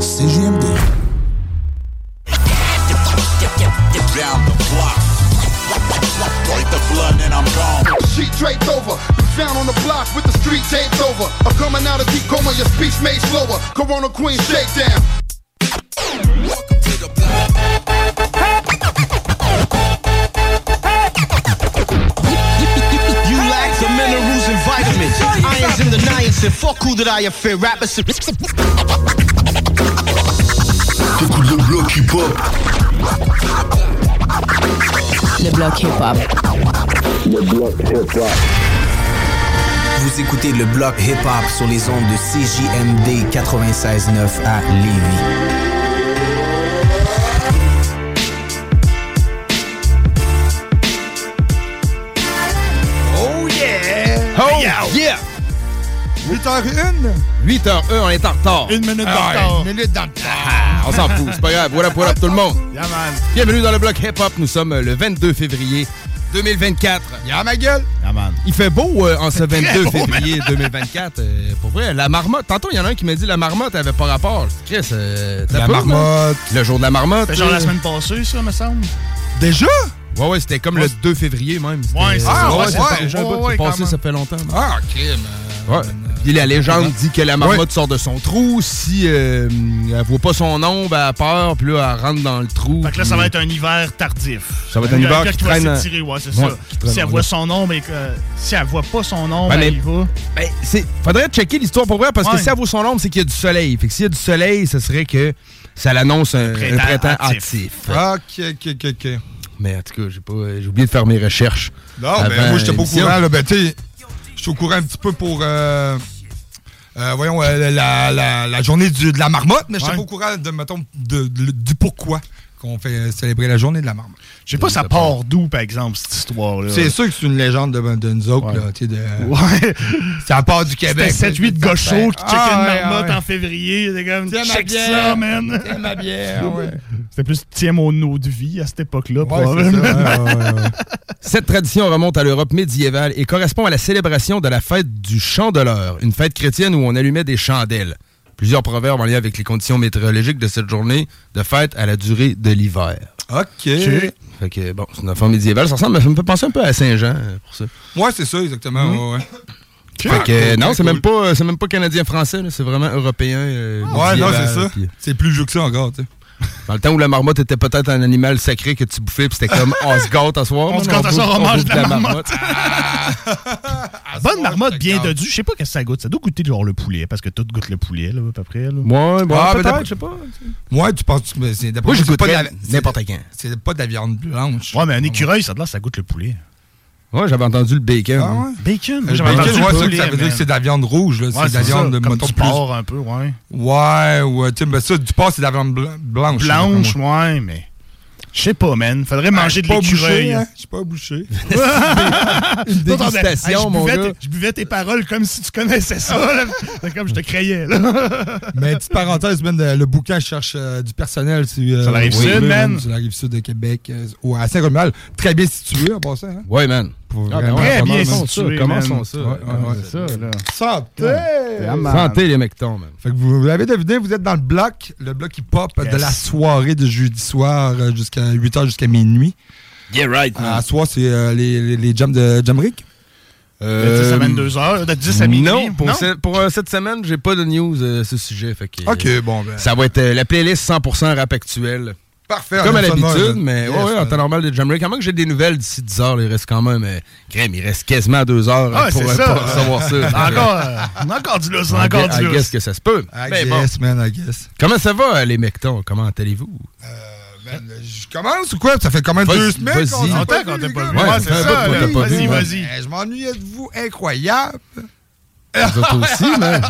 CJMD. Down the block. Break the blood and I'm gone. Sheet draped over, found on the block with the street taped over. I'm coming out of deep coma, your speech made slower. Corona Queen shakedown. You lack the minerals and vitamins. Irons in the niacin. Fuck who that I fear. Rappers. T'écoutes le bloc hip-hop. Le bloc hip-hop. Le bloc hip-hop. Vous écoutez le bloc hip-hop sur les ondes de CJMD 96.9 à Lévis. Oh yeah! Oh yeah! 8h01? 8h01, on est en retard. Une minute Ah de ouais, retard. Une minute le retard. On s'en fout, c'est pas grave. Voilà, voilà tout le monde? Yeah, man. Bienvenue dans le bloc hip-hop. Nous sommes euh, le 22 février 2024. Yeah, ma gueule. Yeah, man. Il fait beau euh, en ce Très 22 beau, février 2024. euh, pour vrai, la marmotte. Tantôt, il y en a un qui m'a dit la marmotte avait pas rapport. Chris, euh, t'as La pas, marmotte. là? Le jour de la marmotte. C'est genre la semaine passée, ça, me semble. Déjà? Ouais, ouais, c'était comme le 2 février même. Ouais, c'est ça. ouais, Ouais, ouais, passé, ça fait longtemps. Ah, crime. Ouais. Puis la légende dit que la marmotte sort de son trou. Si euh, elle voit pas son ombre, elle a peur, puis là, elle rentre dans le trou. Fait que là, ça va être un hiver tardif. Ça va être un hiver qui qui va traîne- s'étirer, ouais, c'est Ouais, ça. qui traîne Si elle voit là. son ombre et que. Si elle voit pas son ombre, mais- elle y va. Ben, c'est, faudrait checker l'histoire pour vrai, parce que si elle vaut son ombre, c'est qu'il y a du soleil. Fait que s'il y a du soleil, ce serait que ça l'annonce un, un printemps actif. actif. Ok, ok, ok, ok. Mais en tout cas, j'ai, oublié de faire mes recherches. Non, mais avant moi, j'étais pas au courant. Là, ben, sais, j'étais au courant un petit peu pour. euh, euh, voyons, euh, la, la, la journée du- de la marmotte, mais je Ouais. pas au courant de, mettons, de- de- du pourquoi qu'on fait célébrer la journée de la marmotte. Je sais pas, ça part d'où, par exemple, cette histoire-là. C'est sûr que c'est une légende de, de nous autres, Ouais. là, tu sais, de... Ouais. Ça part du Québec. C'était 7-8 gars chauds qui checkaient Ah, une ouais, marmotte ouais. en février. C'était comme, Tiens ma check bière. ça, man. Tiens ma bière, ouais. C'était plus tiens mon eau de vie à cette époque-là, Ouais, probablement. c'est ça, ouais, ouais, ouais. Cette tradition remonte à l'Europe médiévale et correspond à la célébration de la fête du chandeleur, une fête chrétienne où on allumait des chandelles. Plusieurs proverbes en lien avec les conditions météorologiques de cette journée de fête à la durée de l'hiver. OK. Fait que, bon, c'est une affaire médiévale. Ça ressemble, ça me fait penser un peu à Saint-Jean euh, pour ça. Ouais, c'est ça, exactement. Ouais, ouais. Fait que, euh, non, c'est cool. même pas, c'est même pas canadien-français, c'est vraiment européen. euh, Ouais, non, c'est ça. C'est plus vieux que ça encore, tu sais. Dans le temps où la marmotte était peut-être un animal sacré que tu bouffais, puis c'était comme on se gâte à soir. On se gâte à soir, on mange de la marmotte. Bonne marmotte bien dodue. Je sais pas qu'est-ce que ça goûte. Ça doit goûter genre le poulet, parce que tout goûte le poulet, là, à peu près. Bon, Ah, peut-être, je sais pas. Ouais, tu penses que c'est d'après Moi, moi, la- c'est- n'importe quand. C'est pas de la viande blanche. Ouais, mais un écureuil, ça, de là, ça goûte le poulet. Ouais, j'avais entendu le bacon. Ah ouais? Bacon? Le bacon, entendu ouais, ça, poulet, ça veut dire que c'est de la viande rouge, là. Ouais, c'est de la c'est ça, viande, comme mettons, du plus. porc un peu, ouais. Ouais, ouais, tu sais, mais ça, du porc, c'est de la viande blan- blanche. Blanche, ouais, mais... Je sais pas, man. Faudrait manger Ah, de je suis pas l'écureuil. bouché, hein? Je suis pas bouché. Une dégustation, Hey, mon buvais gars. tes- Je buvais tes paroles comme si tu connaissais ça. là. C'est comme je te crayais, là. Mais petite parenthèse, man, euh, le bouquin cherche euh, du personnel. sur, euh, Sur la rive sud, man. Sur la rive sud de Québec, euh, ou à Saint-Romuald. Très bien situé, en passant. Hein? Ouais, man. Pour Ah, vraiment- ben ouais, Très bien commençons situé, ça, commençons man. ça? Ouais, ouais, ouais. C'est ça, là. Santé! Man. Santé, les mectons, man. Fait que vous, vous l'avez deviné, vous êtes dans le bloc, le bloc hip-hop de Yes. la soirée de jeudi soir euh, jusqu'à 8h jusqu'à minuit. Yeah, right, À soir, c'est euh, les, les, les jams de Jamrick. De 10 à 22 heures, de 10 à minuit. Non, pour, Non? ce- pour, euh, cette semaine, j'ai pas de news euh, à ce sujet. Fait que, Ok, bon, ben. Ça va être euh, la playlist 100% rap actuel. Parfait. Comme à l'habitude, mais Yes, ouais, ouais, en temps normal de Jamrick. Comment que j'ai des nouvelles d'ici 10 heures, il reste quand même. Euh, crème, il reste quasiment 2 heures Ah, pour, c'est euh, ça. pour recevoir ça. On a encore, euh, on a encore du lousse, on a I encore guess- du I guess lousse. que ça se peut. I Mais bon. man, I guess. Comment ça va, euh, les mectons? Comment allez-vous? Man, je commence ou quoi? Ça fait quand même deux semaines vas-y. qu'on t'a pas vu. Ouais, c'est ça, Vas-y, vas-y. Je m'ennuyais de vous, incroyable? Vous autres aussi, man.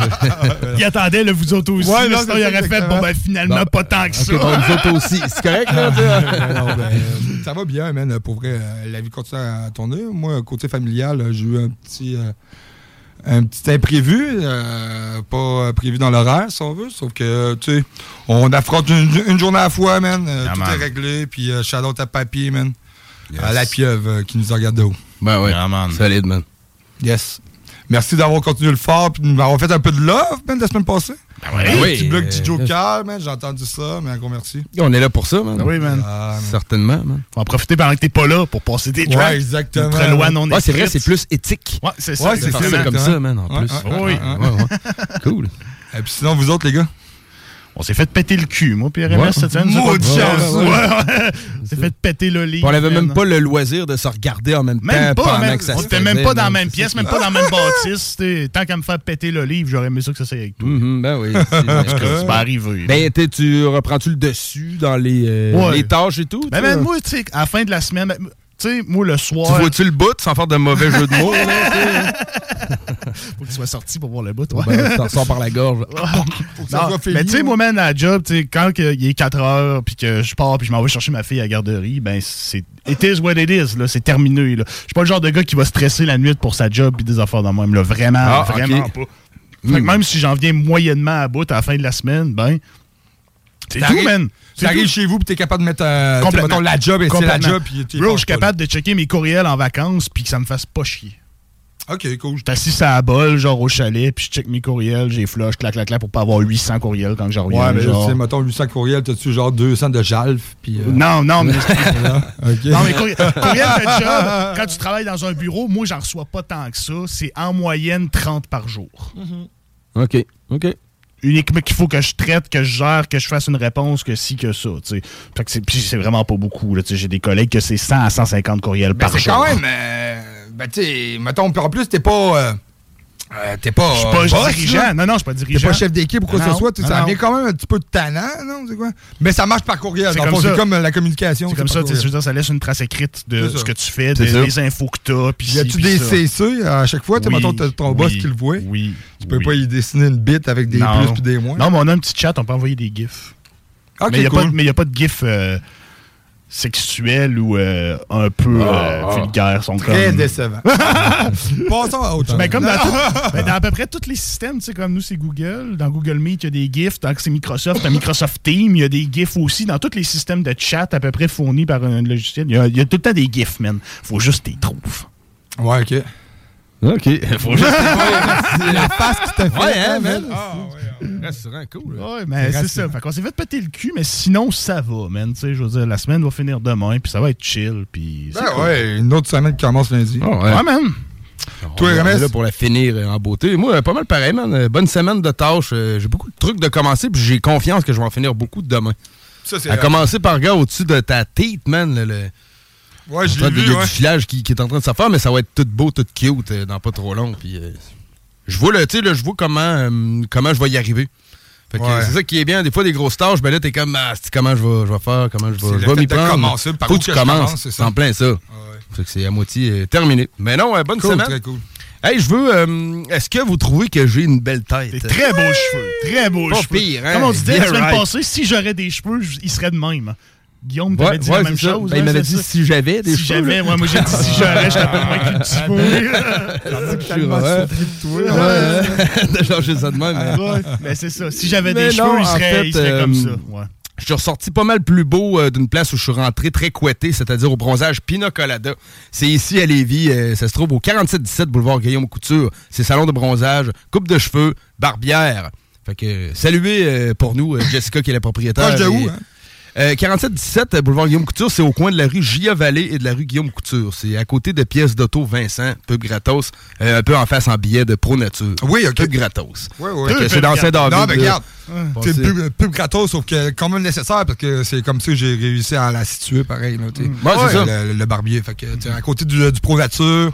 Il attendait, là, vous autres aussi. Ouais, là, non, sinon, il aurait fait, bon, ben, finalement, Bon. pas tant que ça. Bon, nous autres aussi. C'est correct, là? Non, ben, ça va bien, man. Pour vrai, euh, la vie continue à tourner. Moi, côté familial, euh, j'ai eu un petit, euh, un petit imprévu. euh, pas prévu dans l'horaire, si on veut. Sauf que, tu sais, on affronte une, une journée à la fois, man. Ah, tout man. est réglé. Puis, euh, shout out à papy, man. À la pieuvre euh, qui nous regarde de haut. Ben ouais. Ah, man. Solide, man. Yes. Merci d'avoir continué le fort puis de m'avoir fait un peu de love, man, la semaine passée. ouais. Un Oui, petit bloc euh, du Joker, man. J'ai entendu ça, mais un gros merci. On est là pour ça, man. Oui, man. Ah, man. Certainement, man. Faut en profiter pendant que t'es pas là pour passer tes tracks. Ouais, exactement. Notre loi non Ouais, c'est vrai, c'est plus éthique. Ouais, c'est ça. Ouais, c'est comme ça, man, en Ouais, plus. ouais, Oui. ouais, Ouais, ouais. Cool. Et puis sinon, vous autres, les gars? On s'est fait péter le cul, moi, puis RMS, Ouais. cette semaine. Chance. Ouais, ouais. On s'est fait péter le lit. On avait même pas le loisir de se regarder en même, Même temps pas, même, que ça on se était même pas dans la même pièce, même pas dans la même bâtisse. Tant qu'à me faire péter le livre, j'aurais aimé ça que ça s'aille avec toi. Mhm, ben oui. C'est pas arrivé. Ben, tu reprends-tu le dessus dans les, euh, Ouais. les tâches et tout? Ben, ben, moi, tu sais, à la fin de la semaine, ben, tu sais, moi, le tu soir. vois-tu le bout sans faire de mauvais jeu de mots? là, tu? Faut que tu sois sorti pour voir le bout, toi. ben, t'en sors par la gorge. Faut que ça Non, soit fini, mais tu sais, ouais. moi, man, à la job, tu sais, quand que il est 4 heures, puis que je pars, puis je m'en vais chercher ma fille à la garderie, ben, c'est. It is what it is, là. C'est terminé, là. Je suis pas le genre de gars qui va stresser la nuit pour sa job, puis des affaires dans même, là. Vraiment, Ah, vraiment pas. Fait que même si j'en viens moyennement à bout à la fin de la semaine, ben. C'est tout, man. T'arrives chez vous, puis t'es capable de mettre euh, mettons, la job et c'est la job. Puis tu y Bro, je suis capable de checker mes courriels en vacances, puis que ça me fasse pas chier. Ok, cool. Je assis à la bol, genre au chalet, puis je check mes courriels, j'ai flush, clac, clac, clac, pour pas avoir 800 courriels quand je reviens. Ouais, mais genre. tu sais, mettons 800 courriels, t'as-tu genre 200 de Jalf? Puis, euh, Non, non, mais. Non, mais courriel, courriel de job, quand tu travailles dans un bureau, moi, j'en reçois pas tant que ça. C'est en moyenne 30 par jour. OK. OK. Uniquement qu'il faut que je traite, que je gère, que je fasse une réponse, que si, que ça. Fait que c'est- vraiment pas beaucoup. là, tu sais, J'ai des collègues que c'est 100 à 150 courriels Ben, par c'est jour. quand même. euh, ben, tu sais, mettons, en plus, t'es pas. euh, euh, t'es pas. Je suis pas boss, dirigeant. là. Non, non, je suis pas T'es dirigeant. pas chef d'équipe ou quoi que ce soit. tu sais, non, Ça vient quand même un petit peu de tannant, non? C'est quoi? Mais ça marche par courriel. C'est comme ça. Euh, la communication. C'est comme ça, tu veux dire, ça laisse une trace écrite de ce que tu fais, des, infos que t'as. puis Y a-tu des ça. CC à chaque fois? Tu mettons, t'as ton boss qui le voit. Oui. Tu peux oui. pas y dessiner une bite avec des Non. plus puis des moins. Non, mais on a un petit chat, on peut envoyer des gifs. Mais il n'y a, cool. pas de- mais y a pas de gif euh, sexuel ou euh, un peu euh, Ah, vulgaire. Sont Très comme... décevant. Passons à autre chose. Ben, comme dans, tout- ben, dans à peu près tous les systèmes, tu sais, comme nous, c'est Google. Dans Google Meet, il y a des GIFs. Dans c'est Microsoft, dans Microsoft Teams, il y a des GIFs aussi. Dans tous les systèmes de chat à peu près fournis par un logiciel, il y a, il y a tout le temps des GIFs, man. Faut juste que tu les trouves. Ouais, ok. OK. Faut juste... la face qui t'a fait. Ouais, hein, man? Ah, Rassurant, cool. Ouais, mais c'est ça. Fait qu'on s'est fait péter le cul, mais sinon, ça va, man. Tu sais, je veux dire, la semaine va finir demain, puis ça va être chill, puis... Ben cool. ouais, une autre semaine qui commence lundi. Ah ouais. Ouais, man. Toi, On est RMS? là pour la finir euh, en beauté. Moi, euh, pas mal pareil, man. Euh, Bonne semaine de tâches. J'ai beaucoup de trucs de commencer, puis j'ai confiance que je vais en finir beaucoup demain. Ça, c'est À commencer par, gars, au-dessus de ta tête, man. le- le- Ouais, je l'ai Il y a ouais. du filage qui, qui est en train de se faire, mais ça va être tout beau, tout cute euh, dans pas trop long. Puis, euh, je vois, le, tu sais, là, je vois comment, euh, comment je vais y arriver. Fait que, Ouais. C'est ça qui est bien. Des fois, des grosses tâches, ben là, t'es comme, ah, comment je vais, je vais faire, comment je vais, je vais m'y prendre. commencer, par Faut que tu commences. commence, c'est en plein ça. Fait que c'est à moitié euh, terminé. Mais non, bonne Cool, semaine. très cool. Hey, je veux. euh, Est-ce que vous trouvez que j'ai une belle tête? Des très beaux cheveux. Très beaux Pas cheveux. pire, hein? Comme on disait la semaine right. passée, si j'aurais des cheveux, ils seraient de même. Guillaume Ouais, t'avait dit ouais, la même ça. chose. Ben, il hein, m'avait dit ça? si j'avais des si cheveux. j'avais, ouais, moi j'ai dit si j'aurais, je t'appelle moins qu'un petit peu. tellement ouais. surpris de toi. Ouais, de changer ça de même. hein. Ouais, Mais c'est ça. Si j'avais Mais des cheveux, ils seraient comme euh, ça. Ouais. Je suis ressorti pas mal plus beau euh, d'une place où je suis rentré très couetté, c'est-à-dire au bronzage Pina Colada. C'est ici à Lévis, euh, ça se trouve au 4717 boulevard Guillaume Couture. C'est salon de bronzage, coupe de cheveux, barbière. Fait que saluez euh, pour nous euh, Jessica qui est la propriétaire. Proche de et- où, hein? Euh, 4717 euh, boulevard Guillaume Couture, c'est au coin de la rue Gia Vallée et de la rue Guillaume Couture. C'est à côté de pièces d'auto Vincent, pub gratos, euh, un peu en face en billet de Pro Nature. Oui, ok. Pub gratos. Oui, oui. C'est dans Saint-David. Non, mais regarde. C'est pub, pub gratos, sauf que quand même nécessaire, parce que c'est comme ça que j'ai réussi à la situer pareil. Là. Ouais, c'est ça. Le, le barbier. Fait que, à côté du, du Pro Nature,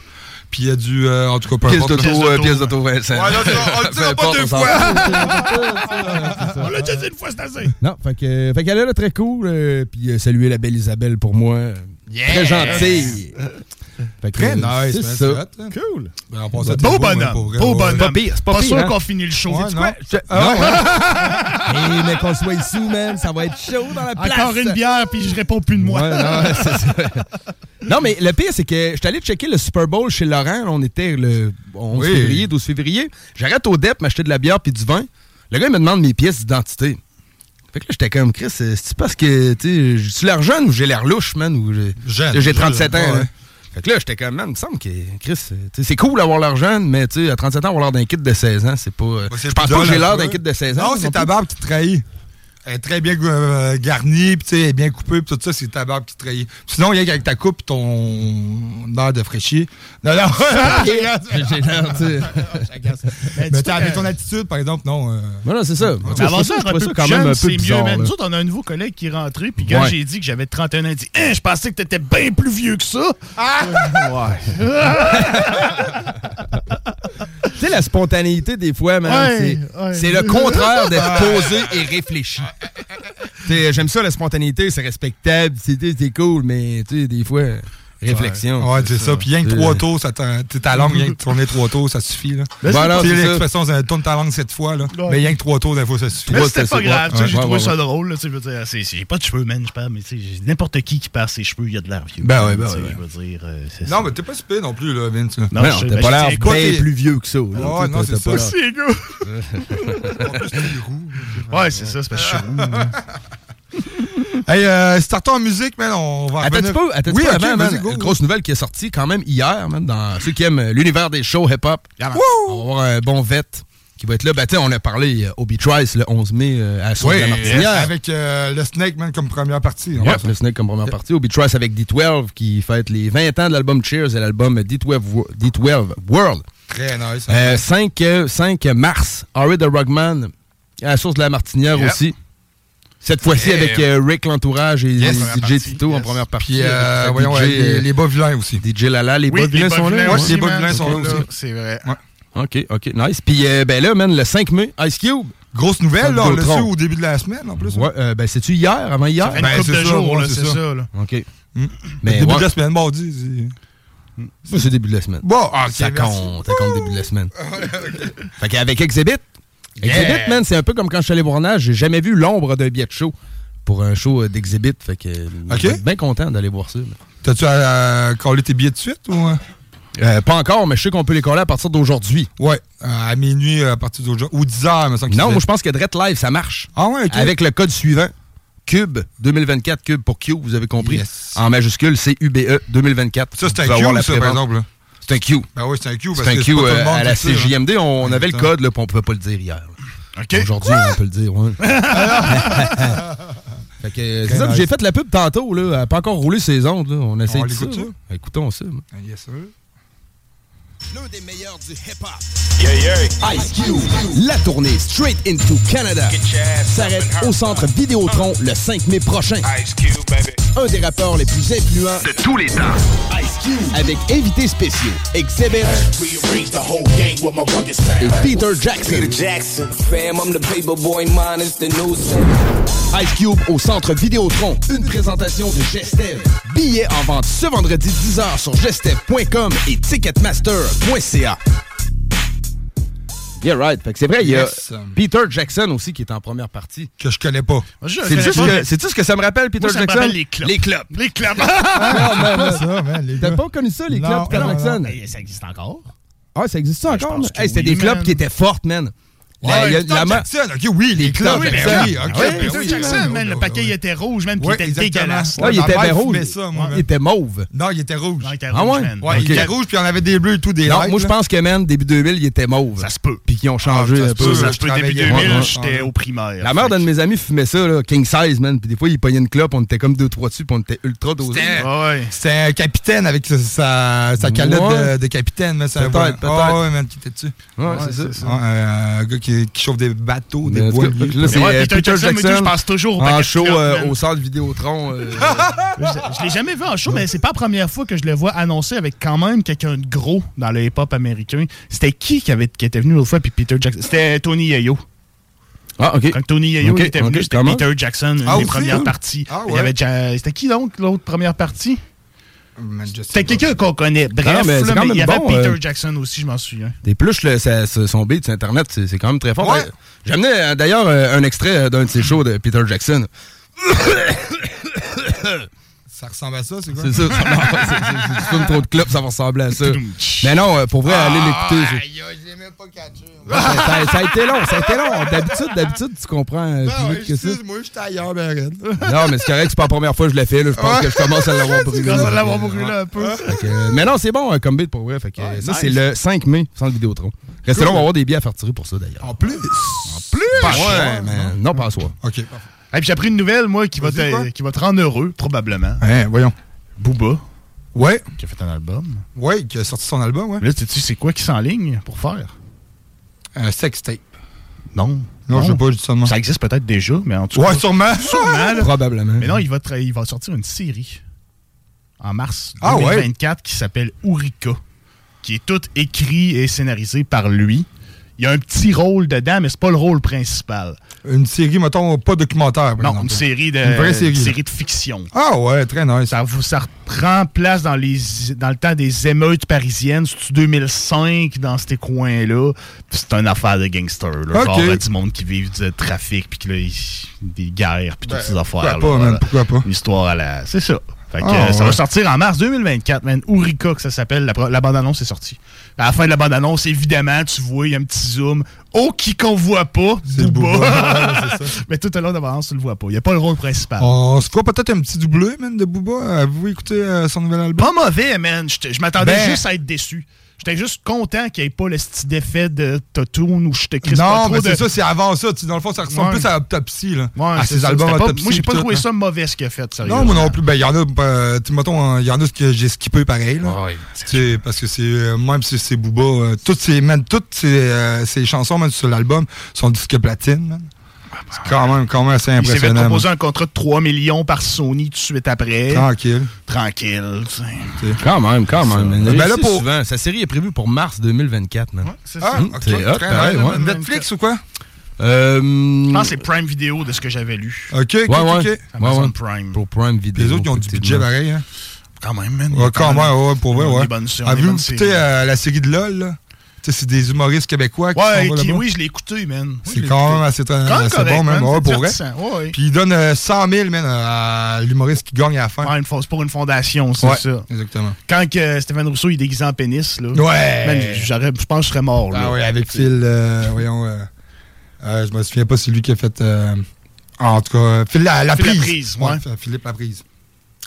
puis il y a du. euh, en tout cas, peu Pièces importe. d'auto, euh, pièces d'auto Vincent. Ouais, non, on le Peu dira pas importe, deux on s'en fois. fout. On l'a déjà dit une fois, c'est assez. Non, fait que, fait qu'elle est là très cool. euh, puis euh, saluer la belle Isabelle pour moi. Très gentille. Fait que, Très euh, nice, c'est ça. hein. Cool. Ben, Beau man, bonhomme. Beau ouais. bonhomme. Pas pire, c'est pas Pas pire, sûr hein. qu'on finit le show. Ouais, sais-tu non. quoi? Je- ah, Hey, mais qu'on soit ici, man, ça va être chaud dans la place. Encore une bière, puis je réponds plus de moi. Ouais, non, ouais, c'est ça. Non, mais le pire, c'est que je suis allé checker le Super Bowl chez Laurent. On était le 11 Oui. février, 12 février. J'arrête au DEP m'acheter de la bière puis du vin. Le gars, il me demande mes pièces d'identité. Fait que là, j'étais comme, Chris, euh, c'est parce que, tu sais, j'ai l'air jeune ou j'ai l'air louche, man, ou j'ai Jeune, j'ai 37 ans. jeune, là? Fait que là, j'étais comme, man, il me semble que, Chris, euh, c'est cool d'avoir l'air jeune, mais tu sais, à 37 ans, avoir l'air d'un kit de 16 ans, c'est pas. euh, Ouais, je pense pas que j'ai l'air un d'un kit de 16 ans. Non, c'est ta barbe qui te trahit. Elle est très bien euh, garnie, puis tu sais, elle est bien coupée, puis tout ça, c'est ta barbe qui te trahit. Sinon, il y a qu'avec ta coupe, ton air de fraîchier. Non, non. J'ai l'air, tu. Mais t'as- avec ton attitude, par exemple, non. euh, non, c'est ça. Mais avant ça, je ça quand même un peu mieux. bizarre. là. Nous autres, on a un nouveau collègue qui est rentré, puis quand j'ai dit que j'avais 31 ans, il dit Hein, Je pensais que t'étais bien plus vieux que ça. ouais. Tu sais, la spontanéité, des fois, man, Ouais, c'est, ouais. le contraire d'être posé et réfléchi. J'aime ça, la spontanéité, c'est respectable, c'est, c'est cool, mais tu sais, des fois, réflexion. Ouais, c'est ça. Puis rien que trois tours, ça ta langue, rien que tourner trois tours, ça suffit. Là. Voilà, c'est l'expression, ça tourne ta langue cette fois, là. Ouais. Mais rien que trois tours, des fois, ça suffit. Mais c'était c'est pas grave, ouais, j'ai ouais, trouvé ça drôle. là, tu sais, je veux dire, c'est- J'ai pas de cheveux, man, je parle, mais tu sais, j'ai- n'importe qui qui perd ses cheveux, il y a de l'air vieux. Ben ouais, ben ouais, Je veux dire, euh, Non, mais t'es pas super non plus, là, Vince. Non, ben, t'as je pas l'air bien t'es- plus vieux que ça. Ouais, T'as- non, c'est pas ça. gars. En plus, t'es roux. Ouais, c'est ça, c'est parce que je suis roux. hein. Hey, euh, startons en musique, man. On va Attends un peu, attends oui, petit peu ok, avant, man, vas-y, go. une grosse nouvelle qui est sortie quand même hier, man, dans ceux qui aiment euh, l'univers des shows hip-hop. On va avoir un bon vet qui va être là. Ben, on a parlé euh, Obi Trice le 11 mai euh, à la source Oui, de la Martinière. avec euh, le Snake, man, comme première partie. Ouais, le Snake comme première partie. Obi Trice avec D12 qui fête les 20 ans de l'album Cheers et l'album D12, Wo- D12 World. Très nice. Euh, 5, euh, 5 mars, Harry the Rugman à la source de la Martinière Yep. aussi. Cette fois-ci Yeah. avec euh, Rick L'Entourage et Yes. DJ Tito en première partie. Puis, euh, avec, voyons, DJ, ouais, les, euh, les bas vilains aussi. DJ Lala, les Oui, bas vilains les sont là. Aussi, les Bas-Vilains man, sont là aussi. C'est vrai. OK, OK, nice. Puis euh, ben là, man, le 5 mai, Ice Cube. Grosse nouvelle, là, on l'a su au début de la semaine, en plus. hein. Ouais, euh, ben c'est-tu hier, avant hier? Ça fait une Ben, de ça, jours, c'est ça. ça. là. OK. Mm. Mais début ouais, de la semaine, mardi. c'est- début de la semaine. Bon, ah, ça compte, ça compte début de la semaine. fait qu'avec Exhibit, Exhibit, man, c'est un peu comme quand je suis allé voir Nage, j'ai jamais vu l'ombre d'un billet de show pour un show euh, d'Exhibit. Fait que euh, Ok. je suis bien content d'aller voir ça. T'as-tu à, à coller tes billets de suite ou. euh? Pas encore, mais je sais qu'on peut les coller à partir d'aujourd'hui. Ouais, à minuit à partir d'aujourd'hui. Ou 10 heures, me semble Non, moi je pense que Drette Live, ça marche. Ah ouais, ok. Avec le code suivant, Cube 2024, Cube pour Q, vous avez compris. Yes. En majuscule, c'est UBE 2024. Ça, c'est un Q, ça, par exemple. C'est un Q. Ben oui, c'est un Q. C'est un Q euh, à la là. CJMD. On, on avait le code, là, puis on pouvait pas le dire hier. Aujourd'hui, on peut le dire, ouais. Fait que, euh, c'est ça, nice. j'ai fait la pub tantôt, là. Elle n'a pas encore roulé ses ondes, là. On essaie On de ça. Écoutons ça. Ah, Yes, sir. L'un des meilleurs du hip-hop. Ice Cube. La tournée Straight into Canada s'arrête au centre Vidéotron le 5 mai prochain. Un des rappeurs les plus influents de tous les temps. Ice Cube. Avec invités spéciaux Exhibit et Peter Jackson. Jackson, fam, I'm the paper boy, mine is the news. Ice Cube au centre Vidéotron. Une présentation de Gestev. Billets en vente ce vendredi 10h sur gestev.com et ticketmaster.ca. Yeah, right. Fait que c'est vrai, il y a Yes. Peter Jackson aussi qui est en première partie. Que je connais pas. C'est juste pas, que- C'est-tu ce que ça me rappelle, Peter Moi, ça me Jackson? rappelle les clubs. Les clubs. Les clubs. Ah, T'as pas connu ça, les Non, clubs, Peter non, Jackson? Mais ça existe encore. Ah, ça existe ça Ben, encore? Hey, C'était oui, des clubs man. qui étaient fortes, man. Ouais, il y la ma- Jackson, ok, oui, les clubs, ben Jackson. oui, ok, Ah ben ouais, Peter oui, Jackson, ouais, man, ouais, le ouais, paquet ouais. il était rouge, man, puis Ouais, il était dégueulasse. Ouais, il était rouge. ça, moi, il était mauve. Non, il était rouge. Non, il était Ah rouge, ouais? man. Ouais, il Ok. était rouge, puis on avait des bleus et tout, des Non, lights, moi, je pense que, man, début 2000, il était mauve. Ça se peut. Puis qu'ils ont changé Ah, un peu. Ça se peut, début travaillais. 2000, Ouais, j'étais ouais. au primaire. La mère d'un de mes amis fumait ça, là, king size, man. Puis des fois, il pognait une clope, on était comme deux, trois dessus, puis on était ultra dosés. C'était- Ouais. Un capitaine avec sa, calotte Ouais. de, capitaine. Mais ça Peut-être, ouais. peut-être. Ah ouais, man, qui était dessus. Ouais, Ouais, c'est ça. Ouais, un gars qui, qui chauffe des bateaux, des voiliers. là, c'est Mais ouais, euh, Peter Peter Jackson, Jackson je pense toujours au en show euh, au centre Vidéotron. euh, Je, je l'ai jamais vu en show, mais c'est pas la première fois que je le vois annoncé avec quand même quelqu'un de gros dans le hip-hop américain. C'était qui qui, avait, qui était venu l'autre fois, puis Peter Jackson? C'était Tony Yayo. Ah, OK. Quand Tony Yayo était venu, c'était? Peter Jackson, une Ah, des aussi? premières parties. Ah, Il y ouais. avait Ja- C'était qui donc, l'autre première partie? C'était quelqu'un qu'on connaît. Bref, Non, mais c'est là, quand mais même il y avait bon, Peter euh, Jackson aussi, je m'en souviens. Des plus, le- ça- ça- son beat sur Internet, c'est c'est quand même très fort. Ouais. Euh, J'ai amené euh, d'ailleurs un extrait d'un de ses shows de Peter Jackson. Ça ressemble à ça, c'est quoi? C'est ça. Non, Si tu fumes trop de clubs, ça va ressembler à ça. Mais non, euh, pour vrai, allez l'écouter. c'est- Aïe, aïe, je l'ai même pas catché. Ça, a été long, ça a été long. D'habitude, d'habitude, tu comprends euh, Ben plus vite que ça. excuse-moi, j'étais ailleurs, ben raide. Non, mais c'est correct, c'est pas la première fois que je l'ai fait. là. Je pense que je commence à l'avoir brûlé. commences à l'avoir brûlé un peu. Que, euh, mais non, c'est bon comme beat pour vrai. Fait que, Ouais, ça, nice. c'est le 5 mai, sans le Vidéotron. Restez là, on va avoir des billets à faire tirer pour ça d'ailleurs. En plus? En plus? Pas ouais, mais non, pas à soi. OK, parfait. Et puis j'ai appris une nouvelle, moi, qui va, te, qui va te rendre heureux, probablement. Hein, voyons. Booba, Ouais, qui a fait un album. ouais, qui a sorti son album, ouais. Là, tu sais, c'est quoi qui s'enligne pour faire? Un sex tape. Non. Non, je sais pas, dis ça existe peut-être déjà, mais en tout Ouais, cas. sûrement. Sûrement, là. Probablement. Mais non, il va, il va sortir une série en mars Ah ouais? 2024 qui s'appelle Urika, qui est toute écrit et scénarisée par lui. Il y a un petit rôle dedans, mais c'est pas le rôle principal. Une série, mettons, pas documentaire. par Non, exemple. une série de, Une vraie série. une série de fiction. Ah ouais, très nice. Ça, vous- ça reprend place dans, les, dans le temps des émeutes parisiennes. C'est 2005 dans ces coins-là? C'est une affaire de gangsters. Là, Ok. Genre du monde qui vit du trafic, puis des guerres, puis toutes Ben, ces affaires. pourquoi pas, man, pourquoi pas? Une histoire à la. C'est ça. Fait que, Ah, euh, ça ouais. va sortir en mars 2024, man. Urika, que ça s'appelle. La, bande-annonce est sortie. À la fin de la bande-annonce, évidemment, tu vois, il y a un petit zoom. Oh, qui qu'on voit pas, Booba. Ouais. Mais tout à l'heure de la bande-annonce, tu le vois pas. Il n'y a pas le rôle principal. On se fera peut-être un petit doublé, man, de Booba? Avez-vous écouté euh, son nouvel album? Pas mauvais, man. Je m'attendais Ben- juste à être déçu. J'étais juste content qu'il n'y ait pas le style d'effet de Totoon où je te pas Non, trop mais de... c'est ça, c'est avant ça. Dans le fond, ça ressemble Ouais. plus à Autopsy, là. Ouais, à ses ça, albums pas- Autopsy. Moi, j'ai pas trouvé tout, ça mauvais ce qu'il a fait, sérieux. Non, moi non plus. Ben, il y en a, euh, tu sais, mettons, il y en a ce que j'ai skippé pareil, là. Ouais, Tu sais, parce que c'est, euh, même si c'est Booba, euh, toutes ces, man, toutes ces, euh, ces chansons, man, sur l'album, sont disque platine, man. C'est quand même, quand même assez Il s'est fait impressionnant. proposer un contrat de 3 millions par Sony tout de suite après. Tranquille. Tranquille. tu sais. Quand même, quand même. Ben Ben là, pour- souvent. Sa série est prévue pour mars 2024, man. C'est Ah, ça. pareil, ouais. Netflix ou quoi? Euh, Je pense que c'est Prime Video de ce que j'avais lu. Ok, ok, Ouais, ouais. ok. Amazon ouais. Prime. Pour Prime Video. Les autres, ils ont du budget pareil, hein. Quand même, man. Ouais, quand même, ouais, pour vrai, ouais. Avez-vous écouté euh, la série de LOL, là? C'est des humoristes québécois qui Ouais, sont oui, je l'ai écouté, man. Oui, C'est quand même assez, correct, bon, même, man, ouais, c'est pour vrai. ouais. Puis il donne euh, 100 000, man, à l'humoriste qui gagne à la fin. Ouais, c'est pour une fondation, c'est ça. exactement. Quand que Stéphane Rousseau il est déguisé en pénis, là. Ouais. Je pense que je serais mort, là. Ah oui, avec Phil, euh, voyons, euh, euh, je me souviens pas, c'est lui qui a fait, euh, en tout cas, euh, Phil la, la Phil prise. Ouais. Philippe Laprise.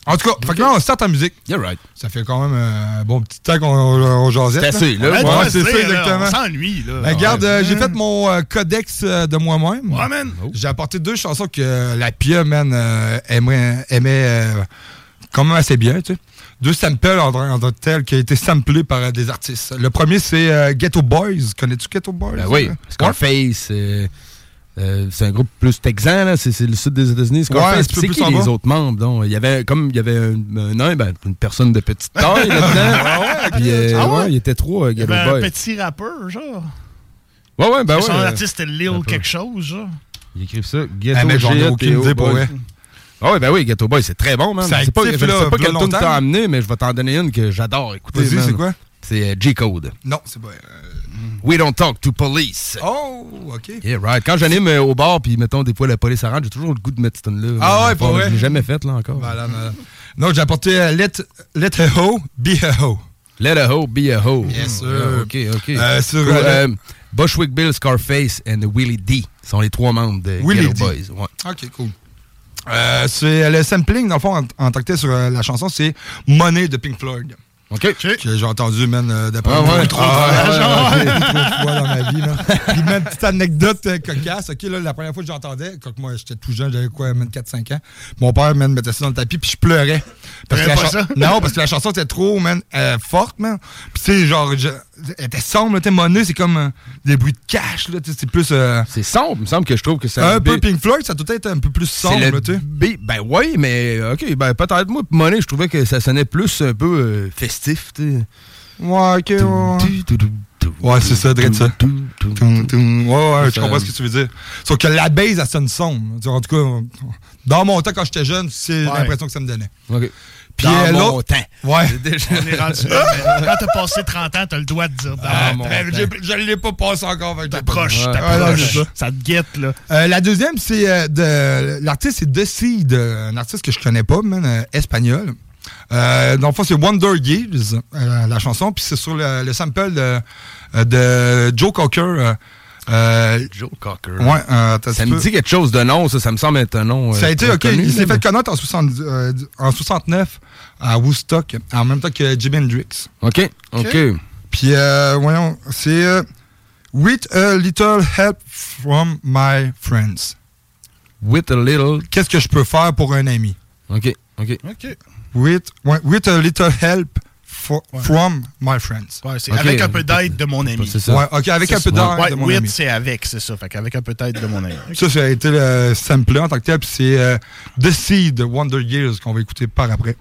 En tout cas, fait que là, on start en musique. Yeah, right. Ça fait quand même euh, un bon petit temps qu'on on jasait. C'est assez, là. Ouais, c'est ça, là, exactement. On s'ennuie, là. Ben, regarde, Ouais. euh, j'ai fait mon euh, codex euh, de moi-même. Ouais, man. J'ai apporté deux chansons que la Pia, man, euh, aimait, aimait euh, quand même assez bien, tu sais. Deux samples en, tant que tel qui a été samplés par euh, des artistes. Le premier, c'est euh, Ghetto Boys. Connais-tu Ghetto Boys? Ben oui. Scarface, euh, c'est un groupe plus texan, là, c'est c'est le sud des États-Unis. Ouais, un Scarface, petit peu c'est plus qui les autres membres? donc? Il y avait comme il y avait un, un ben, une personne de petite taille là-dedans. Puis, euh, Ah ouais? ouais, il était trois, euh, Il y Ghetto avait un petit rappeur, genre. Ouais, ouais, ben ouais. Son artiste, Lil quelque chose, genre. Ils écrivent ça. Ghetto Ah, mais j'en ai G.A.T.O. aucune idée pour Boy. vrai. Ah ouais, ben oui, Ghetto Boy, c'est très bon, man. C'est Je pas, je sais là, pas quelle tune longtemps. t'as amené, mais je vais t'en donner une que j'adore écouter. Vas-y, c'est quoi? C'est G-Code. Non, c'est pas. We don't talk to police. Oh, OK. Yeah, right. Quand j'anime euh, au bar, puis mettons des fois la police arrête, j'ai toujours le goût de mettre cette. Ah Euh, ouais, pour Je vrai? l'ai jamais faite, là, encore. Voilà, voilà. Non, j'ai apporté euh, Let, Let a Ho Be a Ho. Let a hoe be a hoe. Sir. Ah, OK, OK. Euh, sur, Cool. euh, Bushwick Bill, Scarface et Willie D sont les trois membres de Willie Ghetto D. Boys. Ouais. Ok, cool. Euh, c'est le sampling, dans le fond, en, en tant que tel sur euh, la chanson, c'est Money de Pink Floyd. OK. Que j'ai entendu, man, euh, d'après Ah moi, ouais? trop, Ah ouais, fois, ouais, ouais. trop de fois dans ma vie. man. Puis, man, petite anecdote euh, cocasse. OK, là, la première fois que j'entendais, quand moi, j'étais tout jeune, j'avais quoi, man, 4-5 ans, mon père, man, mettait ça dans le tapis, puis je pleurais. Parce que pas ça? Non, parce que la chanson était trop, man, euh, forte, man. Puis, tu sais, genre, je- elle était sombre, là, tu sais, Money, c'est comme euh, des bruits de cash, là, tu sais, c'est plus... euh, C'est sombre, il me semble que je trouve que ça. un peu Pink Floyd, ça doit être un peu plus sombre, le là, tu sais. B. Ben oui, mais OK, ben peut-être. Moi, Money, je trouvais que ça sonnait plus un peu euh, festif, tu sais. Ouais, ok, ouais. Ouais, c'est ça, Dredd ça. Ouais, ouais, je comprends ce que tu veux dire. Sauf que la base, elle sonne sombre. En tout cas, dans mon temps, quand j'étais jeune, c'est Ouais. l'impression que ça me donnait. OK. Puis Dans mon temps. Ouais. On est rendu là, mais Quand t'as passé 30 ans, t'as le droit de dire dans Ah, mon temps. j'ai- je ne l'ai pas passé encore. T'approches. Ouais, t'approches. c'est ça. ça te guette, là. Euh, la deuxième, c'est euh, de. L'artiste, c'est The Seed, euh, un artiste que je connais pas, man, euh, espagnol. Euh, dans le fond, c'est Wonder Years, euh, la chanson, puis c'est sur le, le sample de, de Joe Cocker. Euh, Joe Cocker. Ouais, euh, Ça me peu. dit quelque chose de nom, ça, ça me semble être un nom. Ça a euh, été, OK, connu, il s'est fait connaître en, 60, euh, en 69 à Woodstock, en même temps que Jimi Hendrix. OK, OK. Puis, euh, voyons, c'est euh, With a little help from my friends. With a little. Qu'est-ce que je peux faire pour un ami? OK, OK. OK. With, with a little help for- from my friends. Ouais, c'est Ok. avec un peu d'aide de mon ami. C'est ça. Ouais, OK, avec un peu ça. d'aide Ouais, de mon with, ami. c'est avec, c'est ça. Fait qu'avec un peu d'aide de mon ami. Ça, ça a été le sample en tant que tel, puis c'est euh, The Seed de Wonder Years qu'on va écouter par après.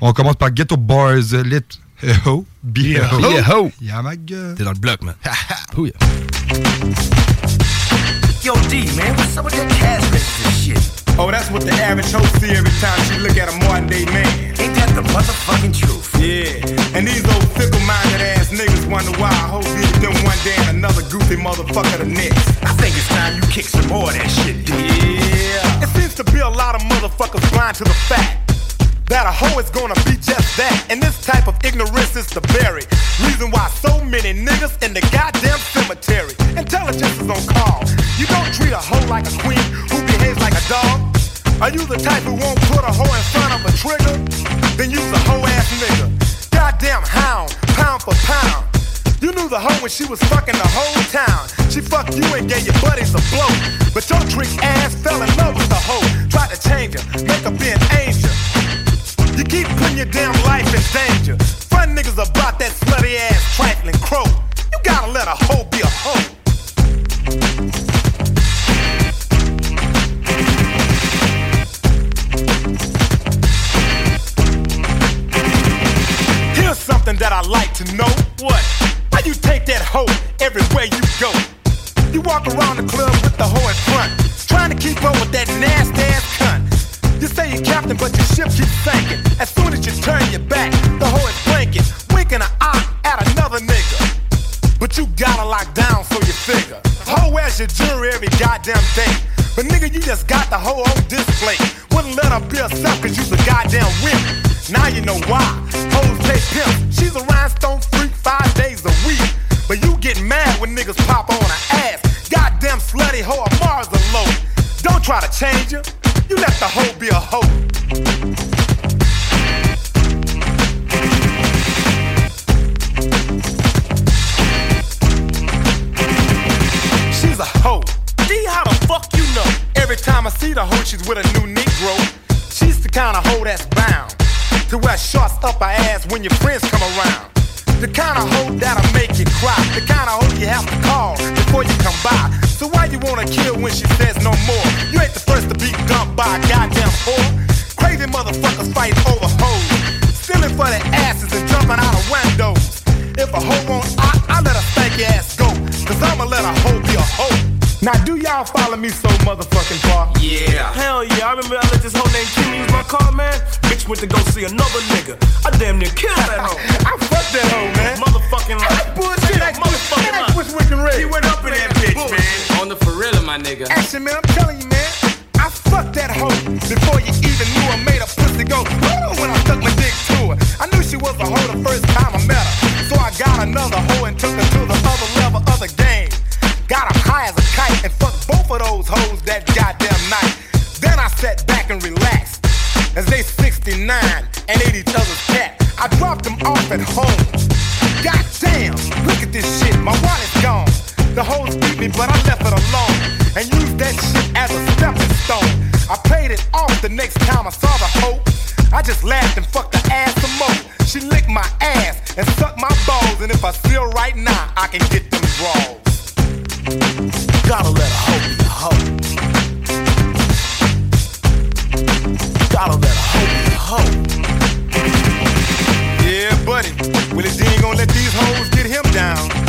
On commence par Ghetto Boys, Lit Ho, Be Ho. Be a Ho. Yeah, my God. T'es dans le bloc, man. Yo, D, man, what's up with that cash register shit? Oh, that's what the average hoe see every time she look at a modern day man. Ain't that the motherfucking truth? Yeah, and these old fickle-minded ass niggas wonder why I hope be them one day and another goofy motherfucker the next. I think it's time you kick some more of that shit, dude. Yeah, it seems to be a lot of motherfuckers blind to the fact that a hoe is gonna be just that. And this type of ignorance is the very reason why so many niggas in the goddamn cemetery. Intelligence is on call. You don't treat a hoe like a queen who behaves like a dog. Are you the type who won't put a hoe in front of a trigger? Then use a hoe ass nigga. Goddamn hound, pound for pound. You knew the hoe when she was fucking the whole town. She fucked you and gave your buddies a blow. But your trick ass fell in love with the hoe. Tried to change her, make her be an angel. You keep putting your damn life in danger. Fun niggas about that slutty ass trifling crow. You gotta let a hoe be a hoe. Here's something that I like to know. What? Why you take that hoe everywhere you go? You walk around the club with the hoe in front, trying to keep up with that nasty ass cunt. You say you're captain, but your ship keeps sinking. As soon as you turn your back, the hoe is blinking, winking an eye at another nigga. But you gotta lock down so you figure. Hoe as your jewelry every goddamn day. But nigga, you just got the hoe on display. Wouldn't let her be herself cause you's a goddamn wimp. Now you know why. Hoes take pimp. She's a rhinestone freak five days a week. But you get mad when niggas pop on her ass. Goddamn slutty hoe Mars alone. Don't try to change her. You let the hoe be a hoe. She's a hoe. D, how the fuck you know? Every time I see the hoe, she's with a new Negro. She's the kind of hoe that's bound to wear shorts up her ass when your friends come around. The kind of hoe that'll make you cry. The kind of hoe you have to call before you come by. So why you wanna kill when she says no more? You ain't the first to be dumped by a goddamn whore. Crazy motherfuckers fight over hoes. Stealing for their asses and jumping out of windows. If a hoe won't I, I let a stanky ass go. Cause I'ma let a hoe be a hoe. Now do y'all follow me so motherfucking far? Yeah. Hell yeah, I remember I let this whole name Kim use my car, man. Bitch went to go see another nigga. I damn near killed that hoe. I fucked that hoe, man. Motherfucking life. Bullshit. That motherfucking that was Rick and Red. He went up in that bitch, man. On the Ferrilla, my nigga. Action, man, I'm telling you, man. I fucked that hoe before you even knew I made a pussy go. When I stuck my dick to her. I knew she was a hoe the first time I met her. So I got another hoe and took her to the other level of the game. that goddamn night. Then I sat back and relaxed as they 69 and ate each other's cat. I dropped them off at home. Goddamn, look at this shit, my wallet's gone. The hoes beat me, but I left it alone and used that shit as a stepping stone. I paid it off the next time I saw the hoe. I just laughed and fucked her ass some more. She licked my ass and sucked my balls, and if I feel right now, I can get them draws. Gotta let her hope. A hoe. Hoe. Yeah, buddy. Well, if he ain't gonna let these hoes get him down,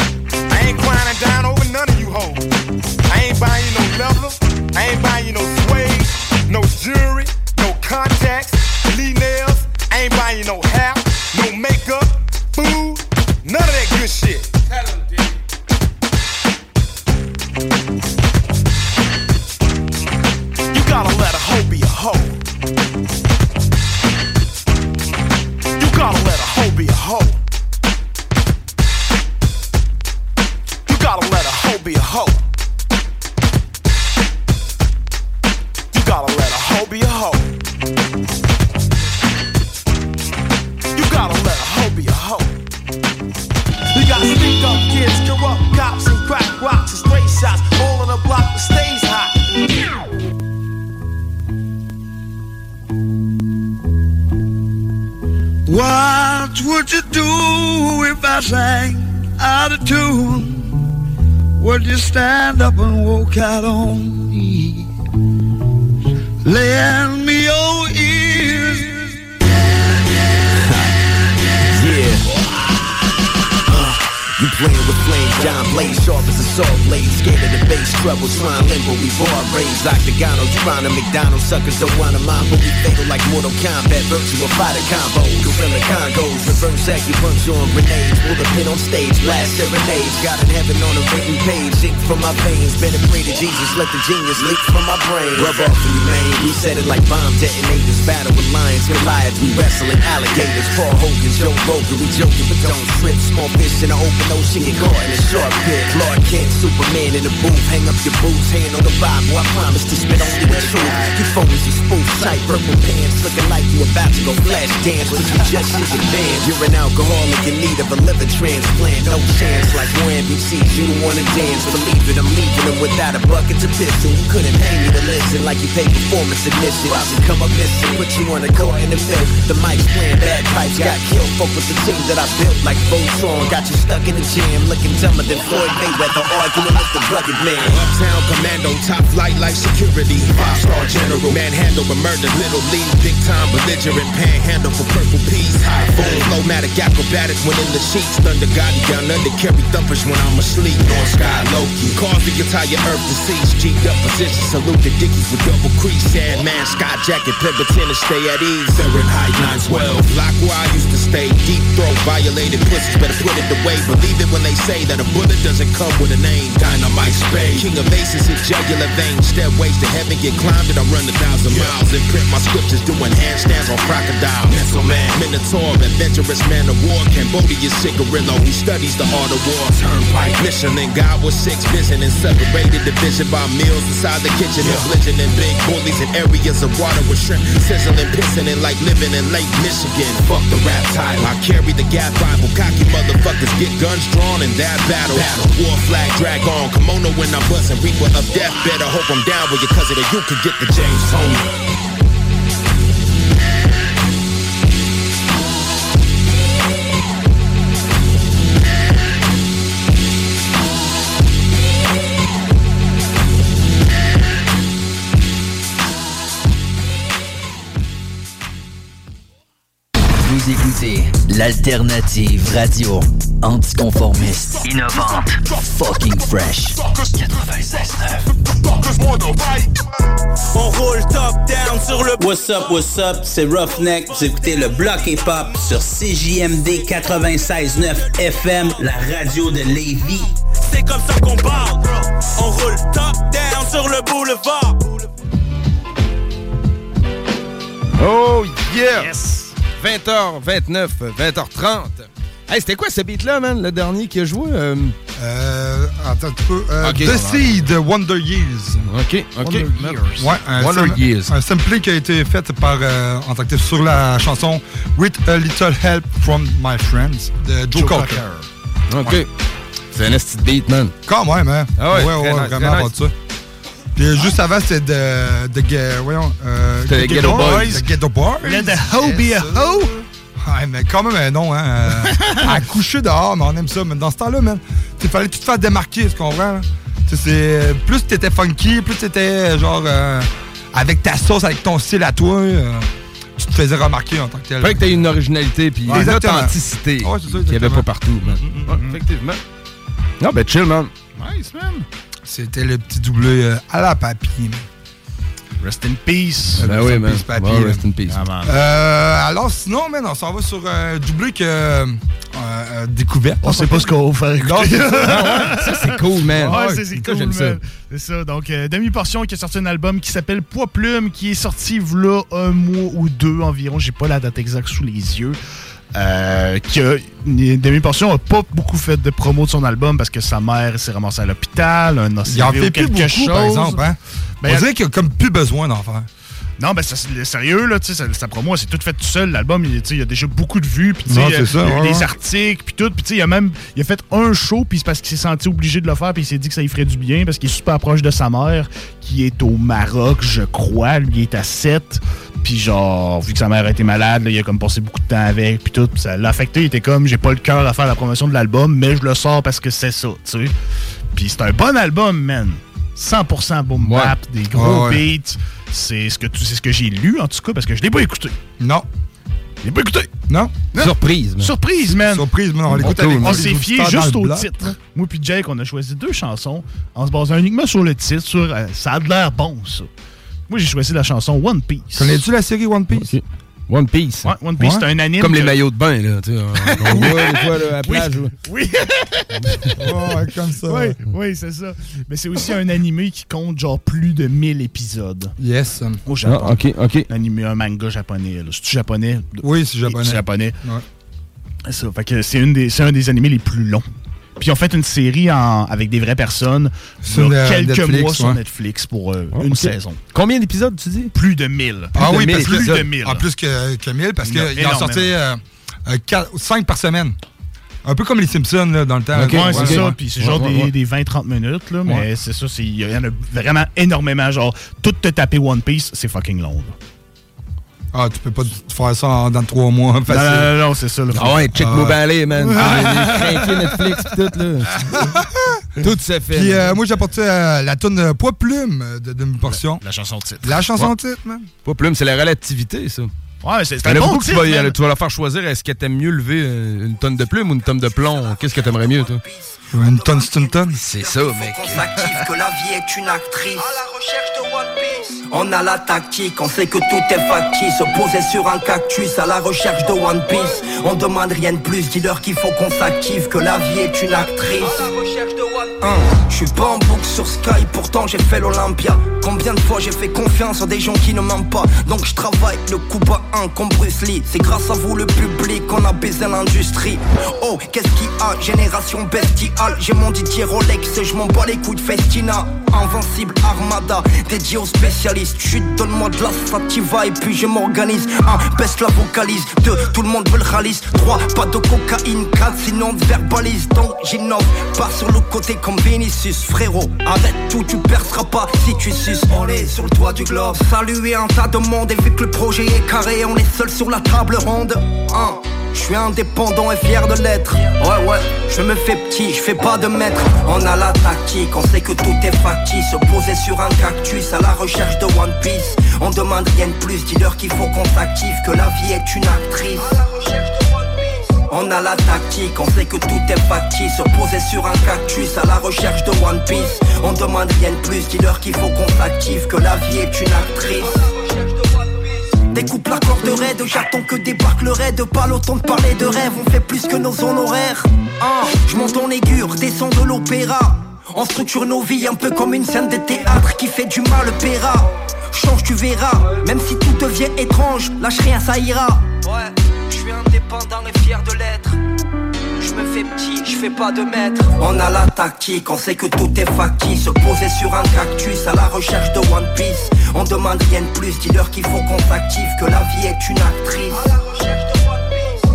acupuncture on grenades. Pull the pin on stage, blast serenades. Got in heaven on a from my veins. Better pray to Jesus, let the genius leak from my brain. Rub off for you, man. We set it like bomb detonators. Battle with lions, Goliaths, we wrestling alligators. Paul Hogan, Joe Rogan, we joking, but don't trip. Small fish in the open ocean, get caught in a shark pit. Clark Kent, Superman in the booth. Hang up your boots, hand on the Bible. I promise to spit only the truth. You phonies are spoof, tight purple pants. Looking like you about to go flash dance, but you just shit your. You're an alcoholic in need of a liver transplant. No chance, like no amputees. You don't wanna dance, believe it. I'm leaving them without a bucket to piss in. You couldn't pay me to listen like you pay performance admission. I should come up missing, put you on a court in the middle. The mic's playing bad pipes, got killed. Folk with the team that I built like Voltron. Got you stuck in the jam, looking dumber than Floyd Mayweather, arguing with the rugged man. Uptown commando, top flight like security. Five star general, manhandle and murder. Little league, big time belligerent. Panhandle for purple peas. High full flowmatic acrobatics when in the sheets. Thunder God down under, carry thumpers when I'm asleep. On sky Loki. Cause the entire earth deceased. G'd up position, salute the dickies with double crease. Sandman, sky jacket, Pemberton to stay at ease. Fahrenheit 912. Lock where I used to stay. Deep throat, violated pussies. Better put it away. Believe it when they say that a bullet doesn't come with a name. Dynamite spade. King of aces, hit jugular veins. Stairways to heaven get climbed and I run a thousand miles. And print my scriptures doing handstands on crocodile. Mental man, Minotaur, adventurous man of war. Cambodia's cigarillo. He studies the art of war. Turnpike Michelin. God was six vision and separated division by meals inside the kitchen. And blitzing in big bullies in areas of water with shrimp. Sizzling, pissing and like living in Lake Michigan. Fuck the rap title. I carry the gap Bible. Cocky motherfuckers get guns drawn in that battle. War flag drag on. Kimono when I'm busting. Reaper of death. Better hope I'm down with you cause of the you could get the James Toney. L'alternative radio anticonformiste, innovante, fucking fresh. 96.9. On roule top down sur le What's up, what's up, c'est Roughneck. Vous écoutez le bloc hip-hop sur CJMD 96.9 FM, la radio de Lévis. C'est comme ça qu'on parle, On roule top down sur le boulevard. Oh yeah! Yes! 20h29, 20h30. Hey, c'était quoi ce beat-là, man, le dernier qui a joué? Euh, euh attends un peu. Euh, Okay, The Seed, Wonder Years. OK, OK. Wonder Years. Ouais, un, Wonder Years. un sampling qui a été fait par, euh, en tant que tel sur la chanson With a Little Help from My Friends de Joe, Joe Cocker. OK. C'est un esti de beat, man. Quand même, hein? Ah ouais, ouais, ouais, nice, vraiment nice. de ça. Puis juste avant, c'était de, de, voyons, euh, C'était de Ghetto Boys. De Ghetto Boys. Let the hoe be a hoe. Ouais, mais quand même un nom, hein. euh, à coucher dehors, mais on aime ça. Mais dans ce temps-là, man, il fallait tout te faire démarquer, tu comprends? là? C'est- plus t'étais funky, plus t'étais genre euh, avec ta sauce, avec ton style à toi, euh, tu te faisais remarquer en tant que tel. Fait que t'as une originalité puis Ouais, une authenticité Ouais, c'est ça, qu'il n'y avait pas partout. man. Ouais, effectivement. Non, ben chill, man. Nice, man. C'était le petit doublé euh, à la papy. man. Rest in peace. Ben Rest oui, in man. rest in peace. Ah. Euh, alors sinon, man, on s'en va sur un doublé que euh, euh, découverte. On sait pas ce qu'on va faire écouter. Non, c'est ça. Ça, c'est cool, man. Ouais, Ouais, c'est- cool, j'aime ça. man. C'est ça. Donc, euh, Demi-Portion qui a sorti un album qui s'appelle Poids Plume, qui est sorti là un mois ou deux environ. J'ai pas la date exacte sous les yeux. Euh, qui a- Demi-Portion a pas beaucoup fait de promo de son album parce que sa mère s'est ramassée à l'hôpital, un Il en fait plus quelque beaucoup, chose. par exemple. Hein? Ben, on dirait qu'il a comme plus besoin d'en faire. Non, ben, ça, c'est- sérieux, là, tu sais, sa, promo, elle s'est toute faite tout seul. L'album, il, y a déjà beaucoup de vues, puis tu sais, Non, il y a- c'est ça, il y a eu ouais, des articles, puis tout. Puis tu sais, il a même il a fait un show, puis c'est parce qu'il s'est senti obligé de le faire, puis il s'est dit que ça lui ferait du bien, parce qu'il est super proche de sa mère, qui est au Maroc, je crois. Lui, il est à 7. Puis genre, vu que sa mère a été malade, là, il a comme passé beaucoup de temps avec, puis tout. Puis ça l'a affecté. Il était comme, j'ai pas le cœur à faire la promotion de l'album, mais je le sors parce que c'est ça, tu sais. Puis c'est un bon album, man. 100% boom bap, des gros Ouais, ouais. beats. C'est ce que tu c'est ce que j'ai lu en tout cas parce que je l'ai pas écouté. Non. Je l'ai pas écouté. Non. Surprise, man. Surprise, man. Surprise, man. On l'écoute On avec. On s'est fié juste au bloc, titre. Moi puis Jake, on a choisi deux chansons en se basant uniquement sur le titre, sur euh, ça a de l'air bon ça. Moi j'ai choisi la chanson One Piece. Connais-tu la série One Piece? One Piece. Ouais, One Piece, Ouais. c'est un anime. Comme les maillots de bain, là. Tu sais, on on voit des fois là, à la Oui, plage. oui. Oh, comme ça. oui, oui, c'est ça. Mais c'est aussi un animé qui compte genre plus de 1000 épisodes Yes. au Japon. Ah, ok, ok. Un animé, un manga japonais. là. C'est-tu japonais? Oui, c'est japonais. C'est japonais. Ouais. C'est ça. Fait que c'est une des- c'est un des animés les plus longs. Puis ils ont fait une série en- avec des vraies personnes Sur quelques Netflix, mois sur ouais. Netflix pour euh, Ah, une saison. Combien d'épisodes, tu dis? Plus de 1000. Ah de oui, 1000 parce que plus de ça- 1000. En plus que, que 1000, parce qu'ils en sortaient énormément. 5 par semaine. Un peu comme les Simpsons là, dans le temps. Ok, Ouais, ouais, c'est ça. ouais. Puis c'est Ouais, genre ouais, des, ouais. des 20-30 minutes, là, mais Ouais. c'est ça. Il y en a vraiment énormément. Genre, tout te taper One Piece, c'est fucking long. là. Ah, tu peux pas te faire ça en- dans 3 mois. Non, Facile. non, non, non, c'est ça. là. Ah ouais, check Ah. Ballet, man. Ah, craqué Netflix pis tout, là. tout se fait. Puis euh, moi, j'ai apporté euh, la tonne de poids plume euh, de demi-portion. La chanson de titre. La chanson Ouais. titre, man. Pas plume, c'est la relativité, ça. Ouais, c'est un bon tu vas, tu vas leur faire choisir est-ce que t'aimes mieux lever euh, une tonne de plume ou une tonne de plomb? Qu'est-ce que t'aimerais mieux, toi? Une tonne, c'est ça, mec. qu'on que la vie est une actrice. On a la tactique, on sait que tout est factice. Se poser sur un cactus à la recherche de One Piece. On demande rien de plus, dis-leur qu'il faut qu'on s'active, que la vie est une actrice. Hein, Je suis pas en boucle sur Sky, pourtant j'ai fait l'Olympia. Combien de fois j'ai fait confiance à des gens qui ne m'aiment pas? Donc je travaille le coup bas 1 comme Bruce Lee. C'est grâce à vous le public qu'on a baisé l'industrie. Oh, qu'est-ce qu'il y a Génération J'ai mon Didier Rolex je m'en bats les couilles de Festina. Invincible Armada, dédié aux spécialistes. Chut, donne-moi de la sativa et puis je m'organise. 1. Baisse la vocalise. 2. Tout le monde veut le ralice. 3. Pas de cocaïne. 4. Sinon on verbalise. Donc j'innove. Pars sur le côté comme Vinicius, frérot. Arrête tout, tu perceras pas si tu suces. On est sur le toit du globe. Saluer un tas de monde. Et vu que le projet est carré, on est seul sur la table ronde. 1. Je suis indépendant et fier de l'être. Ouais, ouais, je me fais petit, je fais pas de maître. On a la tactique, on sait que tout est factice. Se poser sur un cactus à la recherche de One Piece. On demande rien de plus, dis-leur qu'il faut qu'on s'active, que la vie est une actrice. On a la tactique, on sait que tout est factice. Se poser sur un cactus à la recherche de One Piece. On demande rien de plus, dis-leur qu'il faut qu'on s'active, que la vie est une actrice. Découpe la corde raide, j'attends que débarque le raid. Pas temps de parler de rêve, on fait plus que nos honoraires. Ah, Je monte en aigure, descends de l'opéra. On structure nos vies un peu comme une scène de théâtre Qui fait du mal paiera Change tu verras, même si tout devient étrange Lâche rien ça ira. Ouais, je suis indépendant et fier de l'être me fais petit, je fais pas de maître. On a la tactique, on sait que tout est factice. Se poser sur un cactus à la recherche de One Piece. On demande rien de plus, dis-leur qu'il faut qu'on s'active, que la vie est une actrice.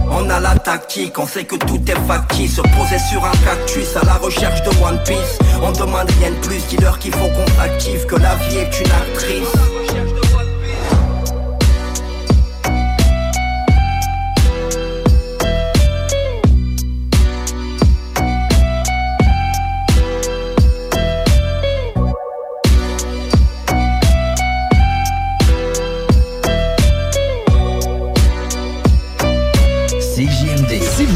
On a la tactique, on sait que tout est factice Se poser sur un cactus à la recherche de One Piece On demande rien de plus, dis-leur qu'il faut qu'on s'active Que la vie est une actrice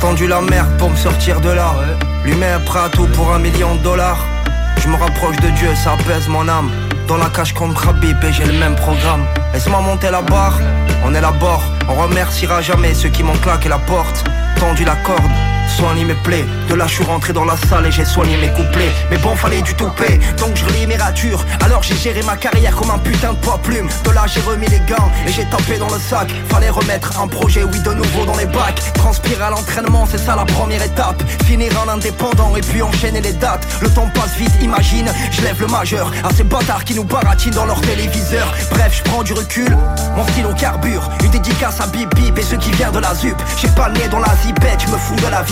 attendu la merde pour me sortir de là. L'humain est prêt à tout pour un million de dollars. Je me rapproche de Dieu, ça apaise mon âme. Dans la cage contre Habib et j'ai le même programme. Laisse-moi monter la barre, on est là bord On remerciera jamais ceux qui m'ont claqué la porte. Tendu la corde soigne mes plaies. De là je suis rentré dans la salle et j'ai soigné mes couplets. Mais bon fallait du toupet Donc je relis mes ratures. Alors j'ai géré ma carrière comme un putain de poids plume De là j'ai remis les gants et j'ai tapé dans le sac. Fallait remettre un projet oui de nouveau dans les bacs. Transpirer à l'entraînement c'est ça la première étape. Finir en indépendant et puis enchaîner les dates. Le temps passe vite imagine. Je lève le majeur à ces bâtards qui nous baratinent dans leur téléviseur. Bref je prends du recul. Mon stylo carbure. Une dédicace à Bip Bip et ceux qui viennent de la ZUP. J'ai pas le nez dans la zipette Je me fous de la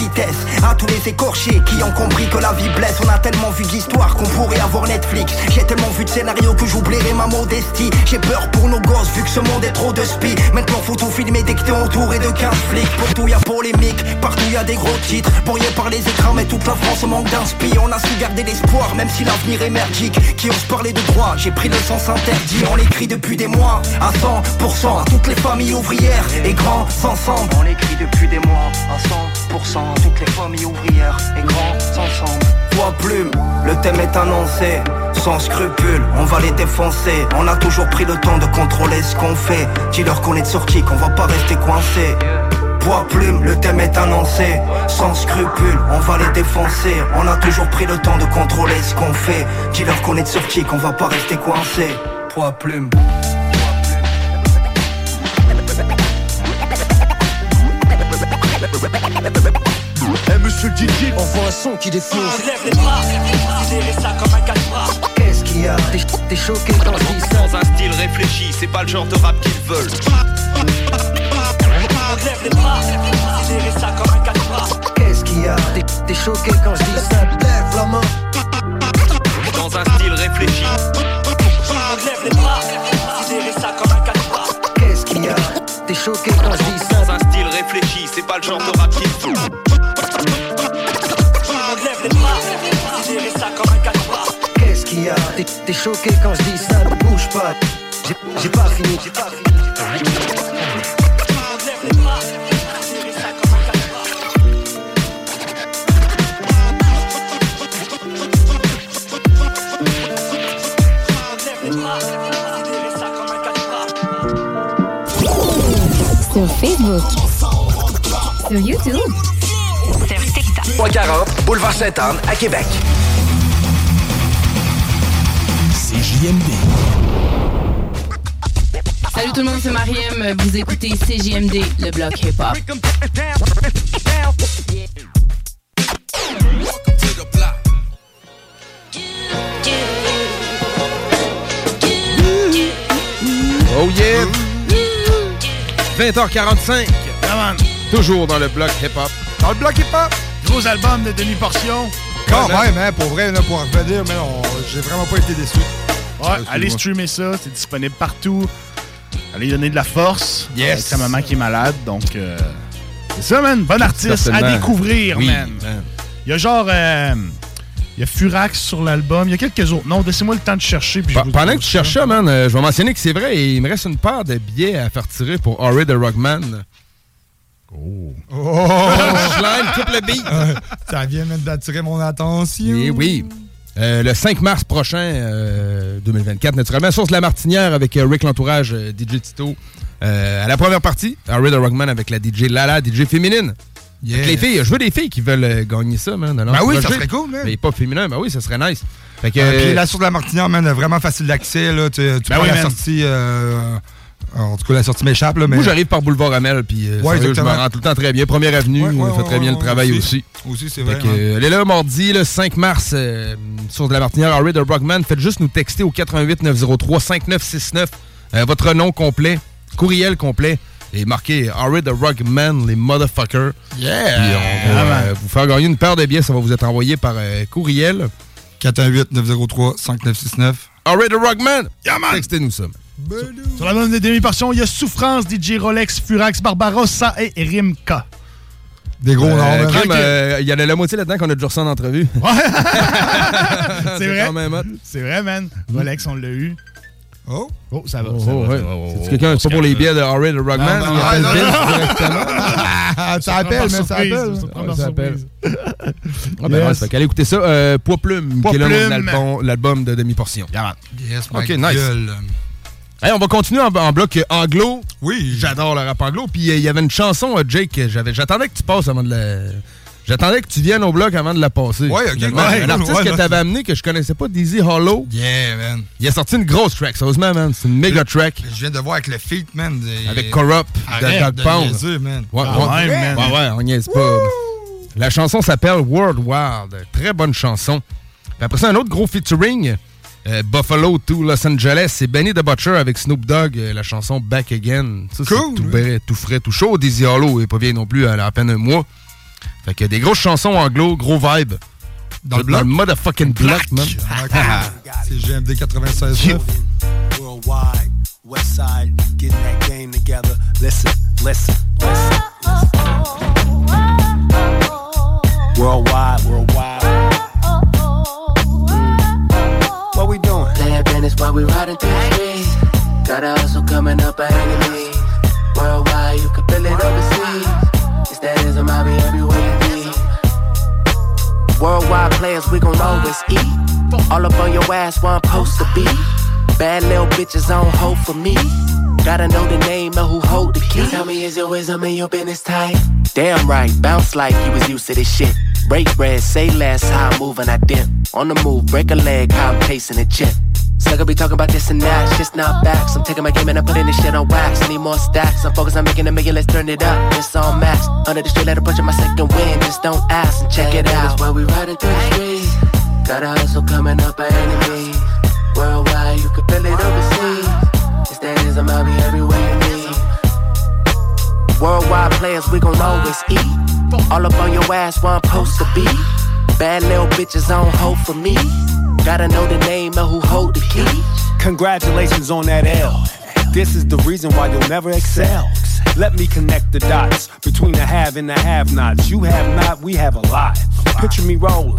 À tous les écorchés qui ont compris que la vie blesse. On a tellement vu d'histoires qu'on pourrait avoir Netflix. J'ai tellement vu de scénarios que j'oublierai ma modestie. J'ai peur pour nos gosses vu que ce monde est trop de spi. Maintenant faut tout filmer dès que t'es entouré de 15 flics. Pour tout y a polémique, partout y a des gros titres. Pourriez par les écrans mais toute la France manque d'inspi On a su garder l'espoir même si l'avenir est merdique. Qui ose parler de droit, j'ai pris le sens interdit. On l'écrit depuis des mois, à 100% À toutes les familles ouvrières et grands ensemble. On l'écrit depuis des mois, à 100% Toutes les familles ouvrières et grands ensemble Voix plume, le thème est annoncé. Sans scrupule, on va les défoncer. On a toujours pris le temps de contrôler ce qu'on fait. Dis-leur qu'on est de sortie, qu'on va pas rester coincé. Poids plume, le thème est annoncé. Sans scrupule, on va les défoncer. On a toujours pris le temps de contrôler ce qu'on fait. Dis-leur qu'on est de sortie, qu'on va pas rester coincé. Poids plume Monsieur DJ, on voit un son qui défonce. Lève les bras, serrez ça comme un casse-bras. Qu'est-ce qu'il y a? T'es- choqué quand je dis ça. Dans un style réfléchi, c'est pas le genre de rap qu'ils veulent. Lève les bras, serrez ça comme un casse-bras. Qu'est-ce qu'il y a? T'es- T'es choqué quand je dis ça. Lève la main. Dans un style réfléchi, Lève les bras, serrez ça comme un casse-bras. Qu'est-ce qu'il y a? T'es choqué quand je dis ça. Dans un style réfléchi, c'est pas le genre de rap qu'ils veulent. T'es choqué quand je dis ça, ne bouge pas. J'ai pas fini, j'ai pas fini. Sur Facebook. Sur YouTube. Sur TikTok. 340 Boulevard Saint-Anne à Québec. CJMD. Salut tout le monde, c'est Mariem. Vous écoutez CJMD, le bloc hip-hop. Oh yeah! 20h45. Toujours dans le bloc hip-hop. Dans le bloc hip-hop. Gros album de Denis Portion. Quand même, hein, pour vrai, là, pour revenir, mais j'ai vraiment pas été déçu. Ouais, allez streamer ça, c'est disponible partout. Allez donner de la force. Yes. Avec sa maman qui est malade, donc euh, c'est ça, man. Bon artiste à découvrir, Oui, man. man. Il y a genre, euh, il y a Furax sur l'album. Il y a quelques autres. Non, laissez-moi le temps de chercher. puis je Pa- vous Pendant que tu cherches ça, man, euh, je vais mentionner que c'est vrai, et il me reste une paire de billets à faire tirer pour Ori the Rockman. Oh! Slime, coupe le beat. Euh, ça vient même d'attirer mon attention. Et oui. Euh, le 5 mars prochain, euh, 2024, naturellement, Source de la Martinière avec euh, Rick L'Entourage, euh, DJ Tito. Euh, à la première partie, Harry the Rockman avec la DJ Lala, DJ féminine. Que Les filles, je veux des filles qui veulent euh, gagner ça, man. Ben oui, ça serait cool, man. Mais pas féminin, ben oui, ça serait nice. Fait que, Euh, puis la source de la Martinière, man, vraiment facile d'accès. Là, tu tu Ben prends oui, la man. sortie. Euh, en tout cas, la sortie m'échappe. Mais... Moi, j'arrive par Boulevard Amel, puis euh, Ouais, sérieux, je me rends tout le temps très bien. Première avenue, Ouais, ouais, on fait très bien ouais, le travail aussi. aussi. Aussi, c'est vrai. que, hein. euh, allez là, mardi, le 5 mars, euh, sur de la Martinière, Harry de Rockman. Faites juste nous texter au 88 903 5969 euh, votre nom complet, courriel complet, et marquez Harry de Rockman, les motherfuckers. Yeah! Puis on va euh, vous faire gagner une paire de billets. Ça va vous être envoyé par euh, courriel. 418-903-5969. Harry de Rockman! Textez-nous ça. Sur la bonne demi-portion, il y a Souffrance, DJ Rolex, Furax, Barbarossa et Rimka. Des gros Euh, noms, man. euh, Il y en a la moitié là-dedans qu'on a déjà reçu en entrevue. C'est vrai. quand même hot. C'est vrai, man. Rolex, on l'a eu. Oh. Oh, ça va. Oh, ça va, ouais. ça va. Oh, C'est quelqu'un, c'est pas pour les billets de Harry de Rockman. Non, il non, appelle non, Vince non. directement. Ça appelle, mais ça appelle. Ouais, ça appelle. Ah, ben ouais, ça qu'allez écouter ça. Euh, Poids Plume, qui est le nom de Plume. l'album- l'album de demi-portion. Yes, Ok, my nice. gueule. Hey, on va continuer en, en bloc anglo. Oui. J'adore le rap anglo. Puis euh, il y avait une chanson, euh, Jake, j'avais. J'attendais que tu passes avant de la. J'attendais que tu viennes au bloc avant de la passer. Ouais, ok, ouais, un artiste ouais, que t'avais amené que je connaissais pas, Dizzy Hollow. Yeah, man. Il a sorti une grosse track, sérieusement, man. C'est une méga track. Je viens de voir avec le feat, man. Avec Corrupt de Dog Pound. niaiser, man. Ouais, Ah, ouais, ouais, ouais, man. ouais, on niaise pas. La chanson s'appelle World Wild. Très bonne chanson. Puis après ça, un autre gros featuring. Euh, Buffalo to Los Angeles, c'est Benny the Butcher avec Snoop Dogg, euh, la chanson Back Again. Ça, c'est Cool, tout, ouais. tout frais, tout chaud. Dizzy Hollow est pas vieille non plus, elle a à peine un mois. Fait que des grosses chansons anglo, gros vibe. Dans le bloc? motherfucking block, man. Ah, C'est GMD 96.9. Worldwide, West Side, getting that game together. Listen, listen, listen. Worldwide, worldwide. Business while we riding through the streets. Got a hustle coming up ahead of me. Worldwide, you can feel it overseas. It's that is a mommy everywhere you be. Worldwide players, we gon' always eat. All up on your ass, where I'm supposed to be. Bad little bitches on hold for me. Gotta know the name of who hold the key. Tell me, is your wisdom and your business tight? Damn right, bounce like you was used to this shit. Break bread, say less, how I move and I dip. On the move, break a leg, how I'm chasing a chip. Sucker be talking about this and that, it's just not facts. I'm taking my game and I'm putting this shit on wax. I need more stacks. I'm focused on making a million, let's turn it up. It's all max. Under the street, let a punch on my second win. Just don't ask and check it out. That's why we riding through the streets. Got a hustle coming up ahead of me. Worldwide, you can feel it overseas. It's that is a mommy everywhere you be. Worldwide players, we gon' always eat. All up on your ass, one post to be. Bad little bitches on hold for me. Gotta know the name of who hold the key. Congratulations on that L. This is the reason why you'll never excel. Let me connect the dots between the have and the have nots. You have not, we have a lot. Picture me rolling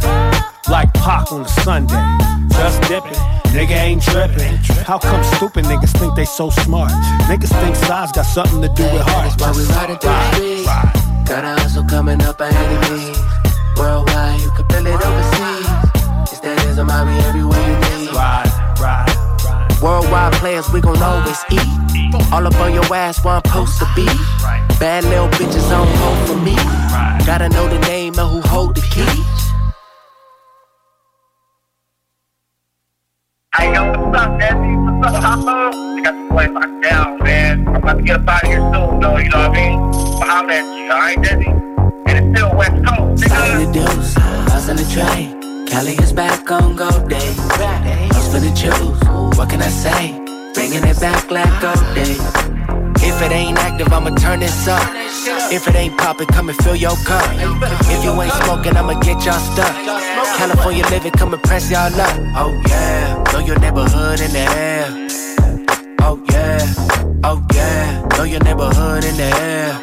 like Pac on a Sunday. Just dipping, nigga ain't tripping. How come stupid niggas think they so smart? Niggas think size got something to do with heart. That's why we riding through the streets. Got a hustle coming up ahead of me. Worldwide, you can feel it overseas. It's that is everywhere you be. Ride, ride, ride. Worldwide players, we gon' always eat. All up on your ass, where I'm supposed to be. Bad little bitches on hold for me. Gotta know the name of who hold the key. Hey, yo, what's up, Desi? What's up, Papa? I got the place locked down, man. I'm about to get up out of here soon, though, you know what I mean? But holla at you, alright, Desi? And it's still West Coast, Sign nigga. the deuce, hustle the train. Cali is back on go day. For the choose? What can I say? Bringing it back like go day. If it ain't active, I'ma turn this up. If it ain't poppin', come and fill your cup. If you ain't smoking, I'ma get y'all stuck. California living, come and press y'all up. Oh yeah, know your neighborhood in the air. Oh yeah, oh yeah, know your neighborhood in the air.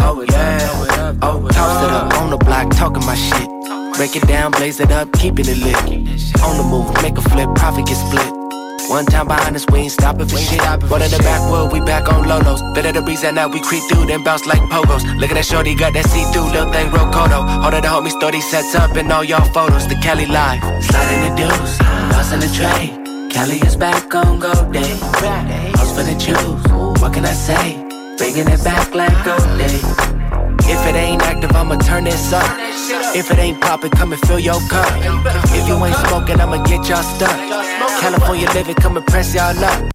Oh yeah, oh toss it up on the block, talking my shit. Break it down, blaze it up, keeping it lit. On the move, make a flip, profit get split. One time behind us, we ain't stopping for shit. One in the backwood, we back on Lolos. Better the and now we creep through, then bounce like pogos. Look at that shorty, got that see-through, little thing real kodo. Hold of the homies, thought he sets up in all y'all photos. The Cali live, sliding the deuce, lost in the train. Cali is back on go day. House for the choose, what can I say? Bringing it back like go day. If it ain't active, I'ma turn this up. If it ain't poppin', come and fill your cup. If you ain't smoking, I'ma get y'all stuck. California living, come and press y'all up.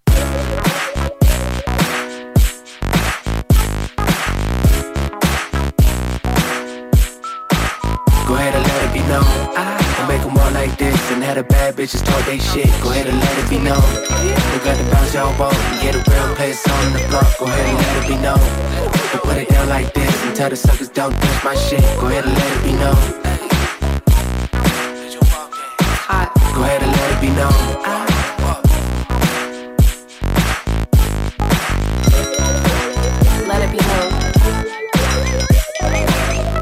Like this and had a bad bitches talk they shit. Go ahead and let it be known. We got to bounce your boat and get a real place on the block. Go ahead and let it be known. We put it down like this and tell the suckers don't touch my shit. Go ahead and let it be known. Go ahead and let it be known.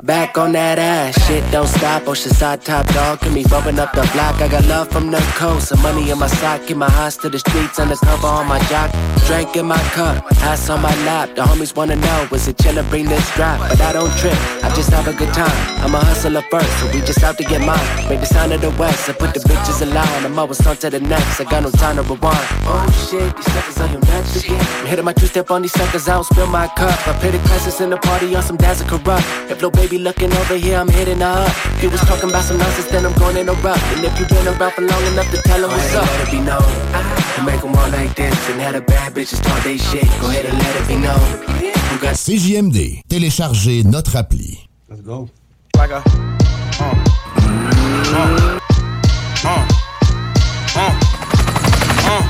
Back on that ass, shit don't stop. Oceanside top dog, get me bumping up the block. I got love from the coast, some money in my sock. Get my eyes to the streets, undercover on my jock. Drink in my cup, ass on my lap. The homies wanna know, was it chill to bring this drop? But I don't trip, I just have a good time. I'm a hustler first, so we just out to get mine. Make the sound of the west, I put the bitches in line. I'm always on to the next, I got no time to rewind. Oh shit, these suckers on your nuts again. I'm hitting my two step on these suckers, I don't spill my cup. I pay the crisis in the party on some dazzle corrupt. If no baby looking over here, I'm hitting up. If you was talking about some nonsense, then I'm going in a rough. And if you been around for long enough to tell them what's up, let it be known. To make them all like this and had a bad bitches talk they shit. Go ahead and let it be known. Got CJMD. Téléchargez notre appli. Let's go. Like a. Uh, uh, uh, uh, uh,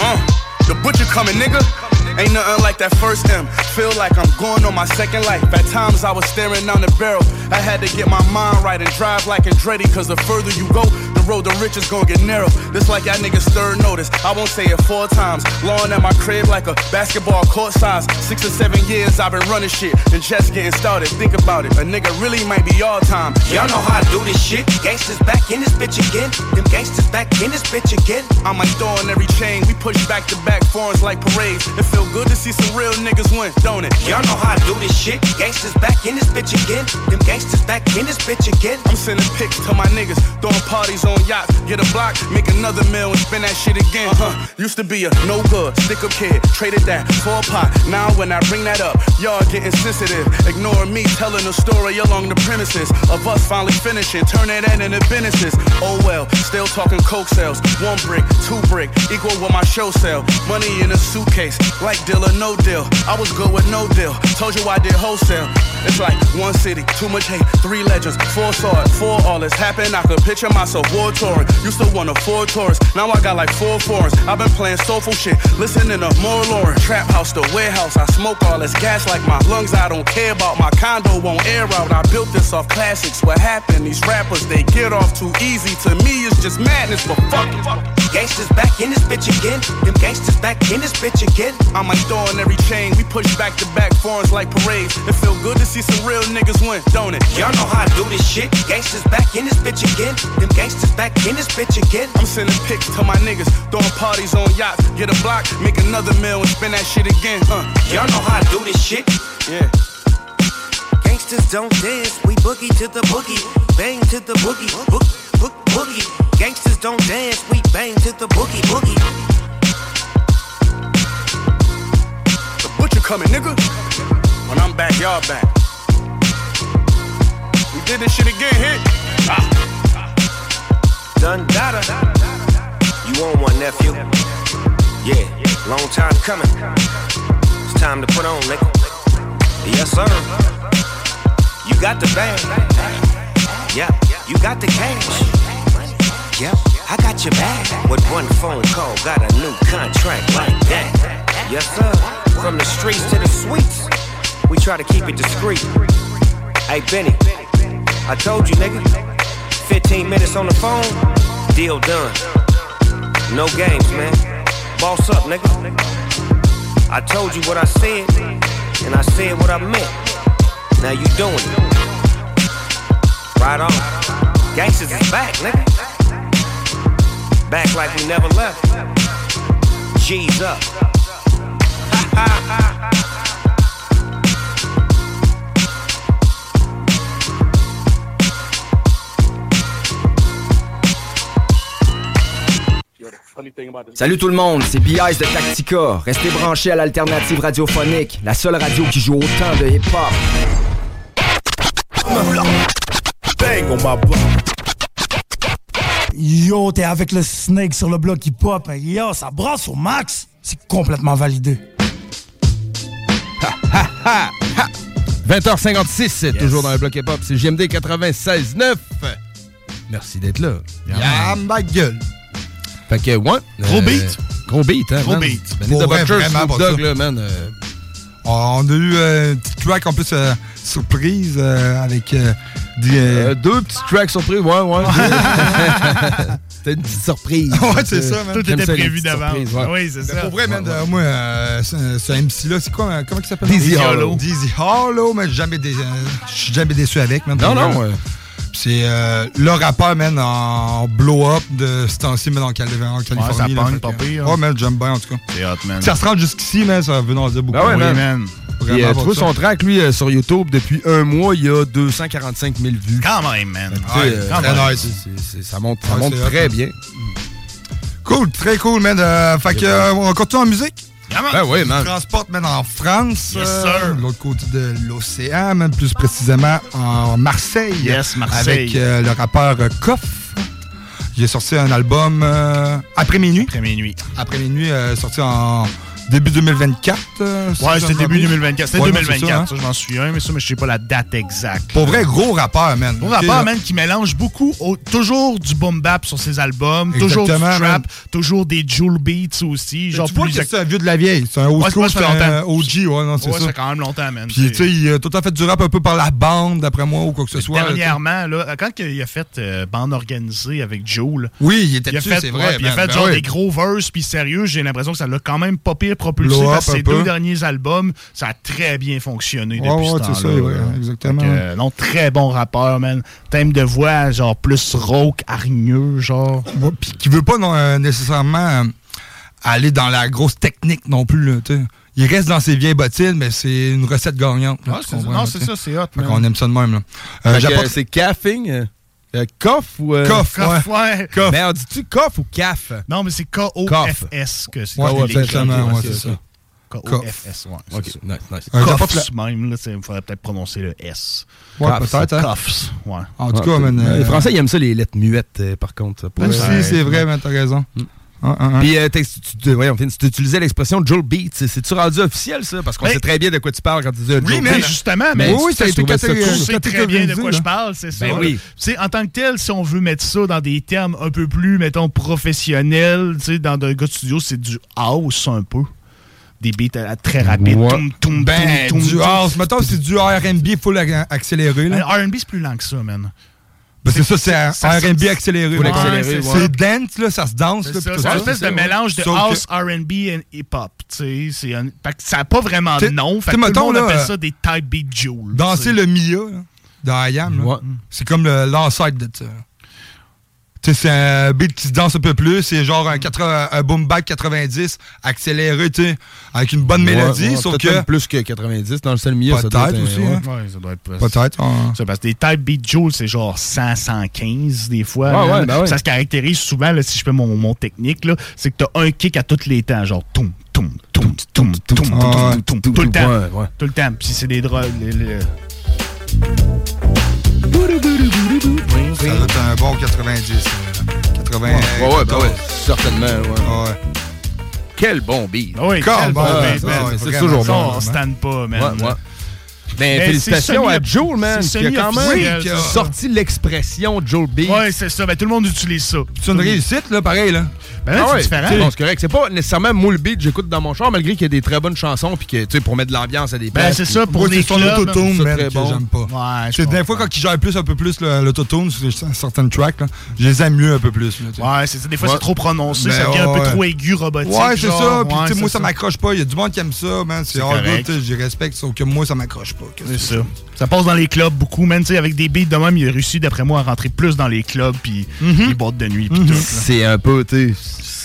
uh. The butcher coming, nigga. Ain't nothing like that first M. Feel like I'm going on my second life. At times I was staring down the barrel. I had to get my mind right and drive like Andretti. Cause the further you go, the road the rich is gonna get narrow. This like y'all niggas third notice. I won't say it four times. Lawn at my crib like a basketball court size. Six or seven years I've been running shit and just getting started. Think about it. A nigga really might be all time. Y'all know how I do this shit. Gangsters back in this bitch again. Them gangsters back in this bitch again. I'm like throwing every chain. We push back to back foreigns like parades. It feel good to see some real niggas win, don't it? Y'all know how I do this shit. Gangsters back in this bitch again. Them gangsters back in this bitch again. I'm sending pics to my niggas, throwing parties on yachts. Get a block, make another meal and spend that shit again. Uh-huh. Used to be a no good, stick up kid, traded that for a pot. Now when I bring that up, y'all getting sensitive. Ignoring me telling a story along the premises of us finally finishing, turning that into businesses. Oh well, still talking coke sales. One brick, two brick, equal with my show sale. Money in a suitcase, like deal or no deal. I was good with no deal. Told you I did wholesale. It's like one city, too much hate, three legends, four saw it, four all this happened. I could picture myself war touring. Used to want a four tours, now I got like four foreigns. I've been playing soulful shit, listening to more Lauryn. Trap house to warehouse, I smoke all this gas like my lungs. I don't care about my condo, won't air out. I built this off classics. What happened? These rappers they get off too easy. To me, it's just madness, but fuck it. Gangsters back in this bitch again. Them gangsters back in this bitch again. I'm like throwing every chain. We push back to back foreigns like parades. It feel good to see some real niggas win, don't it? Y'all know how I do this shit. Gangsters back in this bitch again. Them gangsters back in this bitch again. I'm sending pics to my niggas, throwing parties on yachts. Get a block, make another meal and spend that shit again. Uh. Y'all know how I do this shit. Yeah. Gangsters don't dance, we boogie to the boogie, bang to the boogie, book, book, boogie. Gangsters don't dance, we bang to the boogie, boogie. Butcher coming, nigga. When I'm back, y'all back. We did this shit again, hit. Ah. Done data. You on one, nephew? Yeah, long time coming. It's time to put on, nigga. Yes, sir. You got the bag. Yeah, you got the cash. Yep, I got your back. With one phone call, got a new contract like that. Yes, sir. From the streets to the suites, we try to keep it discreet. Hey, Benny, I told you, nigga. 15 minutes on the phone, deal done. No games, man. Boss up, nigga. I told you what I said, and I said what I meant. Now you doing it. Right on. Gangsters is back, nigga. Back like we never left. G's up. Salut tout le monde, c'est B.I.S. de Tactica. Restez branchés à l'alternative radiophonique, la seule radio qui joue autant de hip-hop. Bang on my block. Yo, t'es avec le Snake sur le bloc hip-hop. Yo, ça brasse au max. C'est complètement validé. 20h56, toujours dans le bloc hip-hop, c'est JMD 96.9. Merci d'être là. Yeah, ma gueule. Fait que, ouais. Gros euh, beat. Gros beat, hein. Gros man. beat. Benny Pour vrai, Butcher, vraiment ça. là, man. euh, On a eu euh, une petite track en plus euh, surprise avec des. deux petits tracks surprises, ouais, ouais. C'était une petite surprise. ouais, c'est ça, man. J'aime ça, les petites surprises, ouais. Mais Pour vrai, man, euh, moi, euh, ce, ce MC-là, c'est quoi, euh, comment il s'appelle? Dizzy Hollow. Dizzy Hollow, mais jamais dé- euh, je suis jamais déçu avec, man. Non, non, ouais. C'est euh, le rappeur, man, en blow-up de ce temps-ci, man, en, Cali- en Californie. ça là, pogne, pas pire. Ouais, man, j'aime bien, en tout cas. C'est hot, man. Si ça se rend jusqu'ici, man, ça veut en dire beaucoup. Ben ouais, Oui, man. Puis, euh, vois ça. son track, lui, euh, sur YouTube, depuis un mois, il y a 245 000 vues. Quand même, man. Ouais, euh, très nice. Ça monte, ça Ouais, monte hot, très hein. bien. Cool, très cool, man. Euh, fait que, euh, on continue en musique? Ben oui, man. Transporte, man, en France. Yes, euh, sir. de l'autre côté de l'océan, même plus précisément en Marseille. Yes, Marseille. Avec euh, le rappeur euh, Koff. J'ai sorti un album euh, après minuit. Après minuit. Après minuit, euh, sorti en début 2024. euh, Ouais, c'était début rappelle. 2024. C'était Ouais, non, c'est 2024, ça, hein. ça, je m'en souviens, mais ça, mais je sais pas la date exacte. Pour vrai, gros rappeur, man. Gros rappeur, man, qui mélange beaucoup, au- toujours du boom bap sur ses albums, toujours du trap, man. toujours des Joule Beats aussi. Genre tu vois plus que c'est un vieux de la vieille. C'est un old Ouais, school, c'est un. OG, ouais, non, c'est Ouais, ça. fait quand même longtemps, man. Puis, tu sais, il a tout à fait du rap un peu par la bande, d'après moi, ou quoi que ce soit. Dernièrement, là, quand il a fait euh, bande organisée avec là, Oui, il était dessus, fait, c'est vrai. il a fait Ben genre des gros verses, puis sérieux, j'ai l'impression que ça l'a quand même pas pire propulsé Blow parce que up ses deux derniers albums, ça a très bien fonctionné depuis ouais, ce temps-là. ça, ouais, exactement. Euh, non, très bon rappeur, man. Thème de voix, genre plus rauque, hargneux, genre. Ouais, Puis qui veut pas non, euh, nécessairement euh, aller dans la grosse technique non plus. Là, tu sais. il reste dans ses vieilles bottines, mais c'est une recette gagnante. là, comprends, non, c'est ça, c'est hot, qu'on aime ça de même. Euh, euh, c'est caffing. Euh, coff ou. euh, Coff, Coff, ouais. Coff. Mais on dit-tu coff ou caf? Non, mais c'est K-O-F-S que c'est. Ouais, que ouais, les- exactement, ouais, c'est ça. K-O-F-S, ouais. Ok, ça. nice, nice. Coffs, même, là, il faudrait peut-être prononcer le S. Ouais, peut-être. hein. Coffs, ouais. En tout Ouais, cas, man, euh, Les Français, ils aiment ça, les lettres muettes, euh, par contre. Ouais. c'est vrai, man, t'as raison. Ah, ah, ah. Puis, euh, tu, tu- voyons, Finn, tu utilisais l'expression Joel Beats. C'est- C'est-tu rendu officiel, ça? Parce qu'on Ben, sait très bien de quoi tu parles quand tu dis euh, Oui, Joel mais Beats. justement, Mais oui, ça a tu été ça sais très bien de quoi là. je parle, c'est ça. Ben oui. Tu sais, en tant que tel, si on veut mettre ça dans des termes un peu plus, mettons, professionnels, tu sais, dans un gars de studio, c'est du house un peu. Des beats très rapides. Ouais. Toum, toum, Ben, toum, du house. Mettons, c'est du RB full ac- accéléré. Le R&B, c'est plus lent que ça, man. Ben, c'est ça, c'est un RB accéléré. C'est ouais. Dance, là, ça se danse. C'est ça, une espèce de Ouais. mélange de Sauf que- house, R&B et hip-hop. un- fait que ça n'a pas vraiment de nom. Fait que tout le monde là, appelle euh, ça des type beat jewels. Danser le Mia, là, dans I Am, c'est comme le l'ancêtre de ça. Tu sais, c'est un beat qui se danse un peu plus. C'est genre un, 80 un boom back 90 accéléré, tu sais, avec une bonne mélodie. Ouais, ouais, sauf que. plus que 90 dans le seul milieu. ça doit Peut-être être, aussi, hein. Ouais, ça doit être plus- Peut-être. hein. Ça, parce que des type beat joules, c'est genre 100, 115 des fois. Ouais, là. ouais, ben ouais. Ça se caractérise souvent, là, si je fais mon, mon technique, là, c'est que t'as un kick à tous les temps, genre toum, toum, toum, toum, toum, toum, Ah, toum, toum, tout le temps. Tout le temps. Puis si c'est des drogues. les- les- Ça doit être un bon 90. euh, 80. Ouais, ouais, ben ouais, certainement. Ouais. Ouais. Quel bon beat. Ah oui, quel bon, beat, ouais, c'est toujours bon. on vraiment. stanne pas, man. Ouais, ouais. Ben, Mais félicitations c'est à Joel, man, c'est qui a quand même ça. sorti l'expression Joel Beats. Ouais, c'est ça. Ben, tout le monde utilise ça. C'est une réussite, là, pareil, là. Ben là, Ah c'est ouais, différent. t'sais, bon, c'est correct. C'est pas nécessairement moi le beat que j'écoute dans mon char, malgré qu'il y a des très bonnes chansons, puis que, tu sais, pour mettre de l'ambiance à des Ben, places. c'est puis- ça, pour Moi, les c'est son clubs. autotune, c'est très que bon. j'aime pas. Ouais, je C'est des fois, quand ils gèrent plus, un peu plus le- l'autotune sur certaines tracks, là, je les aime mieux un peu plus. là. Ouais, c'est ça. Des fois, Ouais. c'est trop prononcé. Ben, ça devient un peu trop aigu, robotique. Ouais, c'est ça. Puis, c'est moi, ça m'accroche pas. Il y a du monde qui aime ça, man. C'est C'est hard j'y respecte, sauf que moi, ça m'accroche pas. C'est ça. Ça passe dans les clubs beaucoup, man. Tu sais, avec des beats de même, il a réussi, d'après moi, à rentrer plus dans les clubs, puis Mhm. les boîtes de nuit, puis tout. là. C'est un peu, tu sais.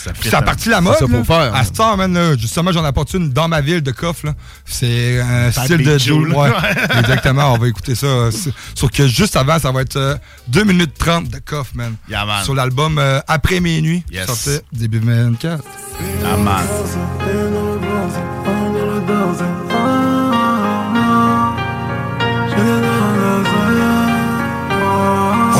ça ça a parti la mode. là. À ce temps, man, là, justement, j'en apporte une dans ma ville de coffre. là. C'est un Bad style de. Ouais, Ouais. exactement. On va écouter ça. euh, Sauf que juste avant, ça va être euh, 2 minutes 30 de coffre, man. Yeah, man. Sur l'album euh, Après minuit. Yes. Sorti début 24. Ah, man.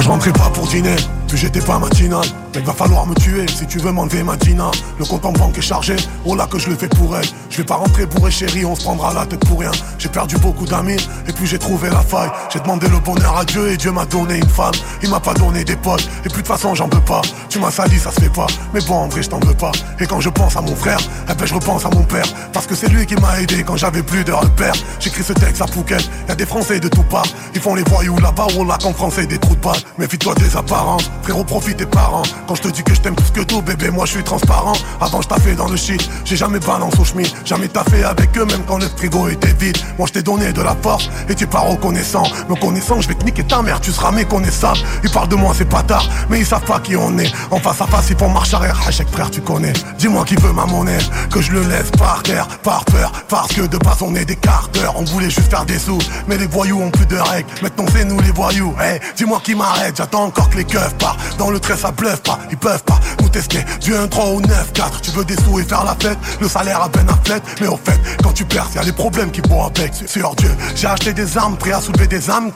Je rentrais pas pour dîner, j'étais pas matinal Mec va falloir me tuer si tu veux m'enlever ma Dina. Le compte en banque est chargé, oh là que je le fais pour elle. Je vais pas rentrer bourré chérie, on se prendra la tête pour rien. J'ai perdu beaucoup d'amis, et puis j'ai trouvé la faille. J'ai demandé le bonheur à Dieu et Dieu m'a donné une femme. Il m'a pas donné des potes, et puis de toute façon j'en veux pas. Tu m'as sali, ça se fait pas, mais bon en vrai je t'en veux pas. Et quand je pense à mon frère, eh ben je repense à mon père. Parce que c'est lui qui m'a aidé quand j'avais plus de repères. J'écris ce texte à Phuket, y'a des Français de tout part. Ils font les voyous là-bas, oh là qu'en français des trous de balles Méfie-toi des apparences, frérot profite tes parents. Quand je te dis que je t'aime plus que tout, bébé moi je suis transparent. Avant je taffais dans le shit, j'ai jamais balance au chemin Jamais taffé avec eux même quand le frigo était vide. Moi je t'ai donné de la force et tu pas reconnaissant Me connaissant je vais te niquer ta mère, tu seras méconnaissable Ils parlent de moi c'est pas tard, mais ils savent pas qui on est. En face à face ils font marche arrière, Hachek frère tu connais. Dis-moi qui veut ma monnaie, que je le laisse par terre Par peur, parce que de base on est des carteurs. On voulait juste faire des sous, mais les voyous ont plus de règles. Maintenant c'est nous les voyous, hey, dis-moi qui m'arrête. J'attends encore que les keufs Dans le trait ça bluffe pas, ils peuvent pas nous tester. Du 1, 3 ou 9, 4 Tu veux des sous et faire la fête. Le salaire à peine à flette Mais au fait, quand tu perds, y a les problèmes qui vont avec. Sur Dieu, j'ai acheté des armes Prêt à soulever des âmes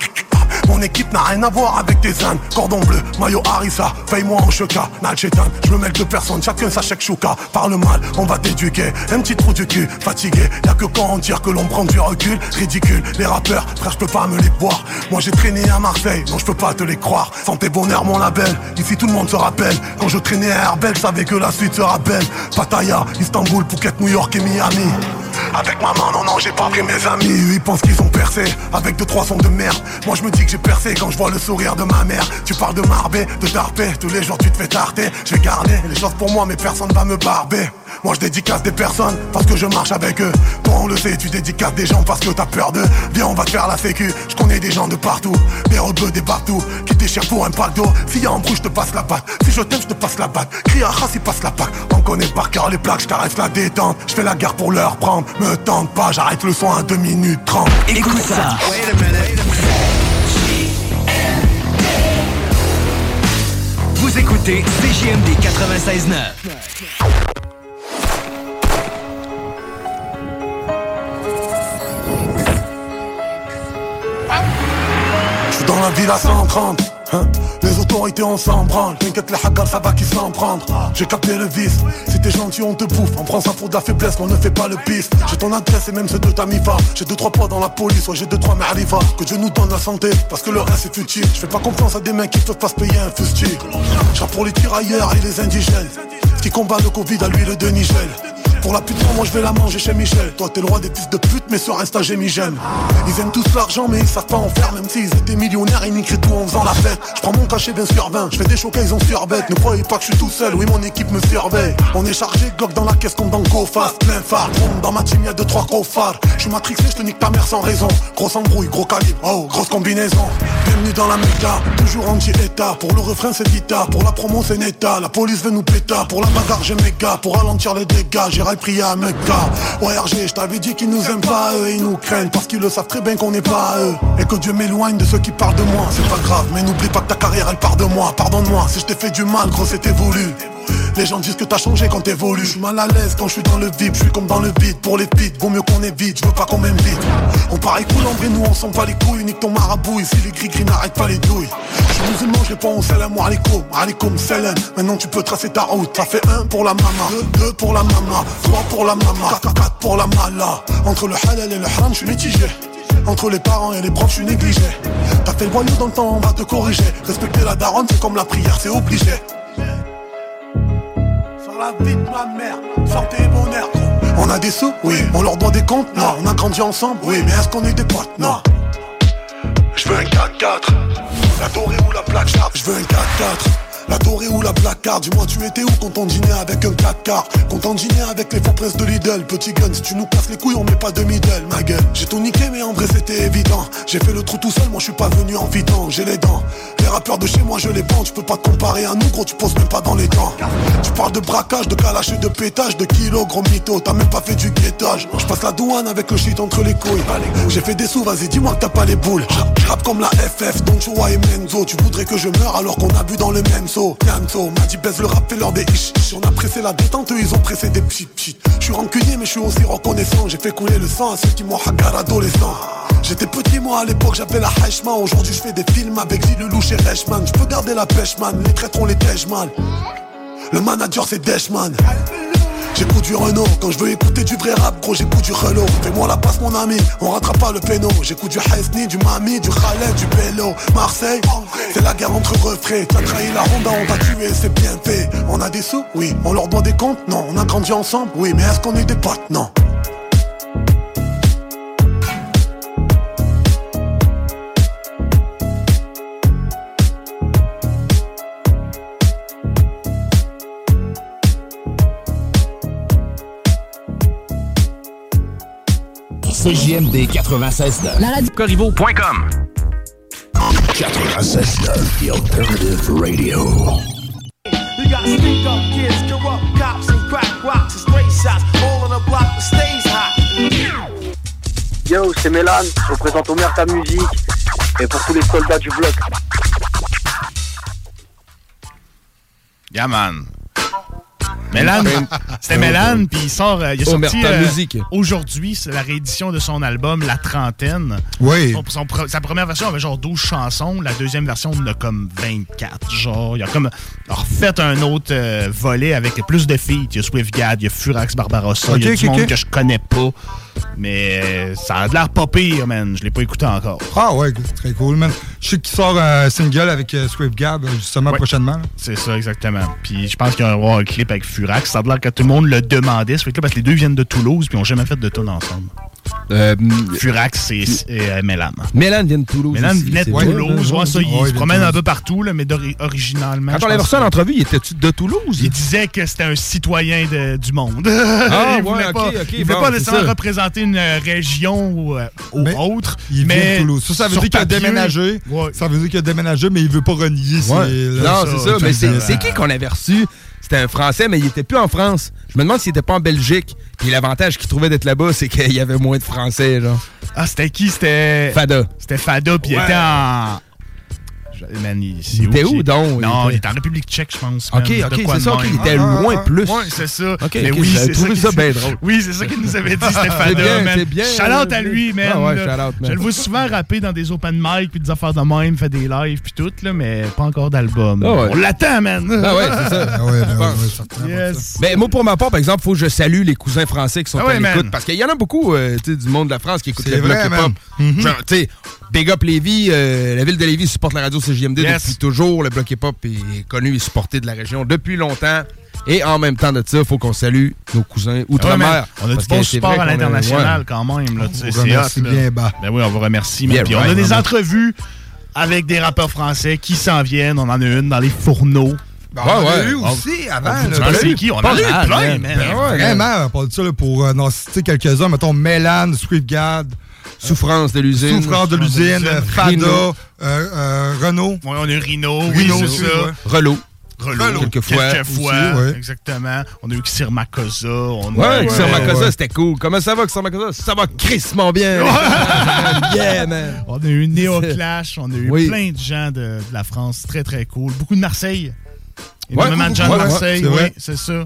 mon équipe n'a rien à voir avec tes ânes. Cordon bleu, maillot Harissa, paye-moi en cheka Nalchetan, je me mêle de personne, chacun sa chouka Parle mal, on va t'éduquer Un petit trou du cul, fatigué. Y'a que quand on tire que l'on prend du recul. Ridicule, les rappeurs, frère je peux pas me les boire Moi j'ai traîné à Marseille, non je peux pas te les croire. Santé bonheur mon label, ici tout le monde se rappelle. Quand je traînais à Herbel, je savais que la suite sera belle. Pattaya, Istanbul, Phuket, New York et Miami. Avec maman, non, non, j'ai pas pris mes amis. Ils pensent qu'ils ont percé avec deux, trois sons de merde. Moi, je me dis que j'ai percé quand je vois le sourire de ma mère. Tu parles de Marbé, de Tarpé, tous les jours tu te fais tarter. Je vais les choses pour moi, mais personne va me barber. Moi, je dédicace des personnes parce que je marche avec eux. Toi, on le sait, tu dédicaces des gens parce que t'as peur d'eux. Viens, on va te faire la sécu. Je connais des gens de partout, des rebeux, des partout, qui déchirent pour un pack d'eau. Si y a un bruit, je te passe la batte. Si je t'aime, je te passe la batte. Crie à il passe la patte. On connaît par cœur les plaques, je la détente. Je fais la guerre pour leur prendre. Me tente pas, j'arrête le son à 2 minutes 30. Écoute ça. Vous écoutez CJMD 96.9. Je suis dans la ville à 130 hein. Les autorités on s'en branle T'inquiète les hackers ça va qui s'en prendre. J'ai capté le vice. Si t'es gentil on te bouffe. On prend ça pour de la faiblesse qu'on ne fait pas le piste J'ai ton adresse et même ceux de ta mifa. J'ai deux trois poids dans la police Ouais j'ai deux trois ma'rifa Que Dieu nous donne la santé Parce que le reste c'est futile Je fais pas confiance à des mecs qui peuvent pas payer un fustier. Je pour les tirailleurs et les indigènes. Qui combat le Covid à l'huile de Nigel pour la pute, moi je vais la manger chez Michel. Toi t'es le roi des fils de pute mais sur Insta j'ai mis j'aime Ils aiment tous l'argent mais ils savent pas en faire Même s'ils étaient millionnaires ils niqueraient tout en faisant la fête. Je prends mon cachet bien sur 20 Je fais des choquets ils ont sur bête Ne croyez pas que je suis tout seul Oui mon équipe me surveille. On est chargé Glock dans la caisse comme dans Go Fast. Plein phare. Dans ma team y'a deux trois gros phares. Je suis matrixé je te nique ta mère sans raison. Grosse embrouille gros calibre. Oh grosse combinaison. Bienvenue dans la méga. Toujours anti-état Pour le refrain c'est guitare Pour la promo c'est Neta. La police veut nous péter Pour la bagarre j'ai méga. Pour ralentir les dégâts Prier à RG je t'avais dit qu'ils nous aiment pas eux Ils nous craignent parce qu'ils le savent très bien qu'on n'est pas eux. Et que Dieu m'éloigne de ceux qui parlent de moi C'est pas grave mais n'oublie pas que ta carrière elle part de moi Pardonne-moi si je t'ai fait du mal gros c'était voulu les gens disent que t'as changé quand t'évolues. Je suis mal à l'aise quand je suis dans le vide. Je suis comme dans le vide. Pour les pites Vaut mieux qu'on évite, je veux pas qu'on m'invite. On paraît cool en vrai nous on sent pas les couilles. Nique ton marabout. Ici les gris gris n'arrêtent pas les douilles. Je suis musulman je réponds au salam alaikum. Alaikum salam. Maintenant tu peux tracer ta route. Ça fait un pour la mama Deux, pour la mama Trois pour la mama Quatre, quatre pour la mala. Entre le halal et le haram je suis mitigé. Entre les parents et les profs, je suis négligé. T'as fait le voyou dans le temps, on va te corriger. Respecter la daronne, c'est comme la prière, c'est obligé. La vie de ma mère, santé et bonheur. On a des sous Oui. On leur doit des comptes Non. On a grandi ensemble Oui. Mais est-ce qu'on est des potes Non? Je veux un 4-4. La dorée ou la plaque, je veux un 4-4. La dorée ou la placard Dis-moi tu étais où quand on dînait avec un 4 quarts Quand on avec les faux princes de Lidl Petit gun si tu nous casses les couilles on met pas de middle ma gueule. J'ai tout niqué mais en vrai c'était évident. J'ai fait le trou tout seul moi je suis pas venu en vidange J'ai les dents. Les rappeurs de chez moi je les vends. Tu peux pas te comparer à nous gros tu poses même pas dans les temps Tu parles de braquage, de calache et de pétage De kilos gros mytho. T'as même pas fait du guettage. Je passe la douane avec le shit entre les couilles. J'ai fait des sous vas-y dis-moi que t'as pas les boules. Je comme la FF Don Chua et Menzo. Tu voudrais que je meure alors qu'on a bu dans le même Yanzo m'a dit baisse le rap fait leur des ish ish. On a pressé la détente eux ils ont pressé des pchit pchit. Je suis rancunier mais je suis aussi reconnaissant. J'ai fait couler le sang à ceux qui m'ont hagar adolescent. J'étais petit moi à l'époque j'avais la Heichman Aujourd'hui je fais des films avec Gilles Lelouch et Reichman Je peux garder la pêche man Les traîtres on les tèche Le manager c'est Deshman J'écoute du Renault, quand je veux écouter du vrai rap, gros j'écoute du Relo Fais-moi la passe mon ami, on rattrape pas le péno J'écoute du Hesni, du Mami, du Khaled, du Bello. Marseille, c'est la guerre entre refrains. T'as trahi la Honda, on t'a tué, c'est bien fait. On a des sous? Oui. On leur doit des comptes? Non. On a grandi ensemble? Oui. Mais est-ce qu'on est des potes? Non. CJMD 96.9. La radio. Corriveau.com 96.9, The Alternative Radio. You got speak up kids, corrupt cops, and crack rocks, and stray shots, all on the block that stays hot. Yo, c'est Mélan, je représente Omer ta musique et pour tous les soldats du bloc. Yeah, man. Mélan, c'était Mélan, puis il sort, euh, il a Oh, sorti euh, musique. aujourd'hui, c'est la réédition de son album La Trentaine. Oui. Son- son pre- sa première version avait genre 12 chansons, la deuxième version en a comme 24. Genre, il a comme refait un autre euh, volet avec plus de filles. Il y a Swiftgad, il y a Furax Barbarossa, il y a du ok, monde que je connais pas. Mais euh, ça a de l'air pas pire, man. Je l'ai pas écouté encore. Ah ouais, c'est très cool, man. Je sais qu'il sort un single avec euh, Swift Gab, justement, prochainement. C'est ça, exactement. Puis je pense qu'il va y avoir un clip avec Furax. Ça a l'air que tout le monde le demandait, ce clip, parce que les deux viennent de Toulouse, puis ils n'ont jamais fait de tune ensemble. Furax et, et euh, Mélan. Mélan vient de Toulouse. Mélan venait de. Toulouse. Ouais, ça, il Ouais, se promène un peu partout, là, mais originalement. Quand on pense reçu en que- entrevue, il était-tu de Toulouse? Il disait que c'était un citoyen de- du monde. Ah, il ouais, voulait ok, pas, ok, il voulait bon, pas c'est nécessairement ça. Représenter une euh, région ou, euh, autre. Il mais vient de Toulouse. Ça, ça veut dire qu'il a déménagé. Ça veut dire qu'il a déménagé, mais il veut pas renier ses- Ouais. Non, c'est ça. Mais c'est c'est qui qu'on avait reçu? C'était un Français, mais il était plus en France. Je me demande s'il était pas en Belgique. Puis l'avantage qu'il trouvait d'être là-bas, c'est qu'il y avait moins de Français, genre. Ah, c'était qui? C'était. Fada. C'était Fada, puis il était en. Man, il, Il était où, donc? Non, Il il était- en République tchèque, je pense. Ok, ok, c'est ça, il était loin plus. Ouais, c'est ça. Ok, Mais oui, c'est ça bien drôle. Oui, c'est ça qu'il nous avait dit, c'était C'est bien, man. c'est bien, Shout-out à euh, lui, man. Ah ouais, là. shout-out, man. Je le vois souvent rapper dans des open mic puis des affaires de même, fait des lives puis tout, là, mais pas encore d'album. Ah ouais. On l'attend, man. Ah ouais, c'est ça. Ah ouais, ben. Mais moi, pour ma part, par exemple, faut que je salue les cousins français qui sont Ah à l'écoute. Parce qu'il y en a beaucoup euh, tu sais, du monde de la France qui écoutent le bloc vrai, hip-hop. man. Mhm. Genre, tu sais, Big Up Lévis, euh, la ville de Lévis supporte la radio CJMD Yes. depuis toujours. Le bloc hip-hop est connu et supporté de la région depuis longtemps. Et en même temps de ça, il faut qu'on salue nos cousins Ah ouais, outre-mer. man. on a du bon support à l'international ouais. quand même. Là, On c'est remercie hot, là. bien bas. Ben oui, on vous remercie. Yeah, Puis on right, a des entrevues avec des rappeurs français qui s'en viennent. On en a une dans les fourneaux. Ben, on en a Ouais, eu ouais. aussi avant. Penses c'est qui? On a eu plein, man. Ben ouais, Vraiment, on parle de ça là, pour euh, en citer quelques-uns. Mettons Mélan, Swiftgad, Souffrance de l'usine. Souffrance de l'usine, Fada, Rhino. euh, euh, Renault. Ouais, on a eu Rino, Rhino aussi, ça. ouais. Relot. Relo, Relo. Quelquefois Quelquefois, aussi, ouais. exactement. On a eu Xir Makosa. On a Ouais, Xir euh, Makosa, ouais. c'était cool. Comment ça va, Xir Makosa? Ça va crissement bien. yeah, man. On a eu Neo Clash, on a eu Oui. plein de gens de, de la France, très très cool. Beaucoup de Marseille. Ouais, Énormément de gens de ouais, ouais, Marseille, c'est oui, c'est ça.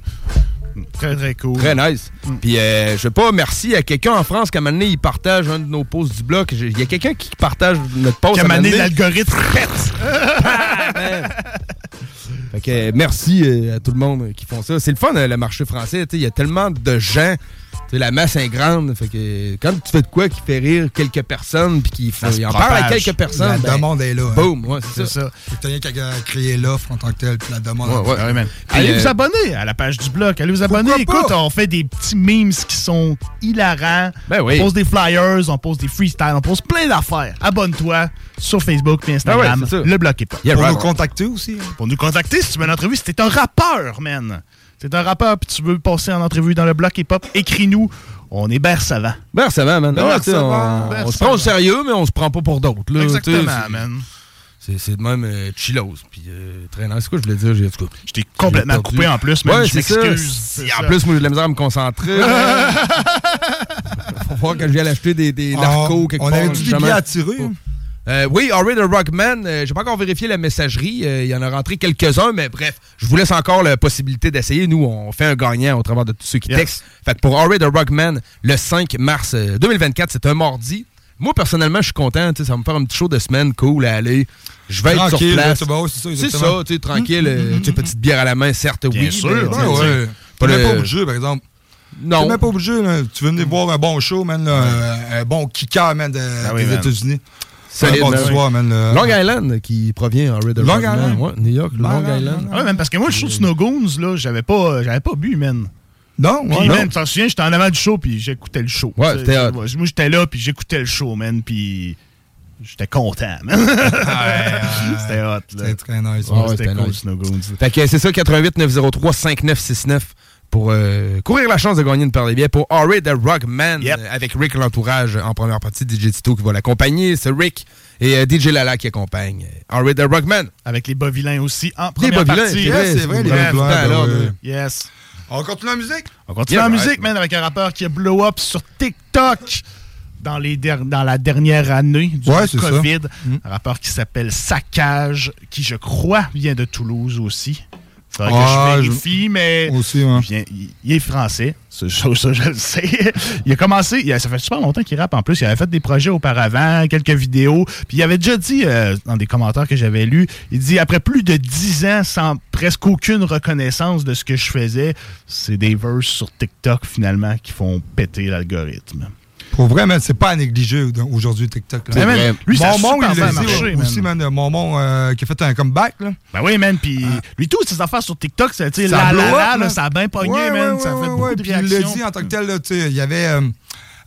Très très cool. Très nice. Puis, euh, je sais pas, merci à quelqu'un en France qui, à un moment donné, il partage un de nos posts du bloc. Il y a quelqu'un qui partage notre post. Qui a à un moment donné. l'algorithme pète. Fait que, euh, merci euh, à tout le monde qui font ça. C'est le fun, euh, le marché français. Il y a tellement de gens. La masse est grande. Fait que quand tu fais de quoi qui fait rire quelques personnes, puis qui il en parle à quelques personnes, La ben, demande est là. hein. Boom, ouais, c'est ça. ça. C'est rien qu'à créer l'offre en tant que telle, puis la demande. Ouais, ouais. Allez euh, vous abonner à la page du blog. Allez vous abonner. Pourquoi Écoute, pas? on fait des petits memes qui sont hilarants. Ben oui. On pose des flyers, on pose des freestyles, on pose plein d'affaires. Abonne-toi sur Facebook et Instagram. Ben ouais, le bloc est pas. Yeah, Pour right, nous right. contacter aussi. hein. Pour nous contacter, si tu veux une entrevue, si t'es un rappeur, man. T'es un rappeur puis tu veux passer en entrevue dans le bloc hip-hop, écris-nous. On est bien savant. Va, man. Va. on, on se prend au sérieux, mais on se prend pas pour d'autres. Exactement, c'est- man. C'est c'est de même euh, chillos. Puis euh, très nice. C'est quoi je voulais dire? J'ai Je t'ai complètement coupé en plus, man. Ouais, je c'est ça. m'excuse. En ça. plus, moi, j'ai de la misère à me concentrer. Faut voir que je viens acheter des, des narcos quelque on part. avait-tu des justement. billets à tirer? Euh, oui, Henry the Rockman, euh, j'ai pas encore vérifié la messagerie. euh, il y en a rentré quelques-uns, mais bref, je vous laisse encore la possibilité d'essayer. Nous, on fait un gagnant au travers de tous ceux qui Yes. textent. Fait que pour Henry the Rockman, le 5 mars euh, 2024, c'est un mardi. Moi, personnellement, je suis content. tu Ça va me faire un petit show de semaine cool à aller. Je vais être sur place. c'est ça, ça, tu tranquille. euh, tu sais, petite bière à la main, certes, Bien oui. sûr, mais, tu Ouais, pas le- pas obligé, par exemple. Non. même pas obligé, là. Tu veux venir voir un bon show, man, là, euh, un bon kicker, man, de- Ah oui, des. États-Unis. Solide, un bon man. soir, man. là. Long Island, qui provient Henry the Long. Island? Ouais, New York, Long, Long Island. Island. Ah Ouais, man, parce que moi, le show de Snow Goons, là, j'avais pas, j'avais pas bu, man. Non, Puis, ouais, non. man, tu t'en souviens, j'étais en avant du show, puis j'écoutais le show. Ouais, c'était hot. Moi, j'étais là, puis j'écoutais le show, man, puis j'étais content, man. c'était hot, là. C'était très nice. Ouais, ouais, c'était c'était cool, nice. Snow Goons. Fait que c'est ça, 88 903 5969 pour euh, courir la chance de gagner une paire de billets pour Henry the Rockman Yep. euh, avec Rick l'entourage en première partie, DJ Tito qui va l'accompagner, c'est Rick et euh, DJ Lala qui accompagne Henry the Rockman. Avec les bas vilains aussi en Les première Vilains, partie. c'est vrai, c'est vrai, les Bas ben ben Yes. On continue la musique? On continue Yeah, en right. musique, man, avec un rappeur qui a blow up sur TikTok dans, les der- dans la dernière année du Ouais. COVID. Un rappeur qui s'appelle Saccage, qui, je crois, vient de Toulouse aussi. Faudrait Ah, que je je- vérifie, mais Aussi, hein. il, est français. Ça, ça, ça, je le sais. Il a commencé, il a- ça fait super longtemps qu'il rappe en plus. Il avait fait des projets auparavant, quelques vidéos. Puis il avait déjà dit, euh, dans des commentaires que j'avais lus, il dit après plus de 10 ans sans presque aucune reconnaissance de ce que je faisais, c'est des verses sur TikTok finalement qui font péter l'algorithme. Pour vrai, man, c'est pas à négliger aujourd'hui, TikTok. là. Mais man, lui, ça super il dit marché, aussi, man. Mormon euh, qui a fait un comeback, là. Ben oui, man. Puis lui, toutes ses affaires sur TikTok, ça, la up, là, ça a bien pogné, Ouais, man. ouais, ça a fait ouais, beaucoup de puis il l'a réactions. dit en tant que tel, là, tu sais, il y avait euh,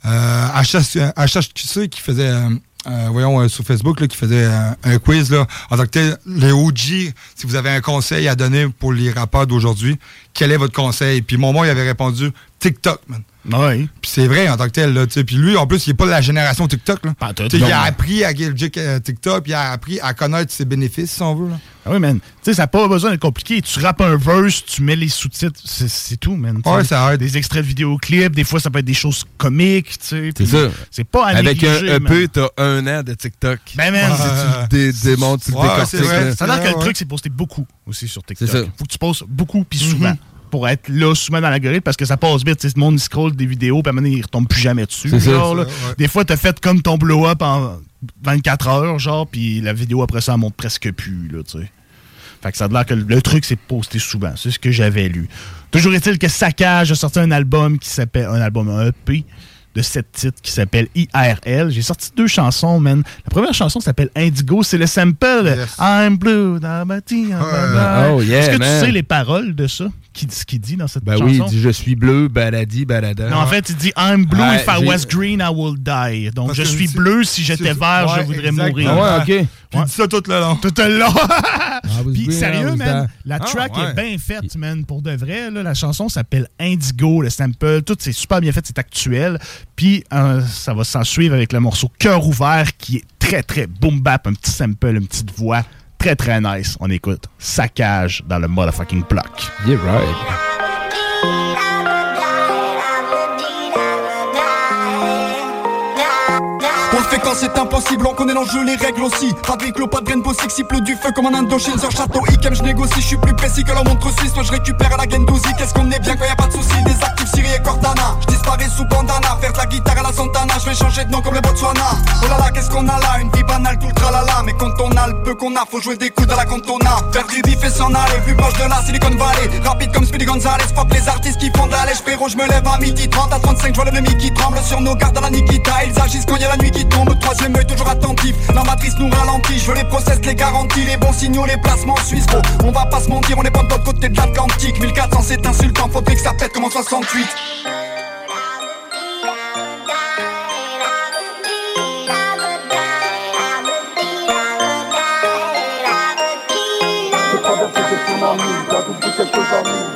euh, HS HHQC qui faisait, euh, euh, voyons, euh, sur Facebook, là, qui faisait euh, un quiz, là, en tant que tel, les OG, si vous avez un conseil à donner pour les rappeurs d'aujourd'hui, quel est votre conseil? Puis Momon, il avait répondu TikTok, man. Oui. Puis c'est vrai en tant que tel, là, tu sais. Puis lui, en plus, il n'est pas de la génération TikTok, là. Pas tout, il a appris à euh, TikTok, puis il a appris à connaître ses bénéfices, si on veut, là. Ah oui, man. Tu sais, ça n'a pas besoin d'être compliqué. Tu rappes un verse, tu mets les sous-titres, c'est c'est tout, man. Ouais, ça aide. Des extraits de vidéoclips, des fois, ça peut être des choses comiques, tu sais. C'est ça. C'est pas à Avec négliger, un. EP, t'as un an de TikTok. Ben, man, Si tu démontes, tu le décortiques. Ça a l'air que le truc, c'est de poster beaucoup aussi sur TikTok. C'est ça. Faut que tu postes beaucoup puis souvent. Mhm. Pour être là souvent dans l'algorithme parce que ça passe vite. Tu sais, Le monde il scroll des vidéos puis à un moment donné, il retombe plus jamais dessus. C'est ça. genre, là. Ça, ouais. Des fois, t'as fait comme ton blow-up en 24 heures, genre, puis la vidéo après ça, elle monte presque plus, là, tu sais. Fait que ça a l'air que le truc, c'est de poster souvent. C'est ce que j'avais lu. Toujours est-il que Saccage a sorti un album qui s'appelle. Un album, un EP de sept titres qui s'appelle IRL. J'ai sorti deux chansons, man. La première chanson s'appelle Indigo. C'est le sample Yes. I'm blue, bye-bye. Oh, yeah, Est-ce que man. tu sais les paroles de ça? Qui, ce qu'il dit dans cette Ben chanson? oui, il dit je suis bleu, baladi, balada. Non, en fait, il dit I'm blue, Ouais, if I was green, I will die. Donc, Parce je suis bleu, si j'étais vert, je ouais, voudrais exact. mourir. Ah ouais, ok. Puis il dit ça tout le long. Tout le long. Puis sérieux, man, la Ah, track ouais. est bien faite, man, pour de vrai. là. la chanson s'appelle Indigo, le sample, tout c'est super bien fait, c'est actuel. Puis euh, ça va s'en suivre avec le morceau Cœur ouvert qui est très très boom bap, un petit sample, une petite voix. Très très nice. On écoute Saccage dans le motherfucking block. Yeah, right. Le quand c'est impossible, on connaît l'enjeu, les règles aussi. De véhicule, pas de graine s'il pleut du feu comme un Indochine sur château Ikem, je négocie, je suis plus précis que la montre suisse, moi je récupère à la Gendouzi. Qu'est-ce qu'on est bien quand y a pas de soucis, des actifs Siri et Cortana. Je disparais sous bandana, faire de la guitare à la Santana, je vais changer de nom comme le Botswana. Oh là là, qu'est-ce qu'on a là, une vie banale, tout le tralala. Mais quand on a le peu qu'on a, faut jouer des coups dans la cantona. Faire du bif et s'en aller, plus proche de la Silicon Valley. Rapide comme Speedy Gonzalez, fuck les artistes qui font de la je me lève à midi 30 à 35, je vois l'ennemi qui tremble sur nos gardes à la Nikita. Ils agissent quand y a la nuit qui tombe. Troisième œil toujours attentif, la matrice nous ralentit. Je veux les process, les garanties, les bons signaux, les placements suisses. Gros, on va pas se mentir, on est pas de l'autre côté de l'Atlantique. 1400 c'est insultant, faudrait que ça pète comme en 68. quelques amis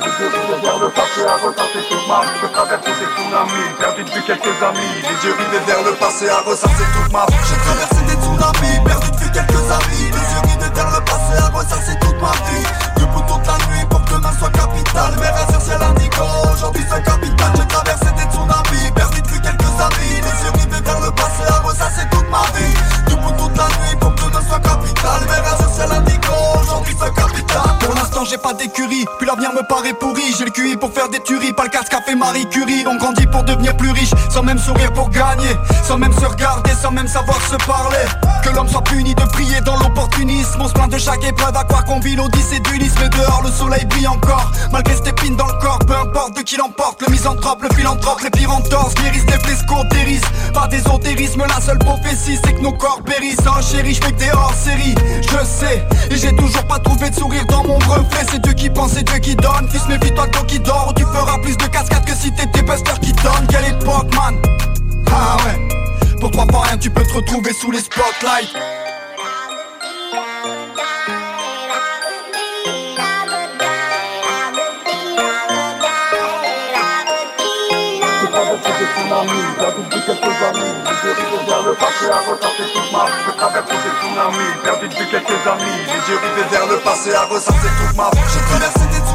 Les yeux rivés vers le passé à ressasser toute ma Je traverser des tsunamis, perdu depuis quelques amis Les yeux rivés vers le passé à ressasser toute ma J'ai traversé des tsunamis, perdu depuis quelques amis Les yeux rivés vers le passé à ressasser toute ma vie. Debout toute la nuit pour que demain soit capital Mes rêves sur ciel indigo, aujourd'hui c'est capital. J'ai traversé des tsunamis, perdu depuis quelques amis Les yeux rivés vers le passé à ressasser toute ma vie. Debout toute la nuit pour que demain soit capital Mes rêves sur ciel indigo, aujourd'hui c'est capital. Pour l'instant j'ai pas d'écurie, puis l'avenir me paraît pourri. J'ai le QI pour faire des tueries, pas le casque qu'a fait Marie Curie. On grandit pour devenir plus riche, sans même sourire pour gagner Sans même se regarder, sans même savoir se parler. Que l'homme soit puni de prier dans l'opportunisme. On se plaint de chaque épreuve, à croire qu'on vit l'odyssée d'Ulysse Mais dehors le soleil brille encore, malgré cette épine dans le corps. Peu importe de qui l'emporte, le misanthrope, le philanthrope Les pires entorses, guérissent, les flesques dérissent Pas d'ésotérisme, la seule prophétie c'est que nos corps périssent. Oh chérie, je des hors série, je sais. Et j'ai toujours pas trouvé de sourire dans mon reflet. C'est Dieu qui pense, c'est Dieu qui donne Fils méfie-toi de qui dort Ou tu feras plus de cascades que si t'étais Buster qui donne. Quelle époque man? Ah ouais. Pour trois fois rien tu peux te retrouver sous les spotlights. Le passé à ressasser toute ma Je traverse des tsunamis, perdu depuis quelques amis yeux rivés vers le passé à ressasser toute ma J'ai traversé des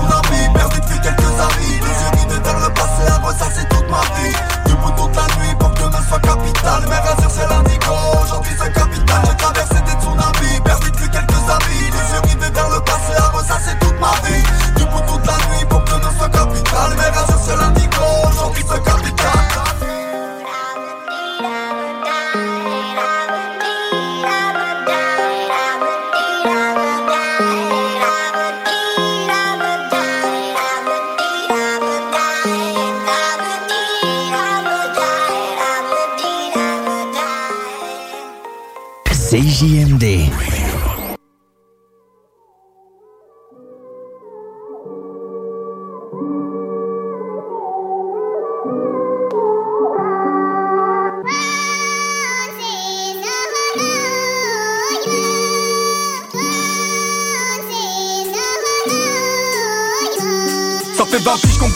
perdu depuis quelques amis Les yeux rivés vers le passé à ressasser toute ma vie. Debout toute la nuit pour que demain soit capital. Mes rêves c'est l'indigo, aujourd'hui c'est capital. J'ai traversé des tsunamis, perdu depuis quelques amis Les yeux rivés vers le passé à ressasser toute ma vie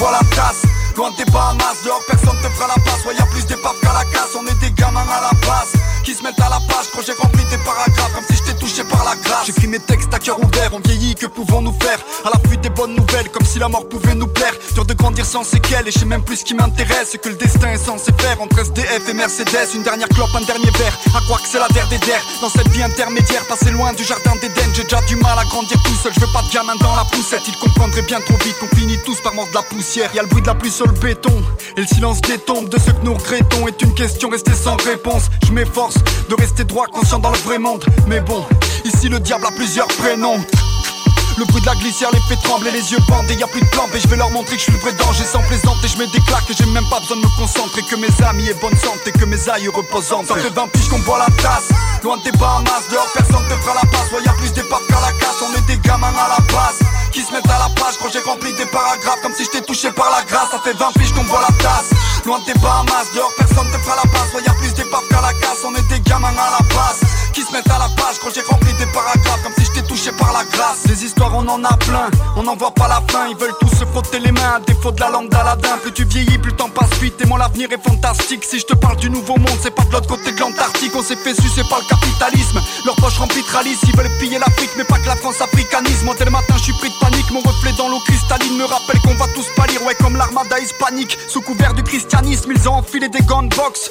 20 piges qu'on boit la tasse Loin des Bahamas, dehors personne te fera la passe. Ouais y'a plus d'épave qu'à la casse, on est des gamins à la base Qui se mettent à la page quand j'ai rempli des paragraphes Comme si j'étais touché par la grâce. J'écris mes textes à cœur ouvert, on vieillit, que pouvons-nous faire? À la fuite des bonnes nouvelles, comme si la mort pouvait nous plaire. Dur de grandir sans séquelles, et je sais même plus ce qui m'intéresse. Ce que le destin est censé faire entre SDF et Mercedes. Une dernière clope, un dernier verre, à croire que c'est la der des der Dans cette vie intermédiaire, passer loin du jardin d'Éden J'ai déjà du mal à grandir tout seul, je veux pas de gamin dans la poussette Ils comprendraient bien trop vite qu'on finit tous par mordre de la poussière. Y'a le bruit de la pluie sur le béton, et le silence des tombes de ceux que nous regrettons Est une question restée sans réponse. Je m'efforce de rester droit, conscient dans le vrai monde. Mais bon, ici le diable a plusieurs prénoms. Le bruit de la glissière les fait trembler, les yeux bandés, y a plus de plan Et je vais leur montrer que je suis le vrai danger sans plaisanter. Je mets des claques j'ai même pas besoin de me concentrer Que mes amis aient bonne santé, que mes aïeux reposent Ça fait 20 piges qu'on boit la tasse Loin des Bahamas, dehors personne te fera la passe. Ouais y a plus d'épave qu'à la casse, on est des gamins à la base Qui se mettent à la page quand j'ai rempli des paragraphes Comme si j'étais touché par la grâce. Ça fait 20 piges qu'on boit la tasse. Loin des Bahamas, dehors personne te fera la passe. A plus d'épave qu'à la casse, on est des gamins à la base Qui se mettent à la page quand j'ai rempli des paragraphes Comme si j'étais touché par la grâce Des histoires on en a plein, on n'en voit pas la fin. Ils veulent tous se frotter les mains à défaut de la lampe d'Aladin. Plus tu vieillis, plus le temps passe vite et mon avenir est fantastique. Si je te parle du nouveau monde, c'est pas de l'autre côté de l'Antarctique. On s'est fait sucer par le capitalisme, leur poche remplie de Ils veulent piller l'Afrique mais pas que la France africanisme dès le matin je suis pris de panique, mon reflet dans l'eau cristalline Me rappelle qu'on va tous pâlir, ouais comme l'armada hispanique Sous couvert du christianisme, ils ont enfilé des gants de boxe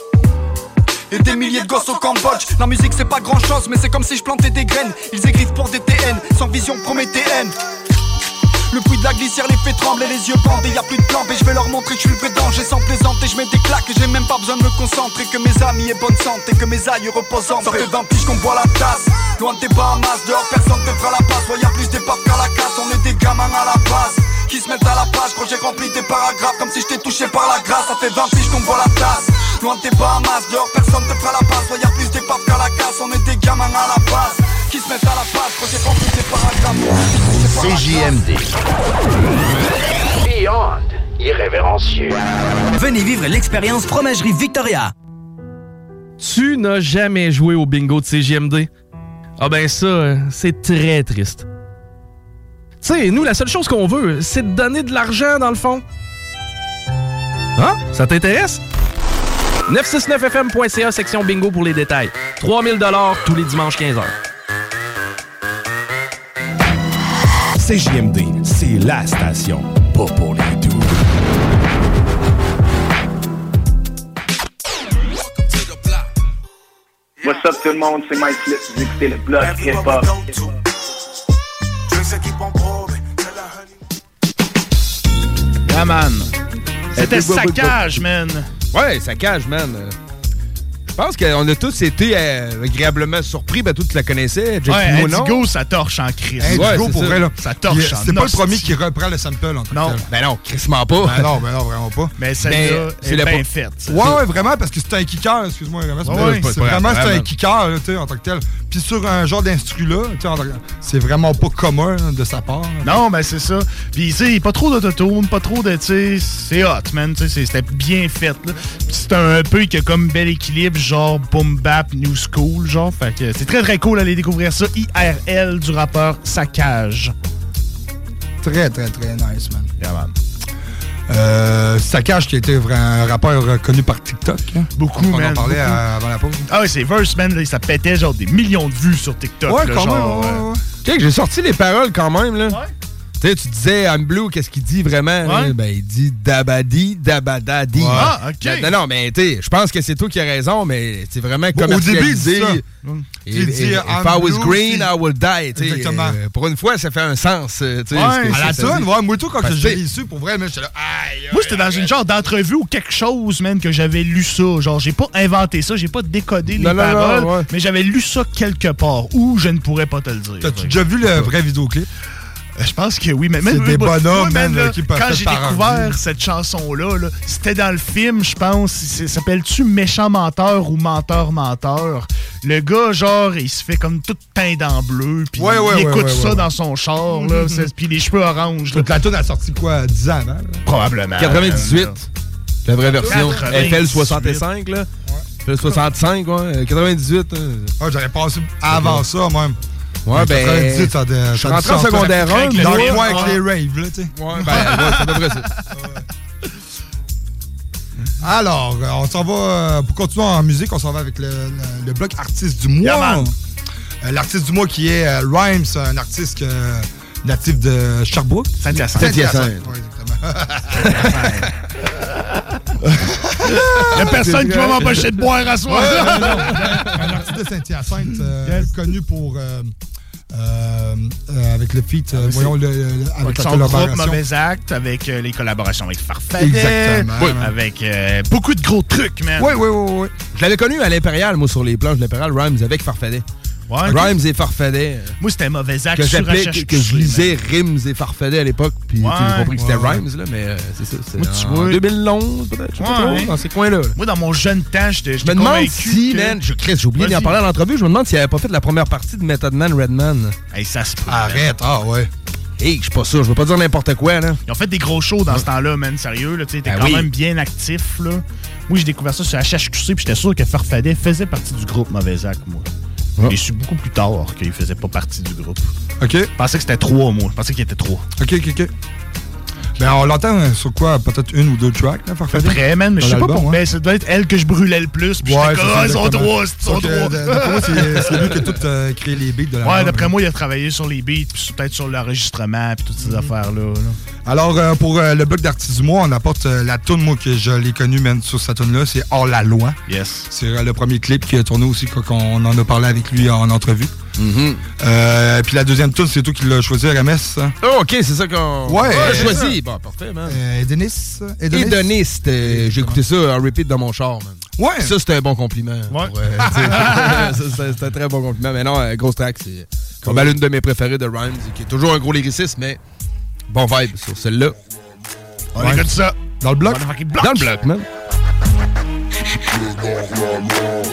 et des milliers de gosses au Cambodge. La musique c'est pas grand chose mais c'est comme si je plantais des graines. Ils écrivent pour des TN, sans vision prométhéenne le bruit de la glissière les fait trembler, les yeux bandés, y a plus de plan B Je vais leur montrer que je suis le vrai danger. Sans plaisanter Je mets des claques et j'ai même pas besoin de me concentrer. Que mes amis aient bonne santé, que mes aïeux reposent en 20 piges qu'on boit la tasse. Loin de tes Bahamas, dehors personne te fera la passe. Ouais plus des qu'à la casse, on est des gamins à la base Qui se mettent à la page quand j'ai rempli tes paragraphes Comme si j'étais touché par la grâce, ça fait 20 piges qu'on voit la tasse Loin de tes Bahamas, dehors personne te fera la passe y'a plus des papes qu'à la casse, on est des gamins à la base Qui se mettent à la page quand j'ai rempli tes paragraphes CJMD. Beyond irrévérencieux. Venez vivre l'expérience Fromagerie Victoria. Tu n'as jamais joué au bingo de CGMD? Ah ben ça, euh, c'est très triste. Tu sais, nous, la seule chose qu'on veut, c'est de donner de l'argent, dans le fond. Hein? Ça t'intéresse? 969fm.ca, section bingo pour les détails. 3000 tous les dimanches 15h. CJMD, c'est la station, pas pour les doux. What's up tout le monde, c'est Mike Flip, vous écoutez le bloc hip-hop. C'était saccage, man. Ouais, saccage, man. Je pense qu'on a tous été euh, agréablement surpris. Ben, toi, tu la connaissais, Jake Ouais. Indigo, ça torche en crise. Indigo, Ouais, pour c'est vrai, ça. là. Ça torche en C'est pas le premier qui reprend le sample en tant que Non. Ben non, crissement pas. Ben non, ben non, vraiment pas. Mais celle-là est bien faite. ça. Ouais, ouais, vraiment, parce que c'est un kicker, excuse-moi. vraiment, C'est vraiment un kicker, tu sais, en tant que tel. Puis sur un genre d'instru-là, c'est vraiment pas commun hein, de sa part. Non, ben c'est ça. Puis, tu sais, pas trop d'autotune, pas trop de. Tu sais, c'est hot, man. Tu sais, c'était bien fait, là. C'est un peu qui a comme bel équilibre, genre boom bap, new school, genre. Fait que c'est très, très cool d'aller découvrir ça. IRL du rappeur Saccage. Très, très, très nice, man. Yeah, man. Euh, Sakash, qui était un rappeur connu par TikTok. hein. Beaucoup, On en parlait beaucoup. avant la pause. Ah ouais, c'est Verse, man. là, ça pétait genre des millions de vues sur TikTok. Ouais, là, quand même, genre, ouais, euh, j'ai sorti les paroles quand même, là. Tu sais, tu disais I'm Blue, qu'est-ce qu'il dit vraiment? Ouais. Ben, il dit Dabadi, Dabadadi. Ah, ok. Non, non, mais tu sais, je pense que c'est toi qui as raison, mais c'est vraiment Bon, au début, il dit ça. Et- Il dit, If I'm I was blue, green, si- I will die. Exactement. euh, pour une fois, ça fait un sens. euh, Ouais, à la ça tonne, ouais, moi, tout, quand j'ai sais, reçu, pour vrai, j'étais là, aïe, Moi, c'était dans une genre d'entrevue ou quelque chose, man, que j'avais lu ça. Genre, j'ai pas inventé ça, j'ai pas décodé les Non, non, non, paroles, mais j'avais lu ça quelque part où je ne pourrais pas te le dire. T'as-tu déjà vu le vrai vidéoclip? Euh, Je pense que oui, mais C'est même des moi, bonhommes, man, là, qui quand j'ai découvert cette chanson-là, là, c'était dans le film, je pense. Ça s'appelle-tu Méchant menteur ou Menteur menteur? Le gars, genre, il se fait comme tout peint en bleu, puis Ouais, ouais, il ouais, écoute ouais, ça ouais. dans son char, là, c'est- puis les cheveux oranges. la tune a sorti quoi, 10 ans avant? là? Probablement. 98, la vraie version. 98. FL 65, là. FL 65, ouais. euh, 98. euh. Ah, j'aurais passé avant ça, même. Ouais, En ben. 98, ça a- Je suis rentré en secondaire avec 1. le- Dans le coin avec les raves, là, tu sais. Ouais, ben, ouais, ça. Alors, on s'en va, euh, pour continuer en musique, on s'en va avec le, le- le bloc artiste du mois. Yeah. Euh, L'artiste du mois qui est euh, Rhymes, un artiste euh, natif de Sherbrooke. Saint-Hyacinthe. Saint-Hyacinthe, Saint-Hyacinthe. ouais, exactement. Y a personne qui va m'empêcher de boire à soir. Ouais, non. un artiste de Saint-Hyacinthe, euh, connu pour... euh, euh, euh, avec le feat, euh, voyons, le, le- avec son groupe. Mauvais Acte, avec les collaborations avec Farfadet. Exactement. Oui, avec euh, beaucoup de gros trucs, man. Oui, oui, oui, oui. Je l'avais connu à l'Impérial, moi, sur les planches de l'Impérial, Rhymes avec Farfadet. Ouais. Rhymes et Farfadet. euh, Moi, c'était Mauvais Acte Que HHQC, que, je lisais Rims et Farfadet à l'époque, puis tu sais, j'ai Ouais. compris que c'était Ouais, ouais. Rhymes, là, mais euh, c'est ça. C'est Moi, tu en vois. 2011, peut-être, je sais pas Ouais. trop, dans ces coins-là. là. Moi, dans mon jeune temps, Je me demande si, que... man, je, Chris, j'ai oublié d'en parler à l'entrevue, je me demande s'il avait pas fait la première partie de Method Man Redman. Hey, ça se peut. Arrête, ah ouais. Hey, je suis pas sûr, je veux pas dire n'importe quoi, là. Ils ont fait des gros shows dans ce temps-là, man, sérieux. Là, t'es Ben quand oui. même bien actif. Là. Moi, j'ai découvert ça sur HHQC, puis j'étais sûr que Farfadet faisait partie du groupe Mauvais Acte, moi. J'ai su beaucoup plus tard qu'il faisait pas partie du groupe. OK. Je pensais que c'était trois, moi. Je pensais qu'il était trois. OK, OK, OK. Ben, on l'entend euh, sur quoi? Peut-être une ou deux tracks, là, Farfadet? près, man, mais je sais pas pourquoi. Mais ça doit être elle que je brûlais le plus. Puis Ouais, j'étais comme, ah, ils sont trois, ils sont euh, trois. D'après moi, c'est c'est lui qui a tout euh, créé les beats de la Ouais, d'après moi, il a travaillé sur les beats, puis peut-être sur l'enregistrement, puis toutes ces affaires-là. là. Alors, euh, pour euh, le bloc d'artistes du mois, on apporte euh, la tune moi, que je l'ai connue, même sur cette tune là c'est Hors la loi. Yes. C'est euh, le premier clip qui a tourné aussi, quand on en a parlé avec lui en entrevue. Euh, puis la deuxième tune, c'est toi qui l'as choisi, RMS. Oh, ok, c'est ça qu'on Ouais, a choisi. Bon, parfait, man. Euh. Hédoniste. euh, J'ai écouté ça en repeat dans mon char, man. Ouais. Ça, c'était un bon compliment. euh, C'était c'était un très bon compliment. Mais non, euh, grosse track, c'est comme l'une de mes préférées de Rhymes, qui est toujours un gros lyriciste, mais bon vibe sur celle-là. On écoute ça. Dans le bloc? Dans le bloc, man.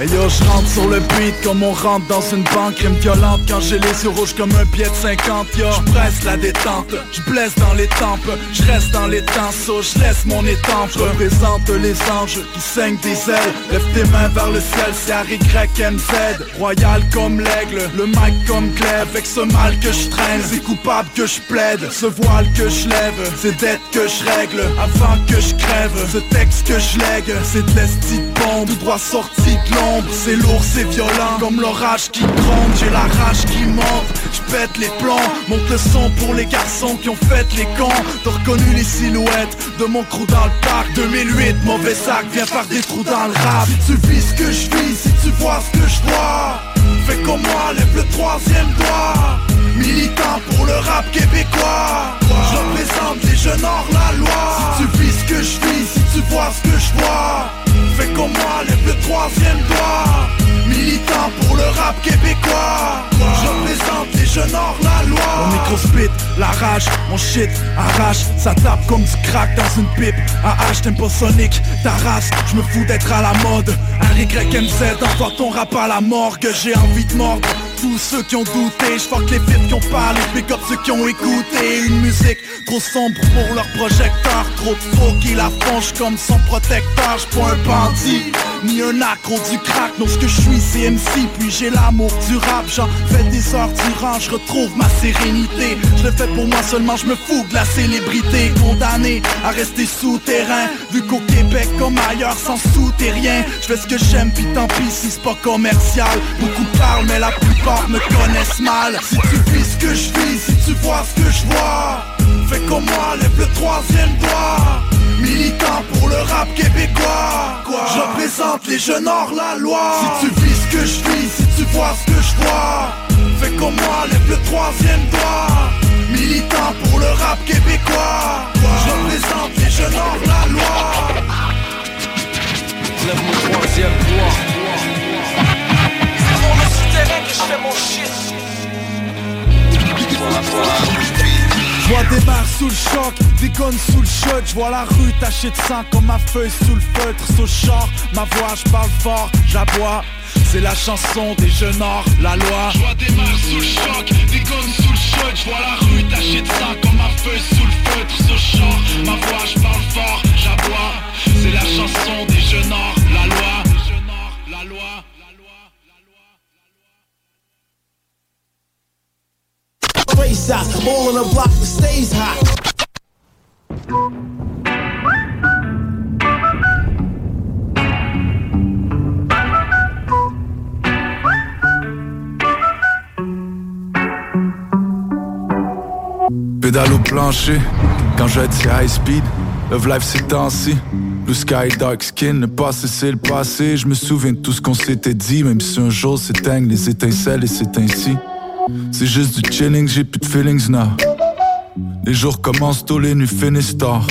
Hey yo, je rentre sur le beat comme on rentre dans une banque. Crime violente quand j'ai les yeux rouges comme un pied de 50 Yo, je presse la détente, je blesse dans les tempes. Je reste dans les tenseaux, je laisse mon étampe. Je représente les anges qui saignent des ailes. Lève tes mains vers le ciel, c'est Harry MZ Royal comme l'aigle, le mic comme glaive. Avec ce mal que je traîne, c'est coupable que je plaide. Ce voile que je lève, c'est dette que je règle. Avant que je crève, ce texte que je lègue C'est de bombe, tout droit sorti de l'ombre C'est lourd, c'est violent, comme l'orage qui gronde J'ai la rage qui monte, je pète les plombs Monte le pour les garçons qui ont fait les cons T'as reconnu les silhouettes de mon crew dans le parc. 2008, mauvais sac, viens faire des trous dans le rap. Si tu vis ce que je vis, si tu vois ce que je vois Fais comme moi, lève le troisième doigt. Militant pour le rap québécois Je représente les jeunes hors la loi. Si tu vis ce que je vis, si tu vois ce que je vois Fais comme moi, lève le troisième doigt Militant pour le rap québécois. Je représente les jeunes hors la loi. Mon micro spit, la rage, mon shit arrache. Ça tape comme du crack dans une pipe. AH t'aimes pas Sonic, ta race. Je me fous d'être à la mode. Harry MZ, envoie ton rap à la morgue. J'ai envie de mordre tous ceux qui ont douté, je les filles qui ont parlé, pick up ceux qui ont écouté. Une musique trop sombre pour leur projecteur. Trop faux qui la fongent comme son protecteur. J'suis pas un bandit, ni un accro du crack. Non ce que je suis c'est MC, puis j'ai l'amour du rap J'en fais des heures durant, je retrouve ma sérénité. Je le fais pour moi seulement, je me fous de la célébrité. Condamné à rester souterrain Vu qu'au Québec comme ailleurs sans souterrain. Je fais ce que j'aime, puis tant pis si c'est pas commercial. Beaucoup parlent mais la plupart me connaissent mal. Si tu vis ce que je vis, si tu vois ce que je vois Fais comme moi, lève le troisième doigt. Militant pour le rap québécois. Je représente les jeunes hors la loi. Si tu vis ce que je vis, si tu vois ce que je vois. Fais comme moi, lève le troisième doigt. Militant pour le rap québécois. Je représente les jeunes hors la loi. Lève mon troisième doigt. C'est sur le souterrain que je fais mon shit. J'vois des mains sous le choc, des guns sous le shot J'vois la rue tachée de sang comme ma feuille sous le feutre. Sous char, ma voix, j'parle fort, j'aboie. C'est la chanson des jeunes hors la loi. J'vois des mains sous le choc, des guns sous le shot J'vois la rue tachée de sang comme ma feuille sous le feutre. Ce char, ma voix, j'parle fort, j'aboie. C'est la chanson des jeunes hors All block that stays. Pédale au plancher, quand je dis high speed, Love life c'est temps-ci. Blue sky, dark skin, le passé c'est le passé. Je me souviens de tout ce qu'on s'était dit, même si un jour s'éteignent les étincelles et c'est ainsi. C'est juste du chilling, j'ai plus de feelings now. Les jours commencent tôt, les nuits finissent tard.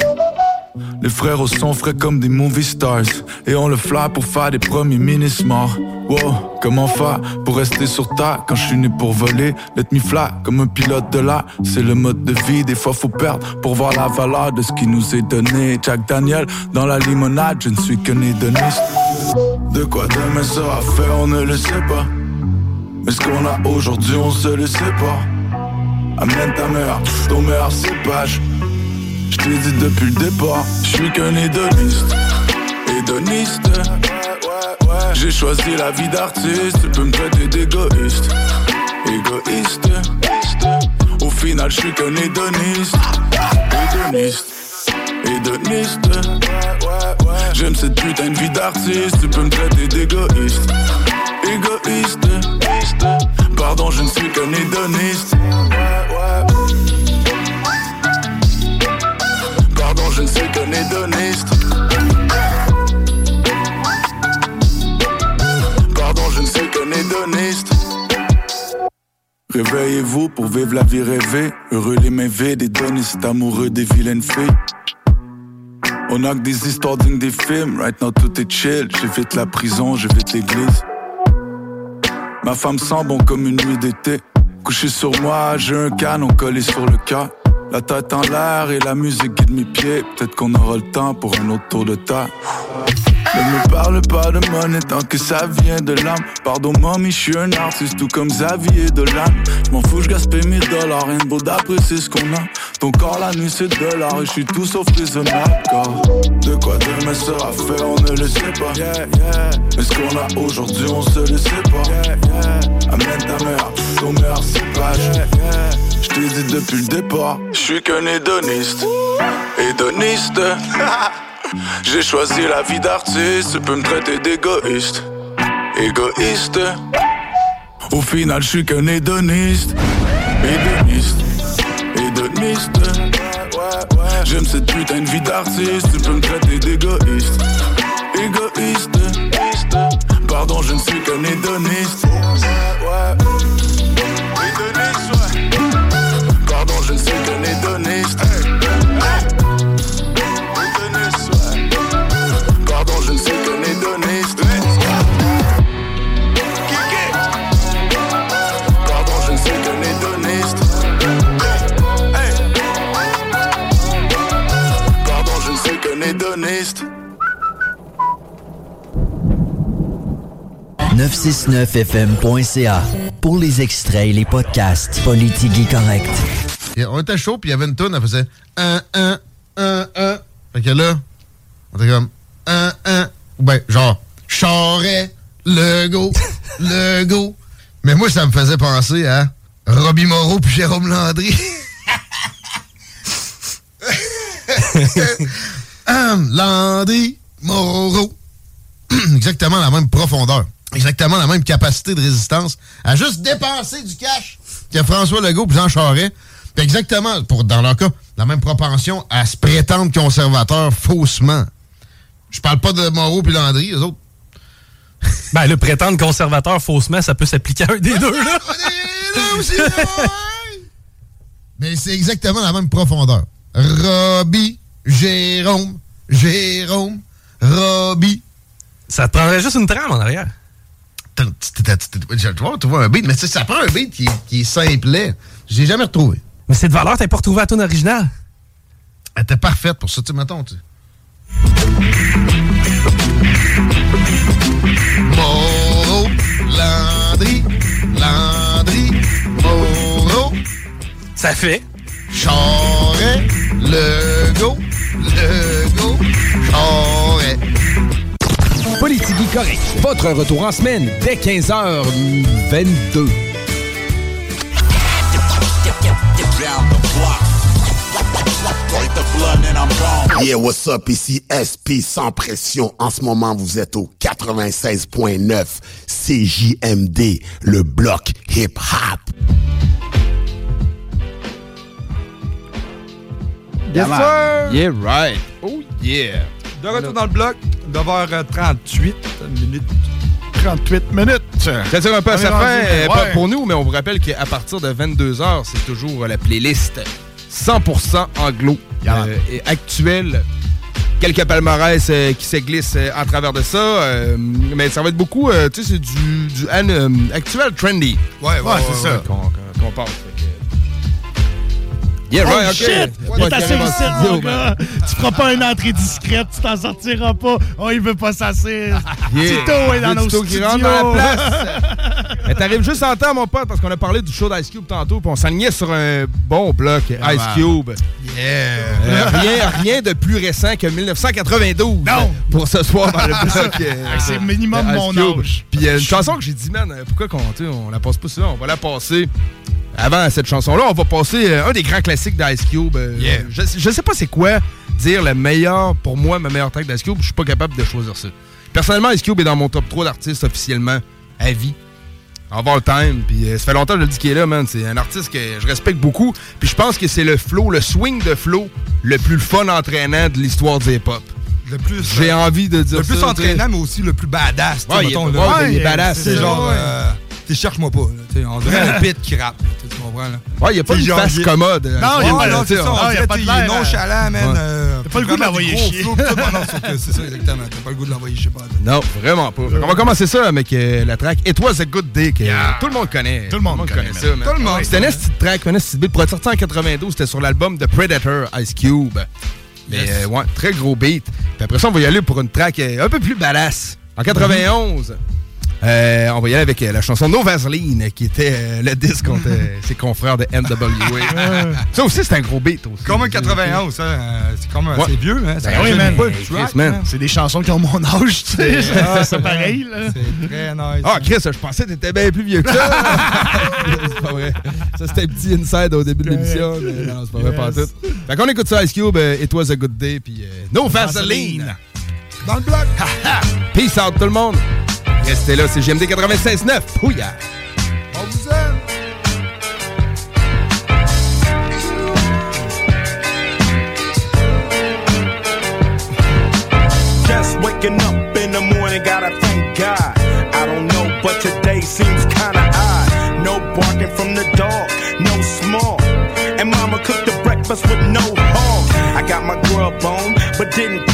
Les frères au son frais comme des movie stars. Et on le fly pour faire des premiers mini-smarts Wow, comment faire pour rester sur terre Quand je suis né pour voler, let me fly Comme un pilote de l'air, c'est le mode de vie. Des fois faut perdre pour voir la valeur de ce qui nous est donné. Jack Daniel dans la limonade, je ne suis qu'un hédoniste. De quoi demain sera fait, on ne le sait pas Mais ce qu'on a aujourd'hui, on se le sait pas Amène ta mère, ton meilleur cépage je t'ai dit depuis le départ, je suis qu'un hédoniste. Hédoniste. J'ai choisi la vie d'artiste, tu peux me traiter d'égoïste. Égoïste. Au final, je suis qu'un hédoniste. Hédoniste. Hédoniste. J'aime cette putain de vie d'artiste, tu peux me traiter d'égoïste égoïste. Pardon, je ne suis qu'un hédoniste. Pardon, je ne suis qu'un hédoniste. Pardon, je ne suis qu'un hédoniste. Réveillez-vous pour vivre la vie rêvée. Heureux les mains vides, hédonistes, amoureux des vilaines filles. On a que des histoires dignes des films. Right now, tout est chill. J'évite la prison, j'évite l'église. Ma femme sent bon comme une nuit d'été. Couché sur moi, j'ai un canon collé sur le cœur. La tête en l'air et la musique guide mes pieds. Peut-être qu'on aura le temps pour un autre tour de table. Ne me parle pas de monnaie tant que ça vient de l'âme. Pardon, mommy, je suis un artiste, tout comme Xavier Dolan. Je m'en fous, je gaspille mes dollars, rien de beau d'après, c'est ce qu'on a. Ton corps, la nuit, c'est de l'art, et je suis tout sauf raisonnable. Car de quoi demain sera fait, on ne le sait pas. Yeah, yeah. Mais ce qu'on a aujourd'hui, on se le sait pas? Yeah, yeah. Amène ta mère, ton meilleur cépage. Depuis le départ, je suis qu'un hédoniste. Hédoniste. J'ai choisi la vie d'artiste, tu peux me traiter d'égoïste. Égoïste. Au final, je suis qu'un hédoniste. Hédoniste. Hédoniste. J'aime cette putain de vie d'artiste, tu peux me traiter d'égoïste. Égoïste. Pardon, je ne suis qu'un. Hédoniste, 969fm.ca pour les extraits et les podcasts Politique correct. On était chaud, puis il y avait une tonne, elle faisait 1, 1, 1, 1. Fait que là, on était comme 1, 1. Ou ben, genre, Charret, Legault, Legault. Mais moi, ça me faisait penser à Robbie Moreau puis Jérôme Landry. Hum, Landry, Moreau. Exactement la même profondeur. Exactement la même capacité de résistance à juste dépenser du cash que François Legault et Jean Charest. Puis exactement, pour, dans leur cas, la même propension à se prétendre conservateurs faussement. Je parle pas de Moreau puis Landry, les autres. Ben, le prétendre conservateur faussement, ça peut s'appliquer à un des deux, là. Mais c'est exactement la même profondeur. Robbie, Jérôme, Jérôme, Robbie. Ça te prendrait juste une trame en arrière. Je tu vois un beat, mais ça prend un beat qui, qui est simplet. J'ai jamais retrouvé. Mais c'est de valeur, t'as pas retrouvé la tune originale? Elle était parfaite pour ça, tu mettons, tu. Moreau, Landry, Landry, Moreau. Ça fait. Charret, Legault, Legault, Charret. Politique correct. Votre retour en semaine dès 15h22. Yeah, what's up? Ici SP sans pression. En ce moment, vous êtes au 96.9 CJMD, le bloc hip-hop. Yes, sir! Yeah, right. Oh, yeah. De retour dans le bloc, 9h38 minutes. 38 minutes. Ça tire un peu à sa fin, ouais. pas pour nous, mais on vous rappelle qu'à partir de 22h, c'est toujours la playlist 100% anglo euh, et actuelle. Quelques palmarès euh, qui se glissent euh, en travers de ça, euh, mais ça va être beaucoup, euh, tu sais, c'est du, du an- euh, actuel trendy. Ouais, ouais, c'est ça. Qu'on parle. Yeah, oh right, ok. shit! Ouais, T'es assez mon gars! Tu feras pas une entrée discrète, tu t'en sortiras pas. Oh, il veut pas s'asseoir. Yeah. Tito est dans nos Tito studios. dans la place? Mais t'arrives juste en temps, mon pote, parce qu'on a parlé du show d'Ice Cube tantôt, puis on s'alignait sur un bon bloc Ah, Ice wow. Cube. Yeah! Euh, rien, rien de plus récent que 1992 Non. pour ce soir dans le bloc. euh, C'est minimum Ice mon Cube. âge. Puis euh, une chanson que j'ai dit, man, pourquoi qu'on on la passe pas souvent? On va la passer avant cette chanson-là. On va passer euh, un des grands classiques d'Ice Cube. euh, Yeah. je, je sais pas c'est quoi dire le meilleur, pour moi, ma meilleure track d'Ice Cube. Je suis pas capable de choisir ça. Personnellement, Ice Cube est dans mon top 3 d'artistes officiellement à vie. of all time. Puis euh, ça fait longtemps que je le dis qu'il est là, man. C'est un artiste que je respecte beaucoup. Puis je pense que c'est le flow, le swing de flow le plus fun entraînant de l'histoire du hip-hop. Le plus. J'ai envie de dire Le plus ça, entraînant, mais aussi le plus badass. Ouais, il est- ouais, il est badass, C'est genre. euh, tu sais, cherche-moi pas. là. On dirait un pit qui rappe. Tu comprends, là? Ouais, il y a pas une genre, face commode. euh, Non, il y a pas non, tu c'est sais, ça. on- On dirait pas de est l'air, nonchalant, man. Ouais. euh, T'as pas le goût de l'envoyer chier. C'est ça, exactement. T'as pas le goût de l'envoyer, je sais pas. Non, vraiment pas. Qu'on va commencer ça avec euh, la track It Was a Good Day que tout le monde connaît. Tout le monde, connaît, ça. Tout le monde C'était une petite track, une petite beat. Pour être sorti en 92, c'était sur l'album de Predator Ice Cube. Mais euh, ouais, très gros beat. Puis après ça, on va y aller pour une track un peu plus badass. En 91, euh, on va y aller avec euh, la chanson No Vaseline, qui était euh, le disque contre euh, ses confrères de NWA. ça aussi, c'est un gros beat aussi. Comme un 91, ça, c'est comme Ouais. assez vieux, hein. Ça Ben oui, man. C'est des chansons qui ont mon âge, tu sais. Ah, C'est pareil, là. C'est très nice. Ah, Chris, je pensais que t'étais bien plus vieux que ça. c'est pas vrai. Ça, c'était un petit inside au début de l'émission. Mais non, c'est pas vrai, pas tout. Fait qu'on écoute ça, Ice Cube, It Was a Good Day, puis euh, No Vaseline. Dans le bloc. Peace out, tout le monde. Restez là, c'est GMD 96.9. Pouya. On vous aime. Just waking up in the morning, gotta thank God. I don't know, but today seems kinda odd. No barking from the dog, no small. And mama cooked the breakfast with no hog. I got my grub on, but didn't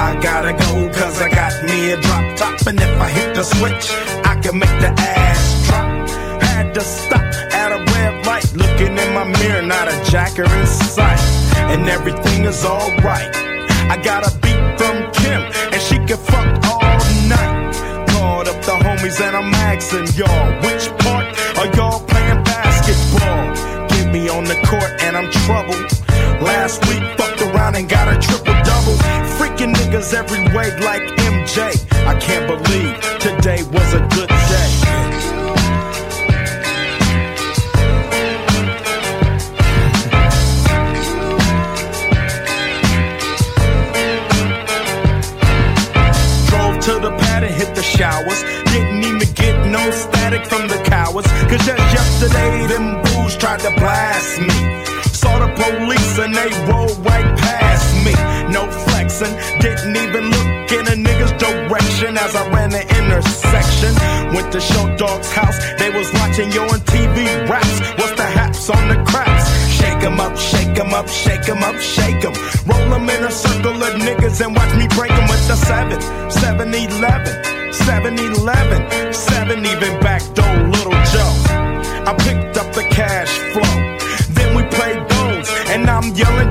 I gotta go, cause I got me a drop top. And if I hit the switch, I can make the ass drop. Had to stop at a red light, looking in my mirror, not a jacker in sight. And everything is alright. I got a beat from Kim, and she can fuck all night. Called up the homies, and I'm asking y'all, which part are y'all playing basketball? Get me on the court, and I'm troubled. Last week, fucked around and got a triple double. Freaking niggas every way like MJ. I can't believe today was a good day. Drove to the pad and hit the showers. Didn't even get no static from the cowards. Cause just yesterday, them fools tried to blast me. Saw the police and they rolled right past me. No didn't even look in a nigga's direction as I ran the intersection. Went to Short Dog's house, they was watching yo MTV raps. What's the haps on the craps? Shake 'em up, shake 'em up, shake 'em up, shake 'em. Roll 'em in a circle of niggas and watch me break 'em with the 7, 7 11, 7 11, 7 even back door, little Joe. I picked up the cash flow. Then we played bones, and I'm yelling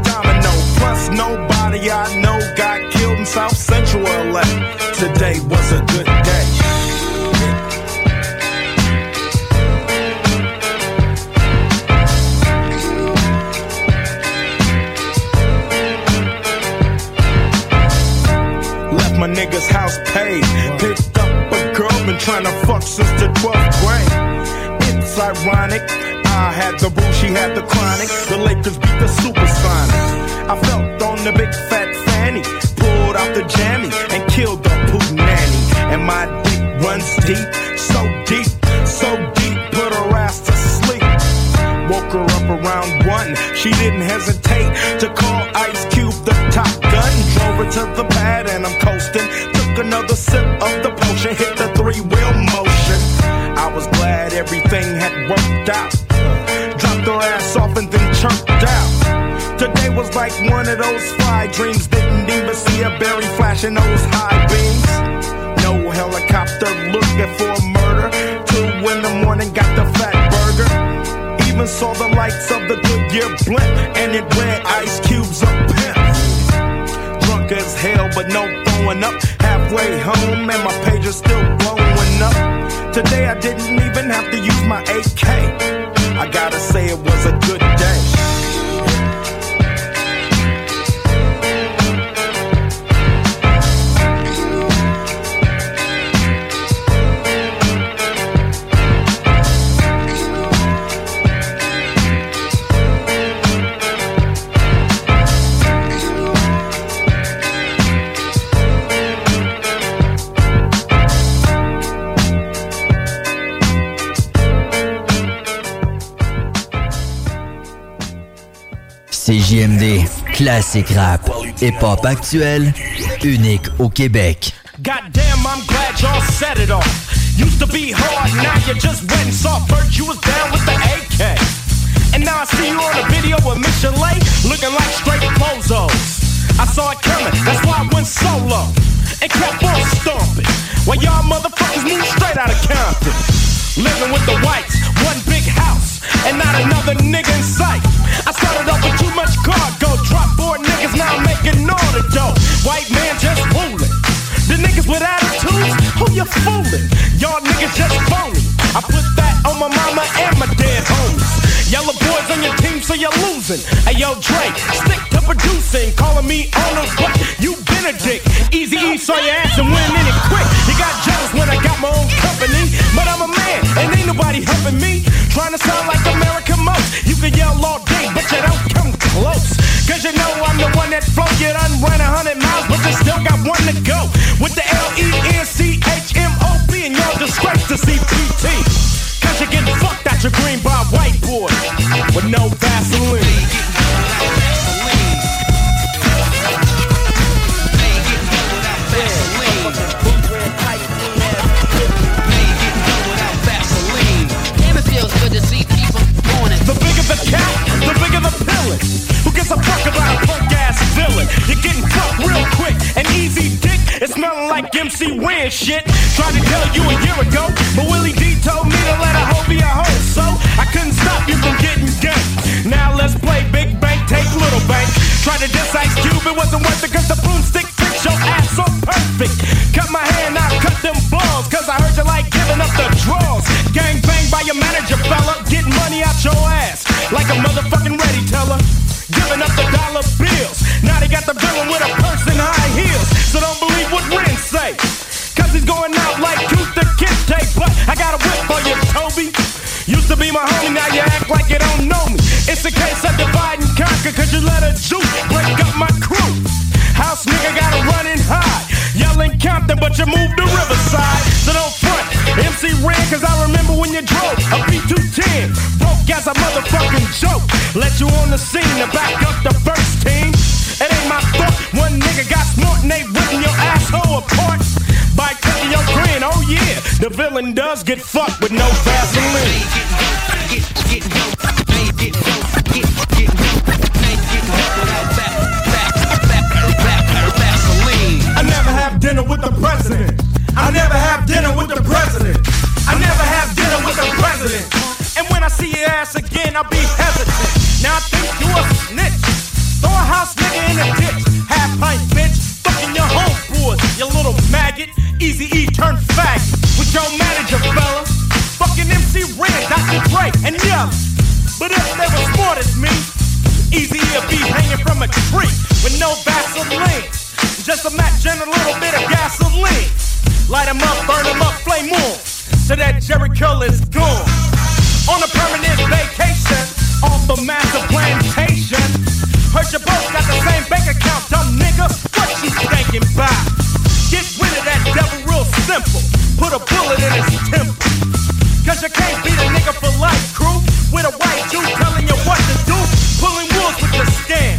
fuck since the 12th grade. It's ironic. I had the boo, she had the chronic. The Lakers beat the Supersonics. I felt on the big fat fanny. Pulled out the jammy and killed the poop nanny. And my dick runs deep, so deep, so deep, put her ass to sleep. Woke her up around one. She didn't hesitate to call Ice Cube the top gun. Drove her to the pad and I'm coasting. Took another sip of the like one of those fly dreams. Didn't even see a berry flashing those high beams. No helicopter looking for murder. Two in the morning, got the fat burger. Even saw the lights of the Goodyear blimp, and it read Ice Cube's a pimp. Drunk as hell, but no throwing up. Halfway home, and my page is still blowing up. Today I didn't even have to use my AK. I gotta say it was a good CJMD, classique rap, hip-hop actuel, unique au Québec. Goddamn, I'm glad y'all set it off. Used to be hard, now you just wet and. First you was down with the AK. And now I see you on a video with Michelet, looking like straight bozos. I saw it coming, that's why I went solo. And kept on stomping. While y'all motherfuckers moved straight out of Compton. Living with the whites, one big house, and not another nigga in sight. I started off with too much cargo, drop four niggas, now I'm making all the dough. White man just ruling. The niggas with attitudes, who you fooling? Y'all niggas just phony. I put that on my mama and my dead homies. Yella boys on your team, so you're losing. Hey yo, Dre, stick to producing, calling me on the but you been a dick. Easy E saw your ass and went in it quick. You got jealous when I got my own company, but I'm a man and ain't nobody helping me. Trying to sound like America most. You can yell all day, but you don't come close. Cause you know I'm the one that flow. You done ran a hundred miles, but you still got one to go. With the L-E-N-C-H-M-O-B and y'all disgrace to CPT. Cause you're getting fucked out your green by white boy with no Vaseline. Shit. Tried to tell you a year ago, but Willie D told me to let a hoe be a hoe. So I couldn't stop you from getting gay. Now let's play Big Bank, take Little Bank. Try to diss Ice Cube, it wasn't worth it cause the broomstick fits your ass so perfect. Cut my hand, I cut them balls, cause I heard you like giving up the draws. Gang bang by your manager, fella. Getting money out your ass like a motherfucking ready teller. Giving up the dollar bills. Now they got the villain with a purse and high Used to be my homie, now you act like you don't know me. It's a case of divide and conquer, cause you let a juke break up my crew. House nigga gotta run and hide. Yelling Compton, but you moved to Riverside. So don't front. MC Ren, cause I remember when you drove a B210. Broke as a motherfucking joke. Let you on the scene to back up the first team. It ain't my fault. One nigga got smart and they ripping your asshole apart. By cutting your oh yeah. The villain does get fucked with no Vaseline. I never have dinner with the president. I never have dinner with the president. I never have dinner with the president. And when I see your ass again, I'll be hesitant. Now I think you a turn fag. With your manager, fella. Fucking MC Ren, Dr. Dre, and Yella. But if they were smart as me, Easy to be hanging from a tree with no Vaseline. Just a match and a little bit of gasoline. Light 'em up, burn 'em up, flame on. So that Jericho is gone. On a permanent vacation, off the master plantation. Heard you both got the same bank account, dumb nigga. What you thinking about? Get rid of that devil simple. Put a bullet in his temple. Cause you can't beat a nigga for life, crew. With a white Jew telling you what to do. Pulling wolves with the scam.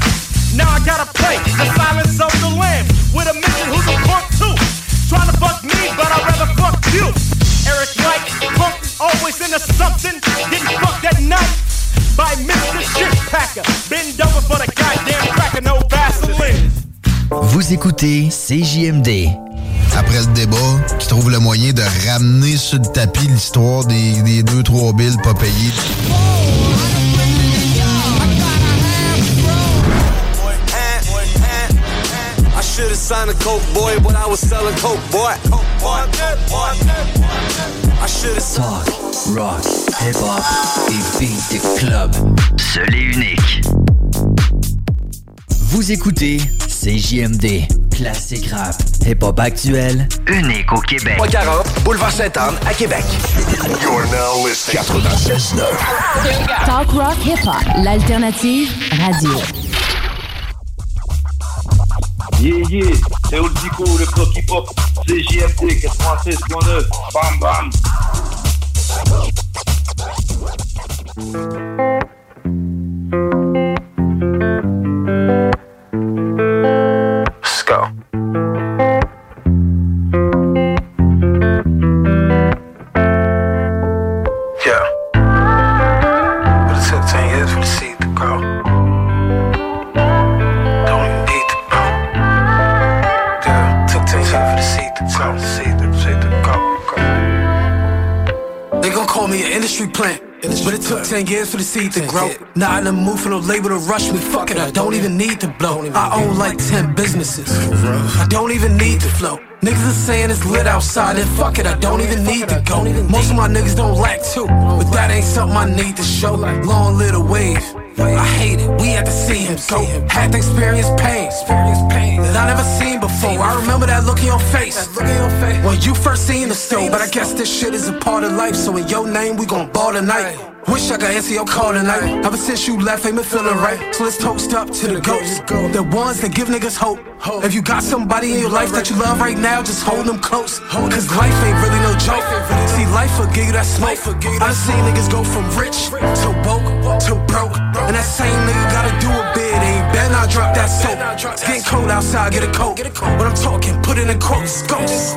Now I gotta play the silence of the lamb. With a mission who's a punk too. Trying to fuck me, but I'd rather fuck you. Eric Wright, punk, always into something. Didn't fuck that night by Mr. Shit Packer. Bend over for the goddamn cracker, no Vaseline. Vous écoutez CJMD. Après le débat, qui trouve le moyen de ramener sur le tapis l'histoire des, des deux, trois billes pas payées. I should have signed a coke boy, but I was selling coke boy. I should have Talk, rock, hip-hop et beat club. Seul et unique. Vous écoutez CJMD. Classique rap, hip-hop actuel, unique au Québec. 40, boulevard Sainte-Anne à Québec. You're now listening 96.9. Talk rock hip-hop, l'alternative radio. Yeah, yeah, c'est Old Dico, le bloc hip-hop, CJMD 96.9, bam bam. 10 years for the seed to grow. Not in the mood for no label to rush me. Fuck it, I don't even need to blow. I own like 10 businesses. I don't even need to flow. Niggas are saying it's lit outside, and fuck it, I don't even need to go. Most of my niggas don't lack too, but that ain't something I need to show. Long little wave. I hate it, we had to see him go. Had to experience pain that I never seen before. I remember that look in your face when you first seen the store. But I guess this shit is a part of life, so in your name, we gon' ball tonight. Wish I could answer your call tonight. Ever since you left, ain't been feeling right. So let's toast up to the ghosts, the ones that give niggas hope. If you got somebody in your life that you love right now, just hold them close. Cause life ain't really no joke. See, life will give you that smoke. I've seen niggas go from rich to woke to broke. And that same nigga gotta do a bid. Ain't better not drop that soap. It's getting cold outside, get a coat. When I'm talking, put in quotes. Ghosts.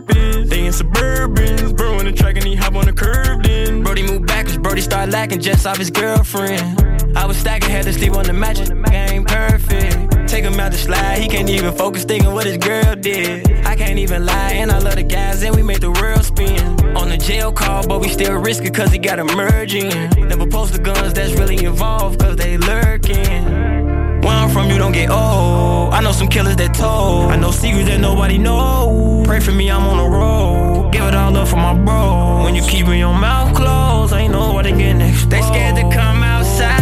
They in Suburbans, bro in the track and he hop on the curb then. Brody moved backwards, Brody start lacking just off his girlfriend. I was stacking, had to sleep on the mattress, game perfect. Take him out the slide, he can't even focus thinking what his girl did. I can't even lie, and I love the guys, and we make the world spin. On the jail call, but we still risk it cause he got emerging. Never post the guns that's really involved cause they lurking. Where I'm from, you don't get old. I know some killers that told. I know secrets that nobody know. Pray for me, I'm on the road. Give it all up for my bro. When you keeping your mouth closed, I ain't know what they getting exposed. They scared to come outside.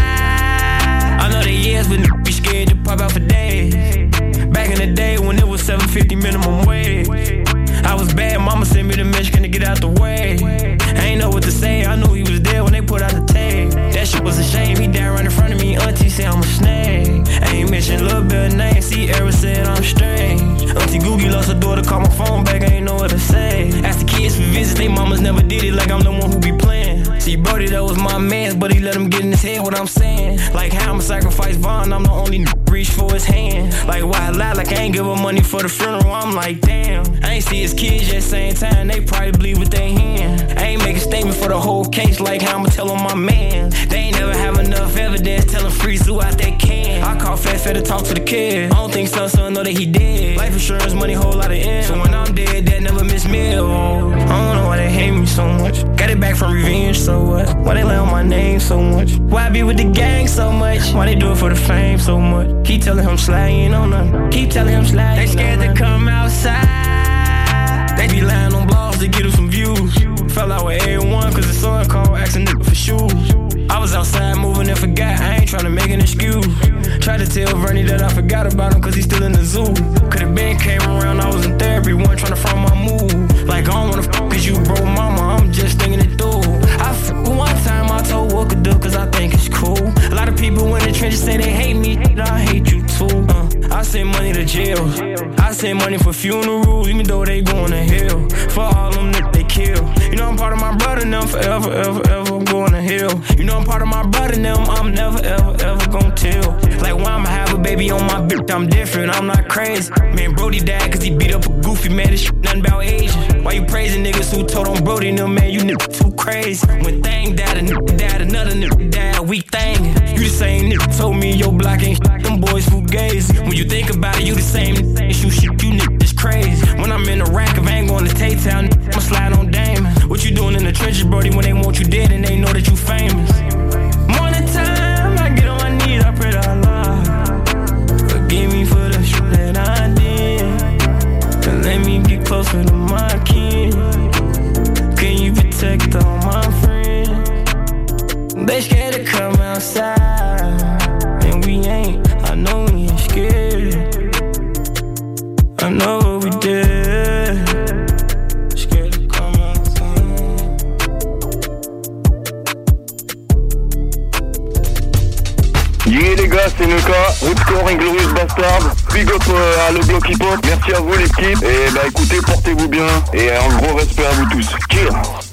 I know they years, but n- be scared to pop out for days. Back in the day when it was 750 minimum wage. I was bad, mama sent me to Michigan to get out the way. I ain't know what to say, I knew he was there when they put out the tape. That shit was a shame, he died right in front of me. Auntie said I'm a snake. Ain't mention little bit name, see, Eric said I'm strange. Auntie Googie lost her daughter, call my phone back, I ain't know what to say. Asked the kids for visits, they mamas never did it like I'm the one who be playing. See, Brody, that was my man, but he let him get in his head what I'm saying. Like how I'ma sacrifice Vaughn, I'm the only reach for his hand. Like why I lie, like I ain't give him money for the funeral, I'm like damn. I ain't see his kids yet, same time, they probably bleed with their hand. I ain't make a statement for the whole case, like how I'ma tell on my man. They ain't never have enough evidence, tell him free zoo out they can. I call Fat Fat to talk to the kid. I don't think so, so I know that he dead. Life insurance money, whole lot of ends. So when I'm dead, that never miss meal. Oh, I don't know they hate me so much. Got it back from revenge, so what? Why they lay on my name so much? Why I be with the gang so much? Why they do it for the fame so much? Keep telling him ain't on nothing. Keep telling him slide. They scared to come outside. They be lying on blogs to get them some views. Fell out with A1 cause the son called asking nigga for shoes. I was outside moving and forgot, I ain't tryna make an excuse. Try to tell Vernie that I forgot about him cause he's still in the zoo. Could've been came around, I was in therapy, one trying to find my move. Like I don't wanna cause you bro mama, I'm just thinking it through. I I f one time I told what could do cause I think it's cool. A lot of people in the trenches say they hate me, I hate you too. Uh, I send money to jail. I send money for funerals, even though they going to hell. For all them that they kill. You know I'm part of my brother now, forever, ever, ever. I'm going to hell. You know I'm part of my brother now, I'm never, ever, ever gonna tell. Like why I'ma have a baby on my bitch? I'm different, I'm not crazy. Man, Brody died cause he beat up a goofy man. This shit nothing about Asian. Why you praising niggas who told on Brody? No man, you niggas too crazy. When thing died, a nigga died, another nigga died. We thing. You the same nigga told me your block ain't shit, them boys fugazi. When you think about it, you the same nigga. Shoot shit, you niggas crazy. When I'm in the rack, if I ain't going to Tay-Town, I'ma slide on Damon. What you doing in the trenches, Brody, when they want you dead and they know that you famous? Morning time, I get on my knees, I pray to Allah. Forgive me for the shit that I did. And let me get closer to my kin. Can you protect all my friends? They scared C'est Nuka, Rootscore Inglorious Bastard, big up euh, à le bloc hip hop, merci à vous l'équipe, et bah écoutez, portez-vous bien, et un gros respect à vous tous. Cheers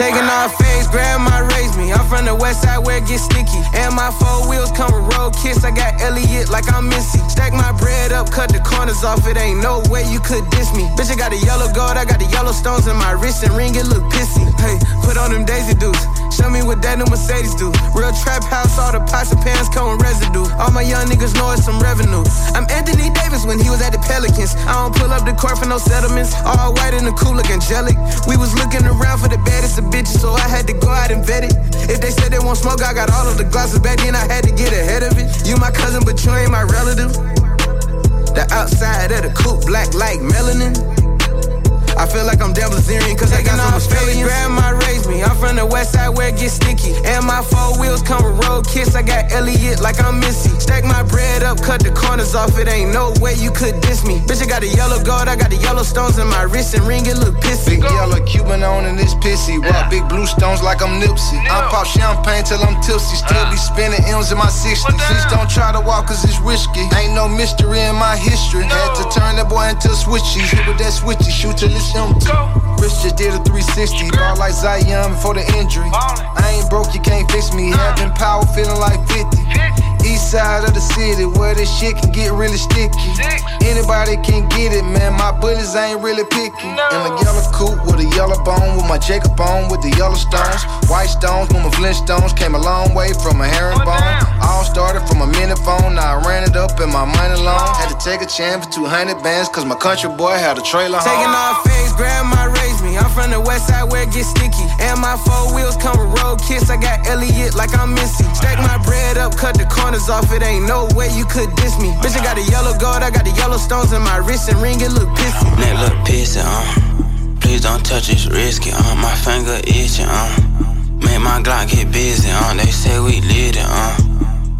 Taking off face, grandma raised me. I'm from the west side where it gets sticky. And my four wheels come with road kiss. I got Elliott like I'm Missy. Stack my bread up, cut the corners off. It ain't no way you could diss me. Bitch, I got the yellow gold, I got the yellow stones in my wrist and ring. It look pissy. Hey, put on them Daisy Dukes. Show me what that new Mercedes do. Real trap house, all the pots and pans come with residue. All my young niggas know it's some revenue. I'm Anthony Davis when he was at the Pelicans. I don't pull up the court for no settlements. All white and the cool look angelic. We was looking around for the baddest of bitches, so I had to go out and vet it. If they said they won't smoke, I got all of the glasses back then. I had to get ahead of it. You my cousin, but you ain't my relative. The outside of the coupe, black like melanin. I feel like I'm Devil's Zarian cause I got some Australians. Grandma raised me. I'm from the west side where it gets sticky. And my four wheels come with road kiss. I got Elliott like I'm Missy. Stack my bread up, cut the corners off. It ain't no way you could diss me. Bitch, I got the yellow gold, I got the yellow stones in my wrist and ring. It look pissy. Big yellow Cuban on and it's pissy. Rock big blue stones like I'm Nipsey. I pop champagne till I'm tipsy. Still be spinning M's in my 60s. Please don't try to walk cause it's risky. Ain't no mystery in my history. Had to turn that boy into a switchy. Hit with that switchy, shoot till it's empty. Rich just did a 360. Ball like Zion before the injury. I ain't broke, you can't fix me. Having power, feeling like 50. East side of the city, where this shit can get really sticky. Anybody can get it, man. My bullets ain't really picky. In a yellow coupe with a yellow bone, with my Jacob on, with the yellow stones. White stones, with my Flintstones. Came a long way from a herringbone. All started from a minute phone, now I ran it up in my money loan. Had to take a chance for 200 bands, cause my country boy had a trailer home. Taking off face, grandma raised me. I'm from the west side where it gets sticky. And my four wheels come with road kiss. I got Elliott like I'm Missy. Stack my bread up, cut the corners off. It ain't no way you could diss me. Bitch, I got the yellow gold, I got the yellow stones in my wrist and ring. It look pissy. Neck look pissy, uh. Please don't touch it's risky, uh. My finger itching, uh. Make my Glock get busy, uh. They say we lit it, uh.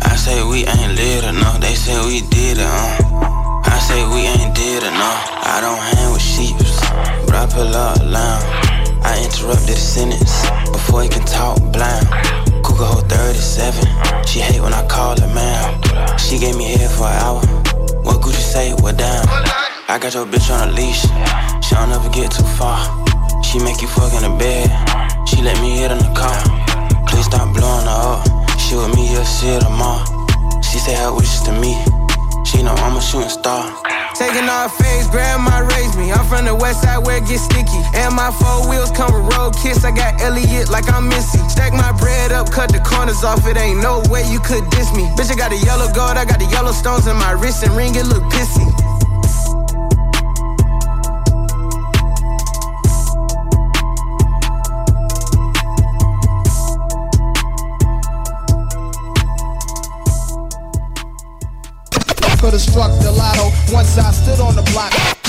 I say we ain't lit enough. They say we did it, uh. I say we ain't did enough. I don't hang with sheeps, but I pull up loud. I interrupted the sentence before he can talk I got your bitch on a leash. She don't ever get too far. She make you fuck in the bed. She let me hit in the car. Please stop blowing her up. She with me, you'll see her tomorrow. She say her wishes to me. She know I'm a shooting star. Taking off face, grandma raised me. I'm from the west side where it gets sticky. And my four wheels come with road kiss. I got Elliott like I'm Missy. Stack my bread up, cut the corners off. It ain't no way you could diss me. Bitch, I got the yellow gold, I got the yellow stones in my wrist and ring. It look pissy. Could have struck the lotto once I stood on the block.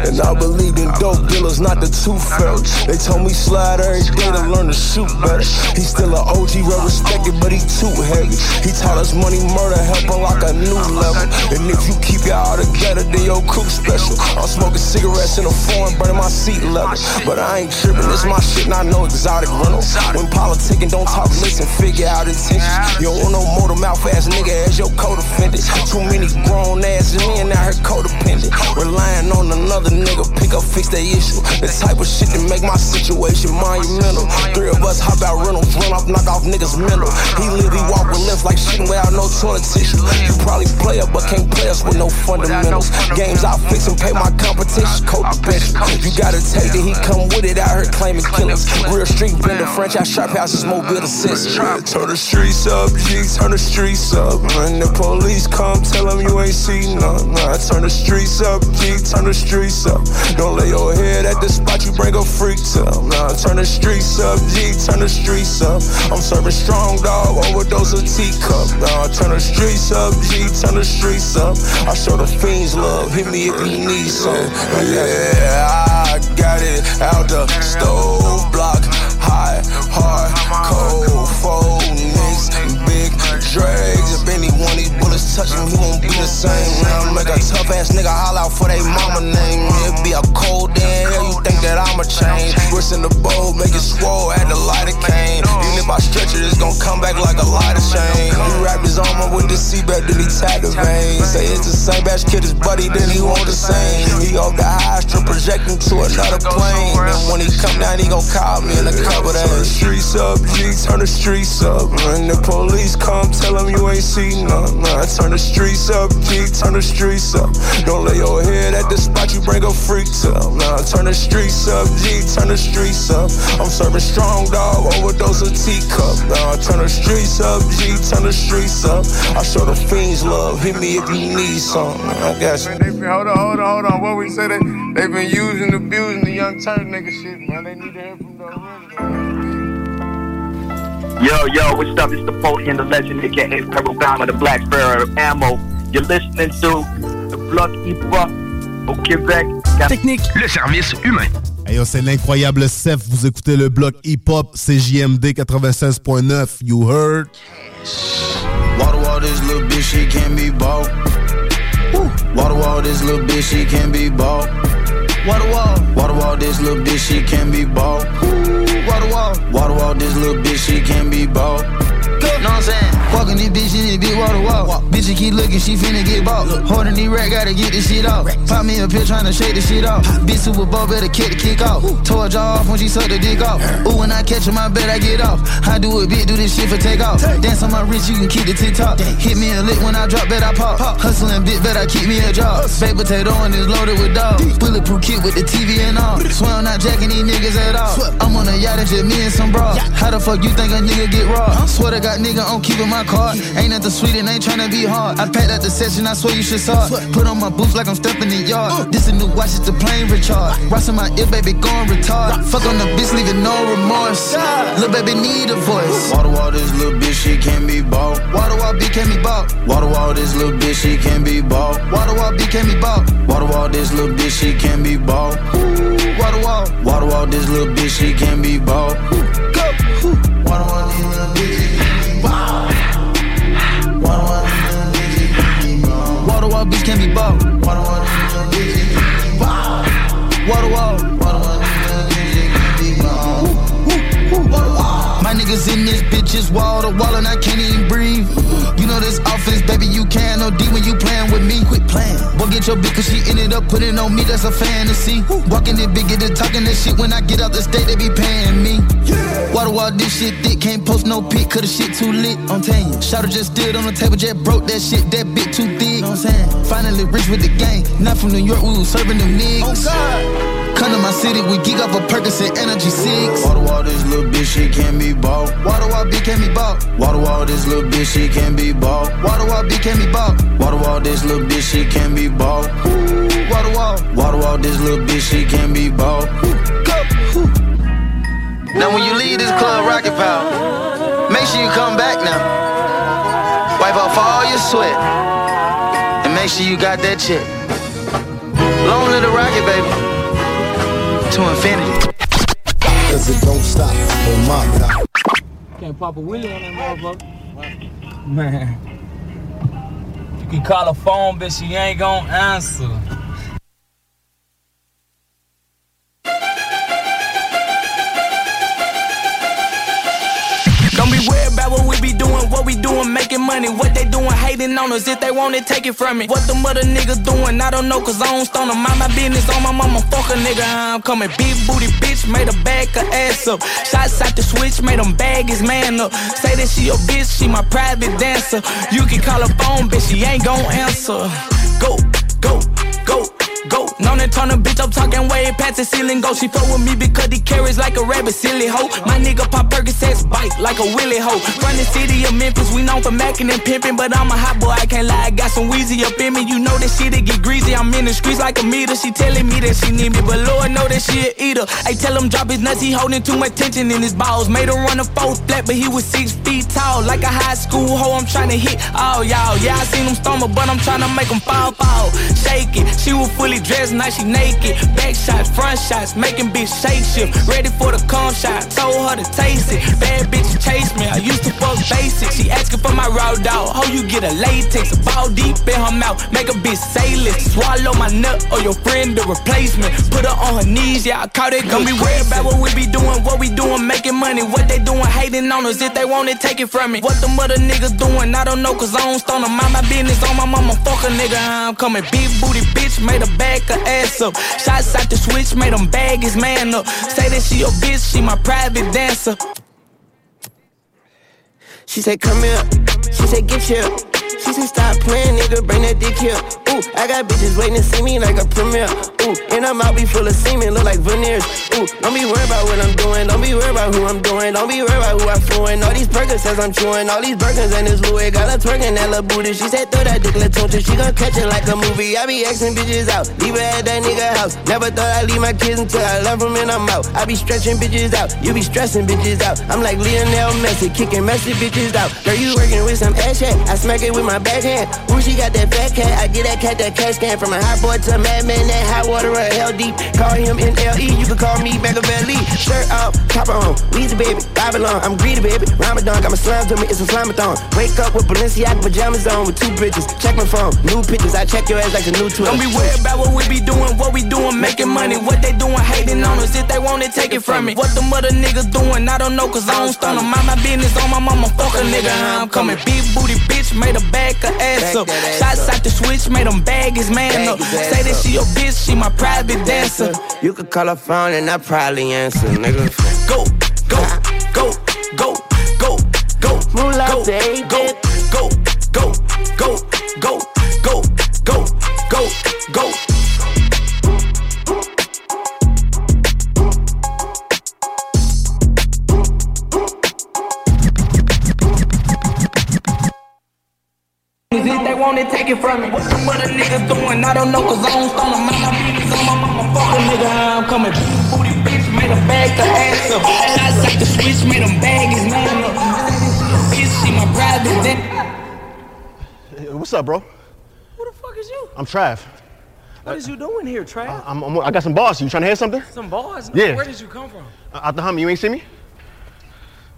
And I believed in dope dealers, not the tooth fairy. They told me slide every day to learn to shoot better. He's still an OG, well respected, but he too heavy. He taught us money murder, help unlock a new level. And if you keep it all together, then your crew special. I'm smoking cigarettes in a foreign, burning my seat leather. But I ain't tripping, this my shit, not no exotic rental. When politicking, don't talk, listen, figure out intentions. You don't want no motor mouth ass nigga as your co-defendant. Too many grown ass men out here codependent. Relying on another nigga, pick up, fix their issue. The type of shit that make my situation monumental. Three of us hop out rentals, run off, knock off niggas mental. He live, he walk with limbs like shitting without no toilet tissue. You probably play up, but can't play us with no fundamentals. Games I fix and pay my competition, codependent. You gotta take that he come with it out here claiming killers. Real street vendor, franchise sharp houses, mobile assist. Turn the streets up, G, turn the streets up. When the police come, tell them you ain't seen. Nah, turn the streets up, G, turn the streets up. Don't lay your head at the spot, you bring a freak to Nah, turn the streets up, G, turn the streets up. I'm serving strong dog, overdose of teacup. Nah, turn the streets up, G, turn the streets up. I show the fiends love, hit me if you need some. Yeah, I got it out the stove block. High, hard, cold, fold, big dregs. These touch him, won't be the same. Now make a tough ass nigga holler out for they mama name. It be a cold day hell, you think that I'ma change? Wrist in the bowl, make it swole, add the light of cane. Even if I stretch it, it's gonna come back like a lighter chain. Wrapped his arm up with the seatbelt, then he tied the vein. Say it's the same batch kid as buddy, then he want the same. He off the high strip projecting to another plane. And when he come down, he gon' call me in the cover that. Turn the streets up, G, turn the streets up. When the police come, tell them you ain't seen. Nah, turn the streets up, G, turn the streets up. Don't lay your head at the spot, you bring a freak to. Nah, turn the streets up, G, turn the streets up. I'm serving strong dog, overdose of teacup. Nah, turn the streets up, G, turn the streets up. I show the fiends love, hit me if you need something. I got you. Hold on, hold on, hold on. What we say they they been using, abusing the young turn nigga shit, man. They need to hear from the original. Yo, yo, what's up? It's the poet and the legend, aka Pharaoh Bama, the Black Sparrow Ammo. You're listening to the Block Hip Hop au Québec. Technique, le service humain. Hey yo, c'est l'incroyable Seth. Vous écoutez le bloc hip-hop CJMD 96.9. You heard? Water wall, this little bitch, she can't be bought. Water wall, this little bitch, she can't be bought. Water wall, water wall, this little bitch, she can't be bought. Water wall, water wall, this little bitch, she can't be bought. Know what I'm saying? Walking this bitch in this big water walk. Bitch, keep looking, she finna get bought. Holding the rack, gotta get this shit off. Pop me a pill, tryna shake this shit off. Bitch, Super Bowl, better kick the kick off. Tore jaw off when she suck the dick off. Ooh, when I catch her, my bet I get off. I do it big, do this shit for take off. Dance on my wrist, you can keep the TikTok. Hit me a lick when I drop, bet I pop. Hustling bit, bet I keep me a job. Baked potato and it's loaded with dogs. Bulletproof kit with the TV and all. Swear I'm not jacking these niggas at all. I'm on a yacht and just me and some bras. How the fuck you think a nigga get raw? Swear to God, nigga, I'm keeping my card. Ain't nothing sweet and ain't tryna be hard. I packed out the session, I swear you should saw it. Put on my boots like I'm stepping the yard. This a new watch, it's the plane recharge. Rockin' my ear, baby, going retard. Fuck on the bitch, leaving no remorse. Lil' baby need a voice. Water wall, this little bitch, she can't be bought. Water wall, B can't be bought. Water wall, this little bitch, she can't be bought. Water wall, B can't be bought. Water wall, this little bitch, she can't be bought. Water wall, water wall, this little bitch, she can't be bought. Go. Water wall, this little bitch, she can't be bought. Water this little bitch, she can't be bought. Water wall, bitch can't be bought. Water wall, bitch, can't be bought. Water wall, niggas in this bitch is wall to wall and I can't even breathe. You know this offense, baby, you can't no D when you playing with me. Quit playing. Boy, get your bitch cause she ended up putting on me, that's a fantasy. Walking it big, get it talking that shit. When I get out the state, they be paying me. Water wall, this shit thick, can't post no pic, cause the shit too lit. I'm telling you. Shout just stood on the table, just broke that shit, that bit too thick. Know what I'm saying? Finally rich with the gang. Not from New York, we was serving them oh, niggas. Oh God. Come to my city, we geek off a Percocet Energy 6. Water wall, this little bitch, she can't be bought. Water wall, B can't be bought. Water wall, this little bitch, she can't be bought. Water wall, B can't be bought. Water wall, this little bitch, she can't be bought. Water wall, water wall, this little bitch, she can't be bought. Now when you leave this club, Rocket Power, make sure you come back now. Wipe off all your sweat, and make sure you got that check. Long live the rocket, baby. To infinity. Cause it don't stop on my block. Can't pop a wheelie on that motherfucker. Man. You can call her phone, but she ain't gonna answer. Don't be worried about what we be doing, what we doing, making money. What they doing, hating on us. If they want it, take it from me. What the mother niggas doing, I don't know, cause I don't stone them. Mind my business on my mama, fuck a nigga. I'm coming. Big booty bitch, made a back her ass up. Shots out the switch, made them bag his man up. Say that she a bitch, she my private dancer. You can call her phone, bitch, she ain't gon' answer. Go, go, go. Go, known to turn a bitch up talking way past the ceiling. Go, she fuck with me because he carries like a rabbit, silly hoe. My nigga pop Percocets bite like a willy hoe. From the city of Memphis, we known for macking and pimping, but I'm a hot boy, I can't lie. I got some Weezy up in me, you know that shit it get greasy. I'm in the streets like a meter. She telling me that she need me, but Lord know that she a eater. I tell him drop his nuts, he holding too much tension in his balls. Made her run a four flat, but he was six feet tall, like a high school hoe. I'm trying to hit all y'all. Yeah, I seen him stumble, but I'm trying to make him fall, fall. Shake it. She was fully dressed, now she naked. Back shots, front shots, making bitch shake shift. Ready for the cum shot, told her to taste it. Bad bitch chase me, I used to fuck basic. She asking for my raw dog. How you get a latex? A ball deep in her mouth, make a bitch say. Swallow my nut or your friend the replacement. Put her on her knees, yeah, I caught it. Gonna be worried about what we be doing, what we doing, making money. What they doing, hating on us. If they want it, take it from me. What the mother niggas doing, I don't know, cause I don't stone them. Mind my business on my mama, fuck a nigga. I'm coming. Big booty bitch, made a back her ass up. Shots out the switch, made him bag his man up. Say that she a bitch, she my private dancer. She said, come here. She said, get here. She said, stop playing, nigga, bring that dick here. Ooh, I got bitches waiting to see me like a premiere. Ooh, and I might be full of semen, look like veneers. Ooh, don't be worried about what I'm doing. Don't be worried about who I'm doing. Don't be worried about who I'm fluent. All these burgers says I'm chewing. All these burgers and this Louis. Got her twerking that little booty. She said, throw that dick, let's. She gon' catch it like a movie. I be asking bitches out. Leave her at that nigga house. Never thought I'd leave my kids until I love them and I'm out. I be stretching bitches out. You be stressing bitches out. I'm like Lionel Messi, kicking messy bitches out. Girl, you working with some ass chat. I smack it with my backhand. Ooh, she got that fat cat. I get that cat that cash can from a hot boy to a madman. That hot water or hell deep. Call him NLE. You can call me Machiavelli. Shirt off, top on. Weezy baby, Babylon. I'm greedy baby. Ramadan got my slime to me. It's a slamathon. Wake up with Balenciaga pajamas on with two bitches. Check my phone. New pictures. I check your ass like a new twin. Don't be worried about what we be doing, what we doing, making money. What they doing, hating on us. If they want it, take it from me. What the mother niggas doing, I don't know, cause I don't stun them. Mind my business on my mama, fuck a nigga. I'm coming. Big booty bitch, made a back her ass up. Shots out the switch, made him bag his man up. Say that she your bitch, she my private dancer. You could call her phone and I probably answer, nigga. Go, go, go, go, go, go. Moolah go, day, go, go, go, go, go, go, go, go, go. If they want it, take it from me. What the mother niggas doing? I don't know, cause I don't stone them. My business on my mama, fuck a nigga. I'm coming. Booty bitch, made a bag to ass up. Shots out the switch, made them bag his man up. Bitch, she my private dick. What's up, bro? Who the fuck is you? I'm Trav. What is you doing here, Trav? I'm, I'm, I got some bars. You trying to hear something? Some bars? Yeah. Where did you come from? Uh, Out the Hummer. You ain't see me?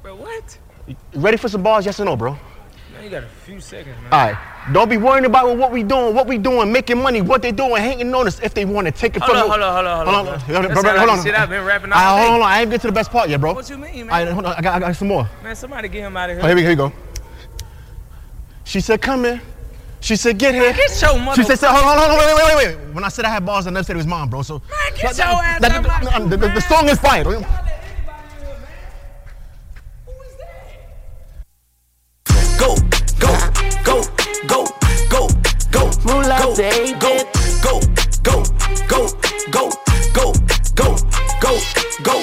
Bro, what? You ready for some bars? Yes or no, bro? Man, you got a few seconds, man. All right. Don't be worrying about what we doing, what we doing, making money, what they doing, hating on us if they want to take it Hold from on, hold on, hold on, hold on. Hold on, That bro, sound hold on. Shit, I've been rapping all All right, day. hold on, I ain't get to the best part yet, bro. What you mean, man? All right, hold on, I got, I got some more. Man, somebody get him out of here. Oh, here we, here we go. She said, "Come here." She said, "Get here." Get your mother- She said, "Hold on, hold on, wait, wait, wait, wait." When I said I had bars, I never said it was mine, bro. So Man, get your ass the, out my the, the, the song is fire. Go, go, go, go, go, go, Moolah go, day, go, go, go, go, go, go, go, go, go.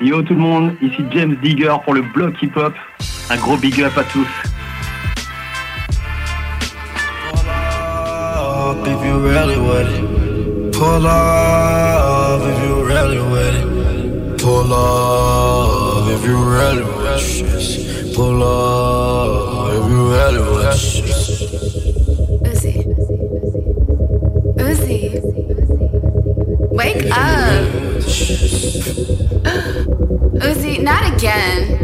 Yo tout le monde, ici James Digger pour le bloc hip-hop. Un gros big up à tous. if you really with it. Pull up if you really with it. Pull up if you really with it. Pull up if you really with that. Uzi. Uzi. Wake up. Uzi, not again.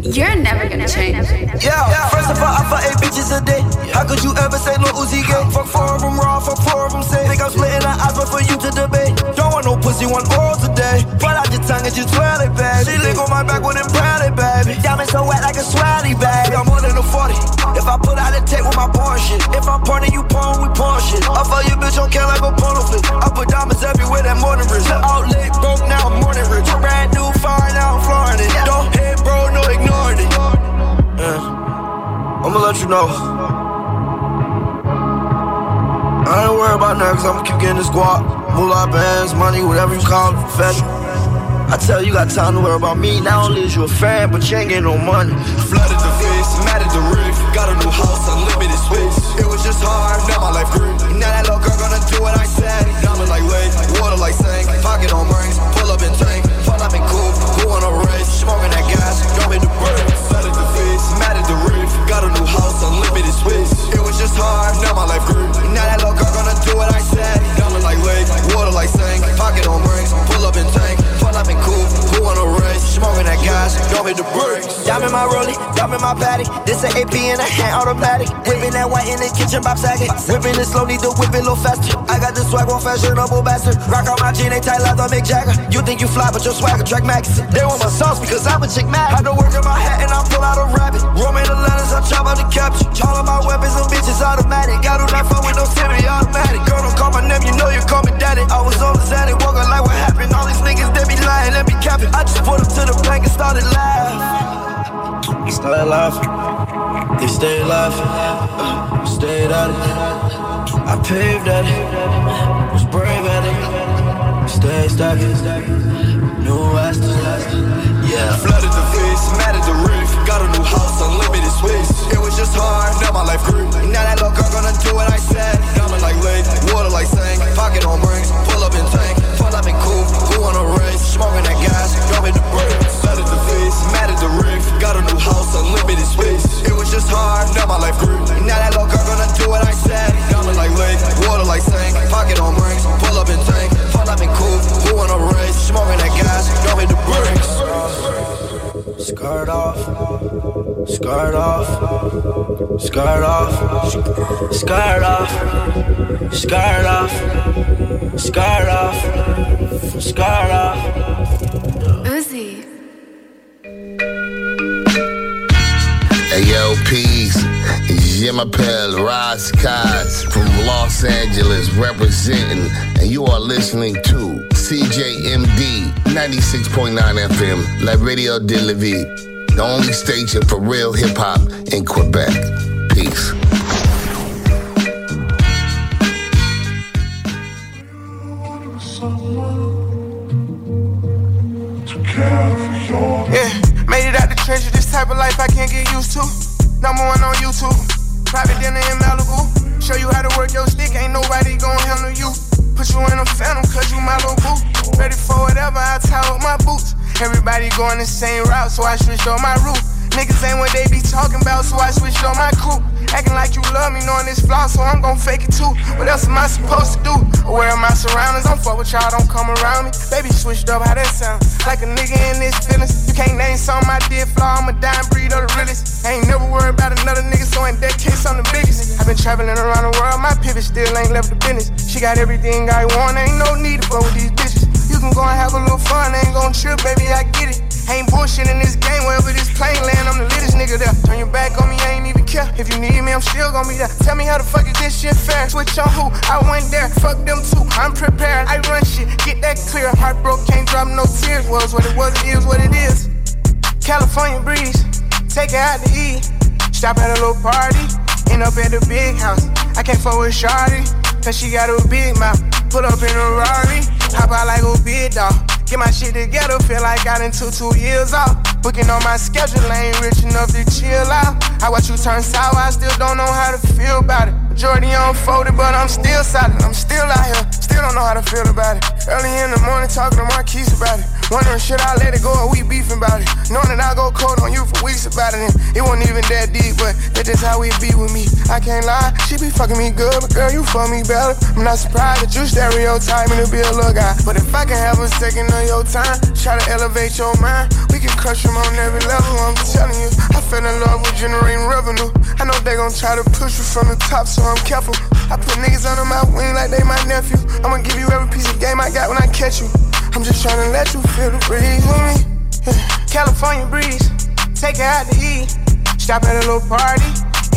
You're never gonna change. Yeah, first of all, I fuck eight bitches a day. How could you ever say no Uzi gay? Fuck four of them raw, fuck four of them safe. Think I'm splitting the eyes, but for you to debate. Don't want no pussy, want oral today. Pull out your tongue and just twirl it, baby. She lick on my back with them proudly, baby. Diamond so wet like a swally, baby. I'm more than a 40. If I put out a tape with my porn shit. If I'm pointing, you porn, we porn shit. I fuck your bitch on can like a porno flip. I put diamonds everywhere, that morning rich. Out late, broke, now I'm morning rich. Brand new, fine, now I'm flooring it. Don't hit, bro, no ignoring it. Yeah. I'ma let you know. I ain't worried about nothing, I'ma keep getting this guap. Moolah bands, money, whatever you call it, federal. I tell you, you got time to worry about me. Not only is you a fan, but you ain't getting no money. Flooded the face, mad at the roof. Got a new house, unlimited space. It was just hard, now my life grew. Now that little girl gonna do what I said. Diamond like wave, water like sink. Pocket on rings, pull up and tank. Fall up and cool, who on a race? Smoking that gas, drop in the bird. Flooded the face, at the roof. Got a new house, unlimited space. It was just hard, now my life grew. Now that little girl gonna do what I said. Diamond like wave, water like sink. Pocket on rings, pull up and tank. Fall up and cool, who on a race? Smoking drop in the bird. Diamond my rollie, diamond my paddock. This a AP in a hand automatic. Whipping that white in the kitchen, Bob Saget. Whipping it slow, need to whip it a little faster. I got the swag on fashionable bastard. Rock on my jean, they tight like the Mick Jagger. You think you fly, but your swagger track max. They want my sauce because I'm a chick mad. Had to work in my hat and I pull out a rabbit. Roman the letters, I chop out the caption. All of my weapons and bitches automatic. Got do not fuck with no semi automatic. Girl, don't call my name, you know you call me daddy. I was on the Xanax, walking like what happened. All these niggas, they be lying, they be capping. I just put them to the plank and started laughing. Started laughing. They stayed laughing. Uh, stayed at it. I paved at it. Was brave at it. Stayed stacking. New Aston. Yeah. Flooded the face, mad at the roof. Got a new house, unlimited space. It was just hard, now my life grew. Now that little girl gonna do what I said. Diamond like lake, water like sink. Pocket on rings, pull up and tank. Pull cool, who on a race? Smoking that gas, drop in the break. Flooded the face, mad at the roof. Got a new house, unlimited space. It was just hard, now my life grew. Now that little girl gonna do what I said. Diamond like lake, water like sink. Pocket on rings, pull up and tank. Pull up and cool, who on a race? Smoking that gas, drop in the brakes. Skirt off, skirt off, skirt off, skirt off, skirt off, skirt off, skirt off. Uzi. Hey yo, peace. Jim Appel, Ras Kass from Los Angeles representing, and you are listening to CJMD 96.9 FM, La Radio de Lévis, the only station for real hip hop in Quebec. Peace. Yeah, made it out the trenches. This type of life I can't get used to. Number one on YouTube. Private dinner in Malibu. Show you how to work your stick. Ain't nobody gonna handle you. Put you in a phantom, cause you my little boo. Ready for whatever, I tie up my boots. Everybody going the same route, so I switched on my route. Niggas ain't what they be talking about, so I switched on my crew. Acting like you love me, knowing this flaw, so I'm gon' fake it too. What else am I supposed to do? Aware of my surroundings, don't fuck with y'all, don't come around me. Baby switched up, how that sound? Like a nigga in this feelings. You can't name something I did flaw, I'm a dime breed of the realest. I ain't never worried about another nigga, so in that case, I'm the biggest. I've been traveling around the world, my pivot still ain't left the business. She got everything I want, ain't no need to fuck with these bitches. You can go and have a little fun, ain't gon' trip, baby, I get it. Ain't bullshit in this game, wherever this plane land, I'm the littest nigga there. Turn your back on me, I ain't even care. If you need me, I'm still gon' be there. Tell me how the fuck is this shit fair? Switch on who? I went there, fuck them too. I'm prepared, I run shit, get that clear. Heart broke, can't drop no tears. Was what it was, it is what it is. California breeze, take it out to eat. Stop at a little party, end up at the big house. I can't fuck with Shawty, cause she got a big mouth. Put up in a Rari, hop out like a big dog. Get my shit together, feel like I done took two years off. Booking on my schedule, ain't rich enough to chill out. I watch you turn sour, I still don't know how to feel about it. Majority unfolded, but I'm still solid. I'm still out here, still don't know how to feel about it. Early in the morning, talking to Marquise about it. Wondering, should I let it go or we beefing about it? Knowing that I go cold on you for weeks about it. And it wasn't even that deep, but that's just how we be with me. I can't lie, she be fucking me good, but girl, you fuck me better. I'm not surprised that you stereotype me to be a little guy. But if I can have a second of your time, try to elevate your mind, we can crush them on every level. I'm telling you, I fell in love with generating revenue. I know they gon' try to push you from the top, so I'm careful. I put niggas under my wing like they my nephew. I'ma give you every piece of game I got when I catch you. I'm just trying to let you feel the breeze with me. California breeze, take her out to eat. Stop at a little party,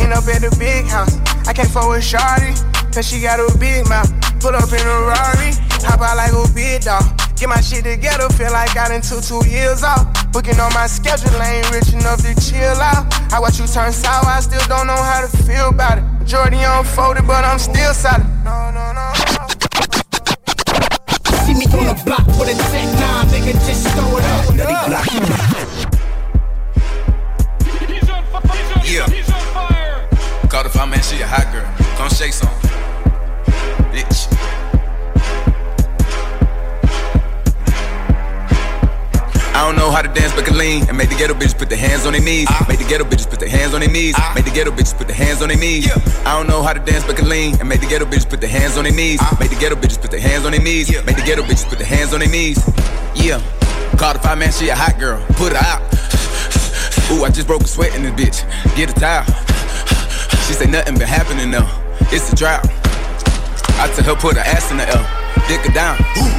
end up at the big house. I can't fuck with Shawty, cause she got a big mouth. Pull up in a Rari, hop out like a big dog. Get my shit together, feel like I done took two years off. Booking on my schedule, I ain't rich enough to chill out. I watch you turn sour, I still don't know how to feel about it. Majority unfolded, but I'm still solid. No, no, no. See me on the block with a 10-9, nigga, just throw it up. Dirty block. Yeah. Call the fire man, she a hot girl. Come shake some. I don't know how to dance but can lean and make the ghetto bitches put their hands on their knees. Ah. Make the ghetto bitches put their hands on their knees. Ah. Make the ghetto bitches put their hands on their knees. I don't know how to dance but can lean and make the ghetto bitches put their hands on their knees. Ah. Make the ghetto bitches put their hands on their knees. Make the ghetto bitches put their hands on their knees. Yeah. Call the five man, she a hot girl. Put her out. Ooh, I just broke a sweat in this bitch. Get a towel. She say nothing been happening though. It's a drought. I tell her put her ass in the L. Dick down.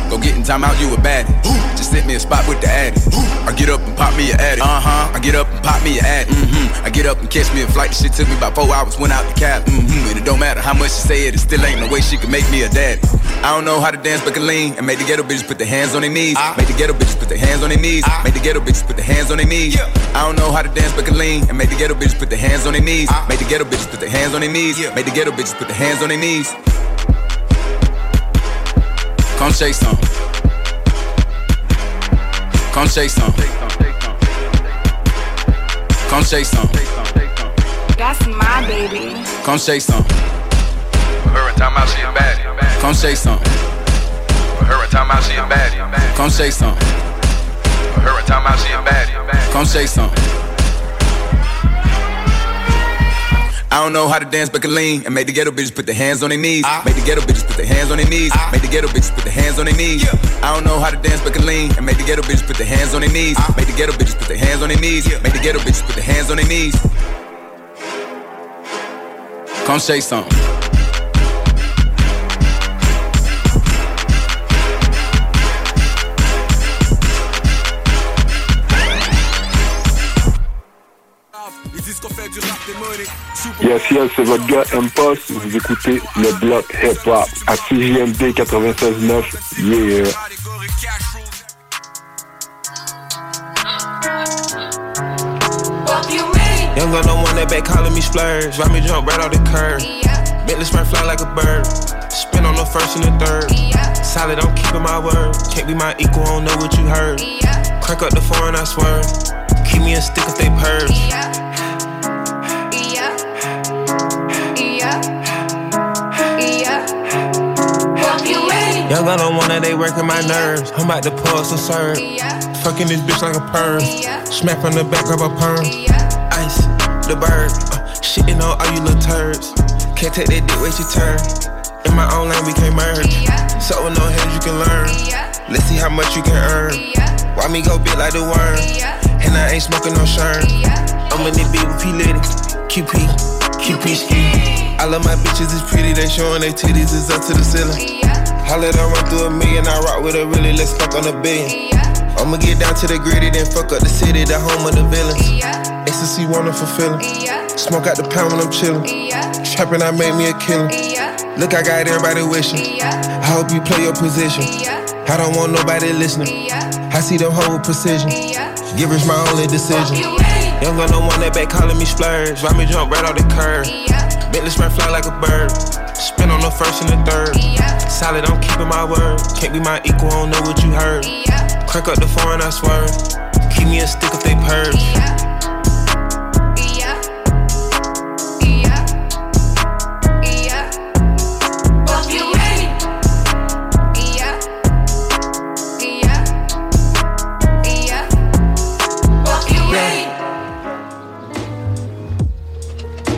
Go get in time out, you a baddie. Just hit me a spot with the addy. I get up and pop me a addy. Uh huh. I get up and pop me a addy. Mm-hmm. I get up and catch me a flight. The shit took me about four hours. Went out the cab. Mm-hmm. And it don't matter how much she say it, it still ain't no way she can make me a daddy. I don't know how to dance but can lean and make the ghetto bitches put their hands on their knees. Make the ghetto bitches put their hands on their knees. Make the ghetto bitches put their hands on their knees. I don't know how to dance but can lean and make the ghetto bitches put their hands on their knees. Make the ghetto bitches put their hands on their knees. Make the ghetto bitches put their hands on their knees. Come shake some. Come shake some. Come shake some. That's my baby. Come shake some. Her and time out, she a baddie. Come shake some. Her and time out, she a baddie. Come shake some. Her and time out, she a baddie. Come shake some. I don't know how to dance but can lean and make the ghetto bitches put their hands on their knees. Ah. Make the ghetto bitches put their hands on their knees. Ah. Make the ghetto bitches put their hands on their knees. I don't know how to dance but can lean and make the ghetto bitches put their hands on their knees. Ah. Make the ghetto bitches put their hands on their knees. Make the ghetto bitches put their hands on their knees. Come shake something. Yes, yes, c'est votre gars M-Post. Vous écoutez le bloc hip-hop à CJMD 96.9. Yeah. Young gun, no one that back calling me splurge. Ride me jump right off the curb. Bentley spray fly like a bird. Spin on the first and the third. Solid, I'm keeping my word. Can't be my equal, I don't know what you heard. Crank up the foreign, I swear. Keep me a stick if they purge. Young no one that they working my nerves. I'm about to pull some serve. Fucking this bitch like a perm. Smack on the back of a perm. Ice, the bird. Uh, shitting on all you little turds. Can't take that dick, wait your turn. In my own lane, we can't merge. So with no hands, you can learn. Let's see how much you can earn. Why me go big like the worm? And I ain't smoking no shirt. I'm in this beat with P. Litty. QP, QP ski. I love my bitches, it's pretty. They showing their titties, it's up to the ceiling. I let her run through a million, I rock with her really, let's fuck on a billion. I'ma get down to the gritty, then fuck up the city, the home of the villains. Ecstasy, wonderful feeling. Smoke out the pound when I'm chillin'. Trapping, I made me a killer. Look, I got everybody wishing. I hope you play your position. I don't want nobody listening. I see them whole precision. Givers my only decision. Young gun, no one that back calling me splurge. Ride me jump right off the curb. Bentley spray fly like a bird. Spin on the first and the third. Solid, I'm keeping my word. Can't be my equal, I don't know what you heard. Crank up the foreign, I swear. Keep me a stick if they purge.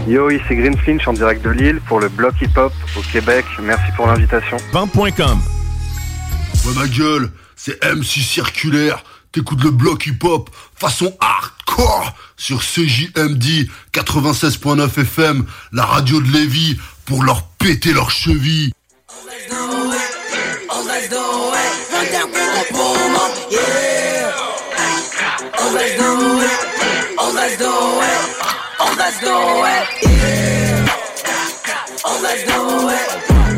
Yo, ici Green Flinch en direct de Lille pour le bloc hip-hop au Québec. Merci pour l'invitation. Vente.com Ouais, ma gueule, c'est MC Circulaire. T'écoutes le bloc hip-hop façon hardcore sur CJMD 96.9 FM, la radio de Lévis, pour leur péter leurs chevilles. Oh, let's do it. Yeah. Oh, let's do it.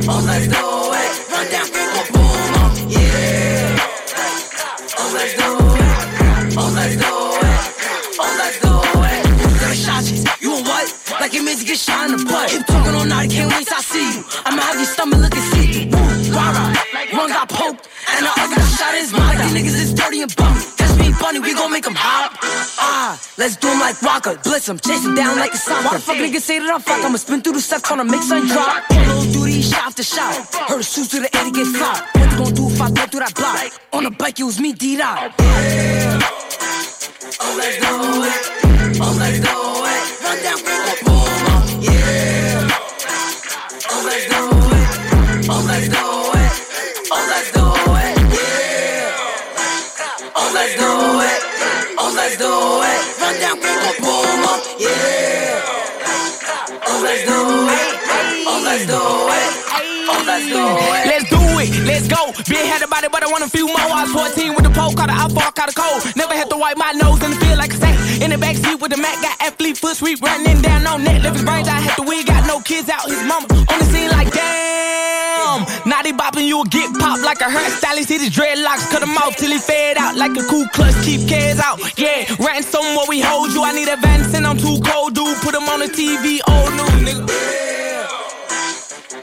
Oh, let's do it. Run down, boom, boom. Yeah. Oh, let's do it. Oh, let's do it. Oh, let's do it. Got shot you. You what? Like it means to get shot in the butt. Keep talking all night, can't wait till I see you. I'ma have your stomach looking see through. Rah. One got poked, and the other got shot in his mouth. These niggas is dirty and bummy funny, we gon' make them hop. Ah, let's do them like Rocker. Blitz them, chase them down like a soccer. Why the fuck niggas say that I'm fuck? I'ma spin through the steps, tryna make some drop. Little duty, shot to shot. Heard the shoes to the eddy get flop. What you gon' do if I go through that block? On the bike, it was me, D-Dot. Oh, let's it. Oh, let's do let's do it. Oh, let's do it. Let's do it. Let's go. Been had about it, but I want a few more. I was 14 with the pole, caught the outfall, caught a cold. Never had to wipe my nose and feel like a sack. In the backseat with the Mac, got athlete foot sweep running down on net. Lift his brains, I had the wig, got no kids out. His mama on the scene like damn. Naughty bopping, you'll get popped like a hairstylist. Hit his dreadlocks, cut him off till he fade out like a cool clutch. Keep cares out. Yeah, ransom what we hold you. I need a and I'm too cold, dude. Put him on the TV, old new nigga.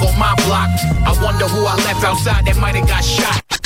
Yeah. wonder who I left outside Oh, might have got it.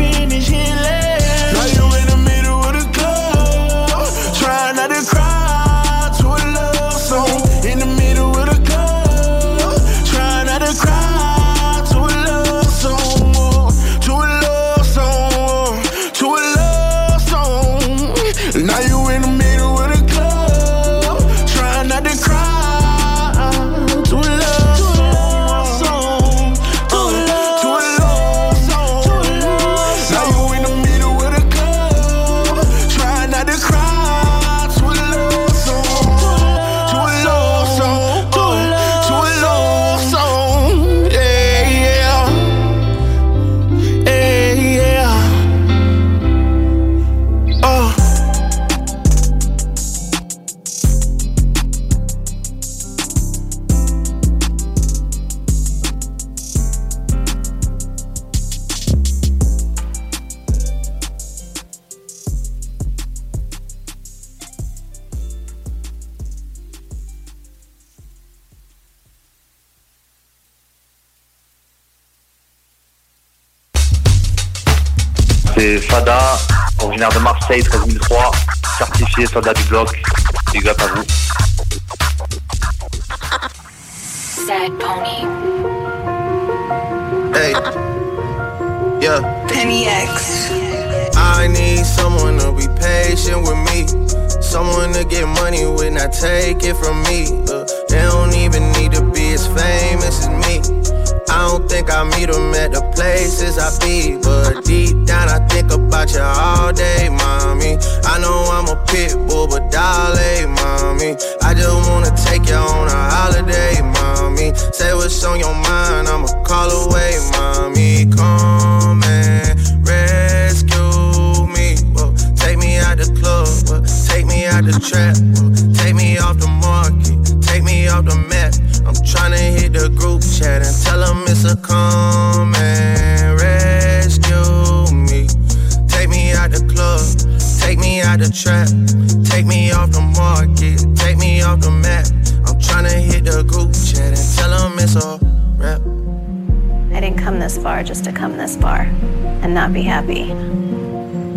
certifié Fada du bloc. Big up à vous. Sad pony. Hey. Yeah. Penny X. I need someone to be patient with me. Someone to get money with, not take it from me. Uh, they don't even need to be as famous as me. I don't think I meet them at the places I be. But deep down, I think about you all day, mommy. I know I'm a pit bull, but darling, mommy. I just wanna take you on a holiday, mommy. Say what's on your mind, I'ma call away, mommy. Come and rescue me. Take me out the club, whoa. take me out the trap, take me off the market, take me off the map. I'm tryna hit the group chat and tell them it's a come and rescue me. Take me out the club, take me out the trap, take me off the market, take me off the map. I'm tryna hit the group chat and tell them it's a rap. I didn't come this far just to come this far and not be happy.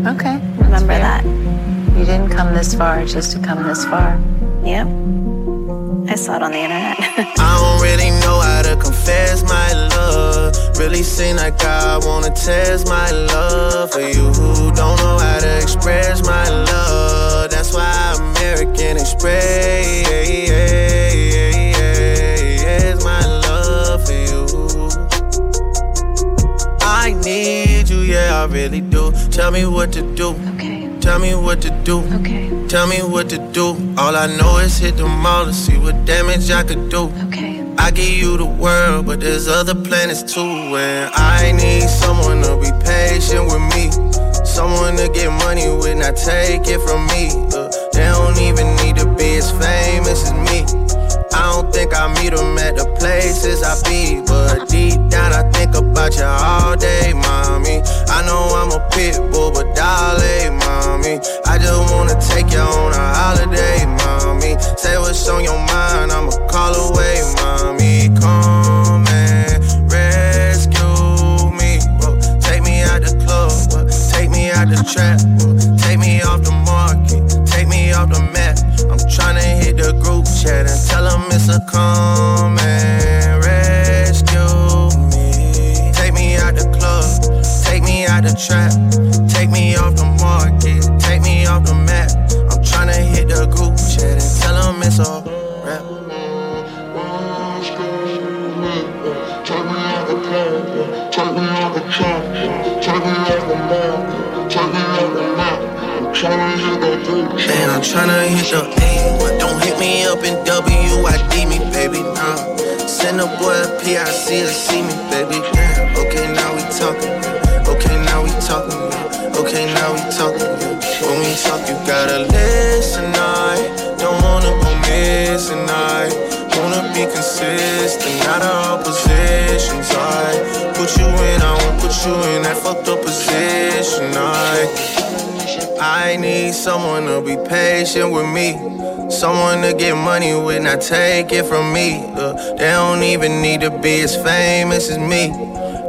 Okay. Remember that. You didn't come this far just to come this far. Yep. I saw it on the internet. I don't really know how to confess my love. Really seem like I wanna test my love for you who don't know how to express my love. That's why American Express my love for you. I need you, yeah, I really do. Tell me what to do. Okay. Tell me what to do. Okay. Tell me what to do. All I know is hit the mall to see what damage I could do. Okay. I give you the world, but there's other planets too. And I need someone to be patient with me. Someone to get money with, not take it from me. Uh, they don't even need to be as famous as me. I don't think I meet them at the places I be. But deep down, I think about you all day, mommy. I know I'm a pit bull, but dolly, mommy. I just wanna take you on a holiday, mommy. Say what's on your mind, I'ma call away, mommy. Come and rescue me. Whoa. Take me out the club, whoa. take me out the trap, whoa. Hit the group chat and tell them it's a come and rescue me. Take me out the club, take me out the trap, take me off the market, take me off the map. I'm tryna hit the group chat and tell them it's a rap. Take me out the club, take me out the trap, take me out the market, take me out the map. I'm tryna hit that group And I'm tryna hit the A, but don't me up in WID me, baby, nah. Send a boy a PIC to see me, baby, damn. Okay, now we talking, okay, now we talking, okay, now we talking. When we talk, you gotta listen, I don't wanna go missing, I wanna be consistent, not all positions, I put you in, I won't put you in that fucked up position, I I need someone to be patient with me. Someone to get money with, not take it from me. Uh, they don't even need to be as famous as me.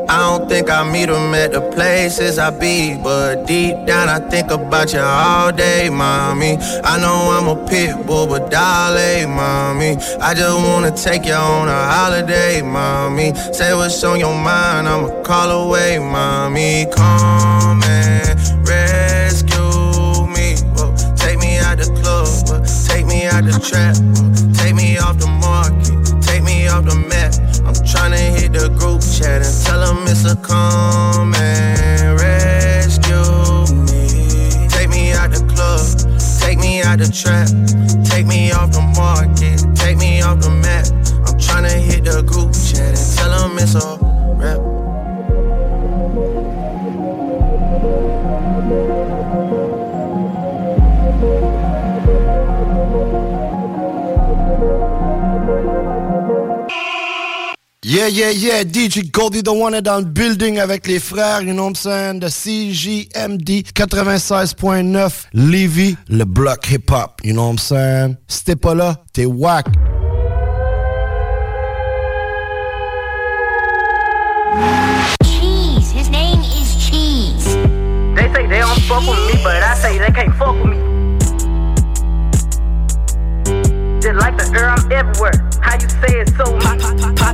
I don't think I meet them at the places I be. But deep down, I think about you all day, mommy. I know I'm a pit bull, but darling, mommy. I just wanna take you on a holiday, mommy. Say what's on your mind, I'ma call away, mommy. Come and the trap, take me off the market, take me off the map. I'm tryna hit the group chat and tell them it's a come Yeah, yeah, DJ Goldie the One est dans le building avec les frères, you know what I'm saying, de CJMD 96.9 Levy, le bloc hip-hop, you know what I'm saying. Si t'es pas là, t'es whack. Cheese. His name is Cheese. fuck with me, but I say they can't fuck with me. Just like the air, I'm everywhere. How you say it so Pop, pop, pop,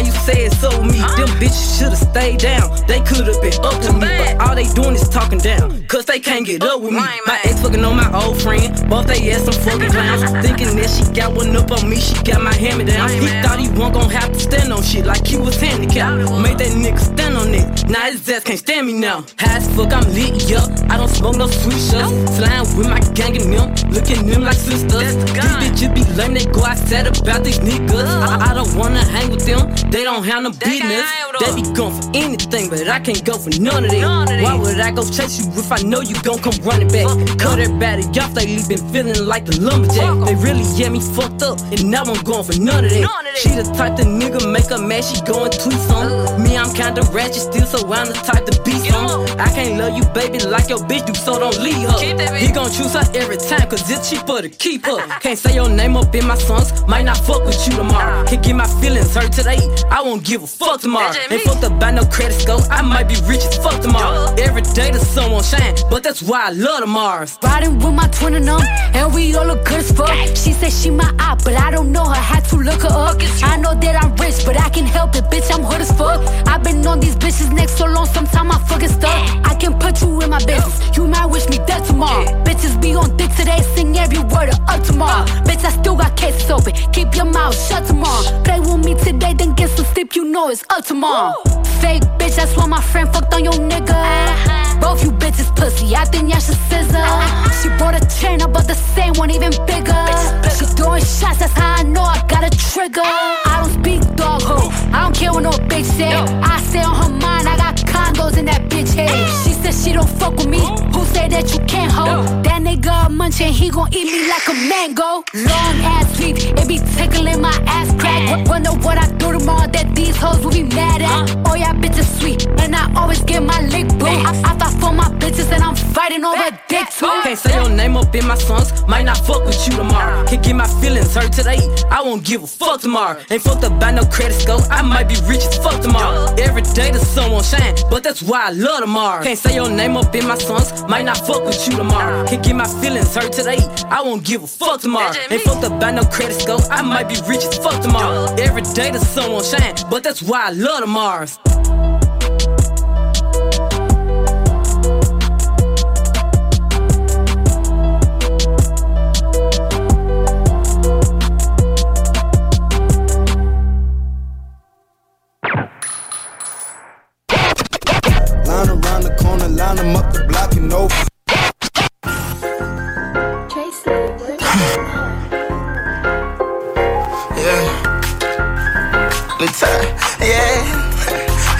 How you say it so me? Them bitches should've stayed down. They could've been up to me, but all they doing is talking down. Cause they can't get up with me. My ex fucking on my old friend. Both they ass some fucking clowns. Thinking that she got one up on me, she got my hand me down. He thought he wasn't gon' have to stand on shit like he was handicapped. Made that nigga stand on it. Now his ass can't stand me now. High as fuck, I'm lit, yup. I don't smoke no sweet shots. Slime with my gang and them. Looking them like sisters. These bitches be lame, they go outside about these niggas. I, I don't wanna hang with them. They don't have no business. They be going for anything, but I can't go for none of that. Why would I go chase you if I know you gon' come running back? Cut everybody off, they been feeling like the lumberjack. They really get me fucked up, and now I'm going for none of that. She the type the nigga make her mad, she going tweet some. Me, I'm kinda ratchet still, so I'm the type to be some. I can't love you, baby, like your bitch do, so don't leave her. He gon' choose her every time, cause it's cheaper to keep her. Can't say your name up in my songs, might not fuck with you tomorrow. Can get my feelings hurt today, I won't give a fuck tomorrow. Ain't fucked up by no credit score, I might be rich as fuck tomorrow. Every day the sun won't shine, but that's why I love the Mars. Riding with my twin and them, and we all look good as fuck. She said she my op, but I don't know her. Had to look her up. I know that I'm rich, but I can help it, bitch. I'm hood as fuck. I've been on these bitches next so long, sometimes I fucking stuck. I can put you in my business. You might wish me dead tomorrow. Bitches be on dick today, sing every word of up tomorrow. Bitch, I still got cases open. Keep your mouth shut tomorrow. Play with me today, then get some sleep. You know it's up tomorrow. Fake bitch, that's why my friend fucked on your nigga. Both you bitches pussy, I think y'all should scissor. She bought a chain, I bought the same one, even bigger. She throwing shots, that's how I know I got a trigger. I don't speak dog ho, I don't care what no bitch say. I stay on her mind, I got condos in that bitch head. She said she don't fuck with me, who say that you can't hold? That nigga a munchin', he gon' eat me like a mango. Long ass sleep, it be tickling my ass crack. Wonder what I do tomorrow that these hoes will be mad at. Oh yeah, bitches sweet, and I always get my lick boo. I, I fight for my bitches and I'm fighting over dick too. Can't say your name up in my songs, might not fuck with you tomorrow. Uh. Can't get my feelings hurt today, I won't give a fuck tomorrow. Ain't fucked up by no credit score, I might be rich as fuck tomorrow. Every day the sun won't shine, but that's why I love tomorrow. Can't say your name up in my songs, might not fuck with you tomorrow. Can't get my feelings hurt today, I won't give a fuck tomorrow. Ain't fucked up by no credit score, I might be rich as fuck tomorrow. Every day the sun won't shine, but that's why I love the corner, line them up the block and over. Yeah. The time, yeah,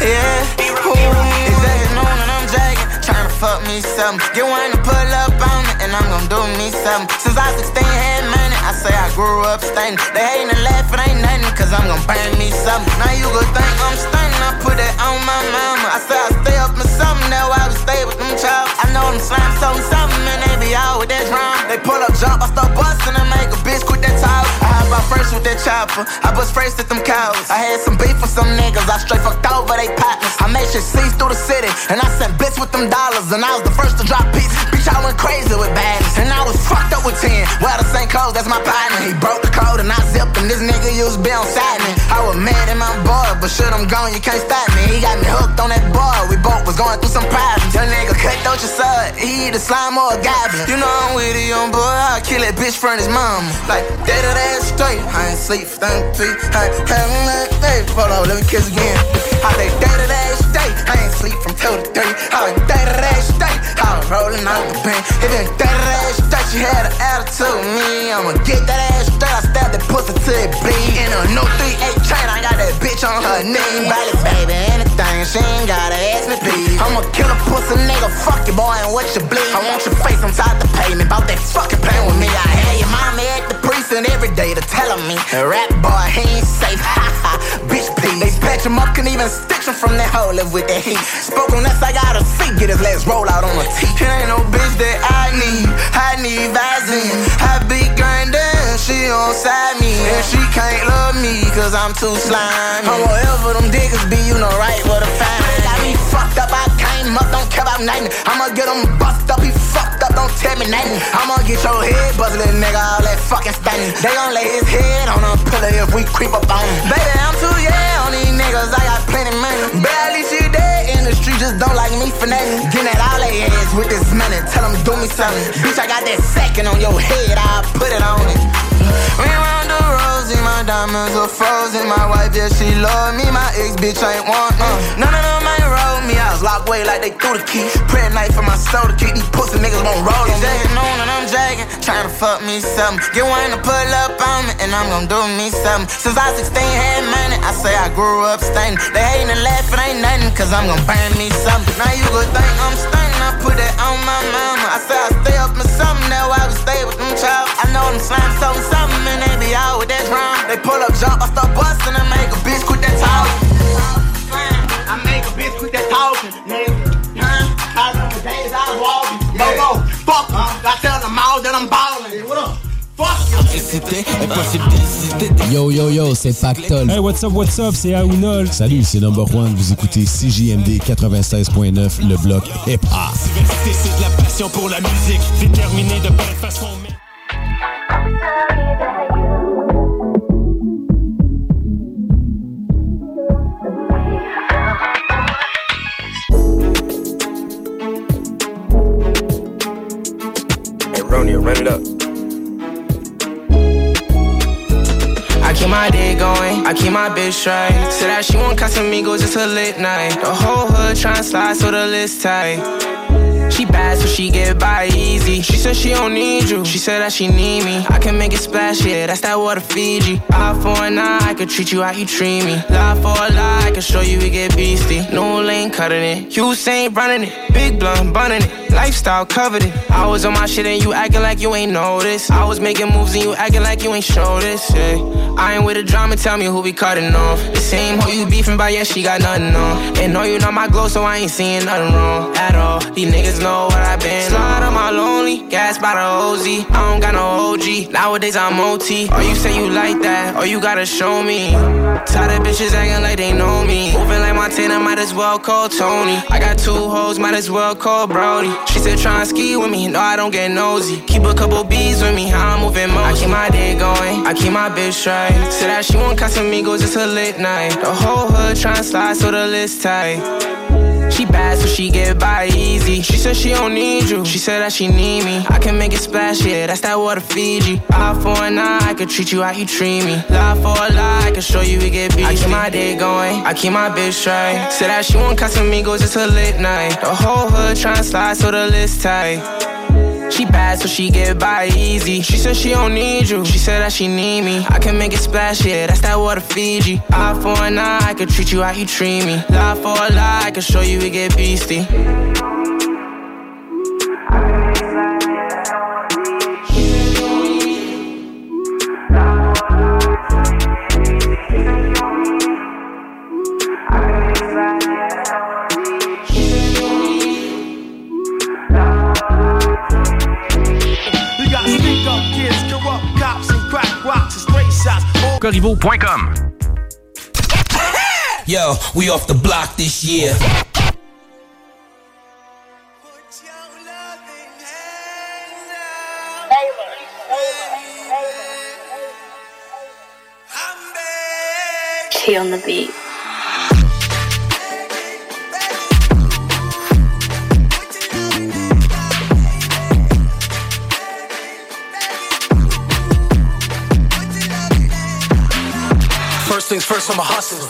yeah. Ooh, it's afternoon and I'm jagging, tryna fuck me something. Get one to pull up on me, and I'm gon' do me something. Since I was 16, had money, I say I grew up stunning. They hating and laughing, ain't nothing, cause I'm gon' burn me something. Now you gon' think I'm stunning, I put that on my mama. I say I stay up for something, that's why we stay with them chops. I know them slime something, something, and out with that drum. They pull up, jump, I start busting and make a bitch quit that talk. I hop out first with that chopper, I bust first at them cows. I had some beef with some niggas, I straight fucked over they partners. I made shit cease through the city, and I sent bits with them dollars, and I was the first to drop beats. Bitch, I went crazy with baddies, and I was fucked up with 10. Well, the same clothes, that's my partner. He broke the code, and I zipped him. This nigga used to be on me. I was mad at my boy, but shit, I'm gone, you can't stop me. He got me hooked on that boy, we both was going through some problems. Young nigga cut out your side, he either slime or a goblin. You know I'm with a young boy, I'll kill that bitch from his mama. Like, of that straight, I ain't sleep them three. I ain't having that day. Hold on, let me kiss again. I say, of that straight, I ain't sleep from two to three. I was that straight, I was rolling out the pen. It of that straight, she had an attitude me. I'ma get that ass straight, I stab that pussy till it bleed. In a no 3-8 chain, I got that bitch on her knee. Body, baby, anything, she ain't gotta ask me, please. I'ma kill a pussy nigga, fuck you, boy, and what you bleed. I want your face on top the pavement, about that fucking playing with me. I had your mommy at the precinct every day to tell me, rap boy, he ain't safe, ha ha, bitch, please. They patch him up, can even stitch him from that hole, live with that heat. Spoke on this, I got a seat, get his legs roll out on a T. It ain't no bitch that I need, I need Vaseline. I be grindin', she on side me, and she can't love me, cause I'm too slimy. I'm whatever them niggas be, you know right where to find me. Got me fucked up, I came up, don't care about nothing. I'ma get him bust up, he fucked don't tell me nothing. I'ma get your head little nigga, all that fucking stunning. They gon' lay his head on a pillow if we creep up on him. Baby, I'm too yeah on these niggas, I got plenty money. Barely she dead in the street, just don't like me for nothing. Getting at all they ass with this money, tell them do me something. Bitch, I got that second on your head, I'll put it on it. We round the rosy, my diamonds are frozen. My wife, yeah, she love me. My ex bitch ain't want none. Uh. None of them ain't roll me. I was locked away like they threw the key. Prayer night for my soul to keep these pussy niggas won't roll on me. Jagging on and I'm jagging, trying to fuck me something. Get one to pull up on me, and I'm gonna do me something. Since I 16 had money, I say I grew up stunning. They hating and laughing, ain't nothing, cause I'm gonna burn me something. Now you could think I'm stunning, I put that on my mama. I say I stay up with something, that's why we stay with them child. I know them slime something, something, and they be out with that drum. They pull up, jump, I start busting and make a bitch quit that talking. I make a bitch quit that talking, nigga. I remember days I was walking. Go, go, fuck em. I tell them all that I'm ballin'. What up? Yo yo yo, c'est Pactol. Hey, what's up, what's up, c'est Aounol. Salut, c'est Number One. Vous écoutez CJMD 96.9, le bloc hip-hop. Diversité, c'est de la passion pour la musique. Déterminé de belle façon. mais- Hey, Ronia, run it up. My day going, I keep my bitch straight. Said that she won't catch want Casamigos, it's a lit night. The whole hood tryna slide so the list tight. She bad, so she get by easy. She said she don't need you. She said that she need me. I can make it splash, yeah, that's that water Fiji. Eye for an eye, I could treat you how you treat me. Lie for a lie, I can show you we get beastie. No lane cutting it. Usain running it. Big blunt bunning it. Lifestyle covered it. I was on my shit and you acting like you ain't noticed. I was making moves and you acting like you ain't show this. Yeah. I ain't with the drama, tell me who we cutting off. The same hoe you beefing by, yeah, she got nothing on. And know you not my glow, so I ain't seeing nothing wrong at all. These niggas know what i been. Slide on my lonely, gas by the OZ. I don't got no OG. Nowadays I'm OT. Or oh, you say you like that, or you gotta show me. Tired of bitches acting like they know me. Moving like Montana, might as well call Tony. I got two hoes, might as well call Brody. She said try and ski with me, no I don't get nosy. Keep a couple bees with me, how I'm moving most. I keep my day going, I keep my bitch straight. Said that she want Casamigos, it's a lit night. The whole hood tryna slide so the list tight. She bad, so she get by easy. She said she don't need you. She said that she need me. I can make it splash, yeah, that's that water Fiji. Eye for an eye, I could treat you how you treat me. Lie for a lie, I can show you we get beat. I keep my day going, I keep my bitch straight. Said that she want Casamigos, it's a lit night. The whole hood tryna slide so the list tight. She bad, so she get by easy. She said she don't need you. She said that she need me. I can make it splash, yeah, that's that water Fiji. Eye for an eye, I could treat you how you treat me. Lie for a lie, I can show you we get beastie. Corriveau.com. Yo, we off the block this year. Key on the beat. First things first I'm a hustler.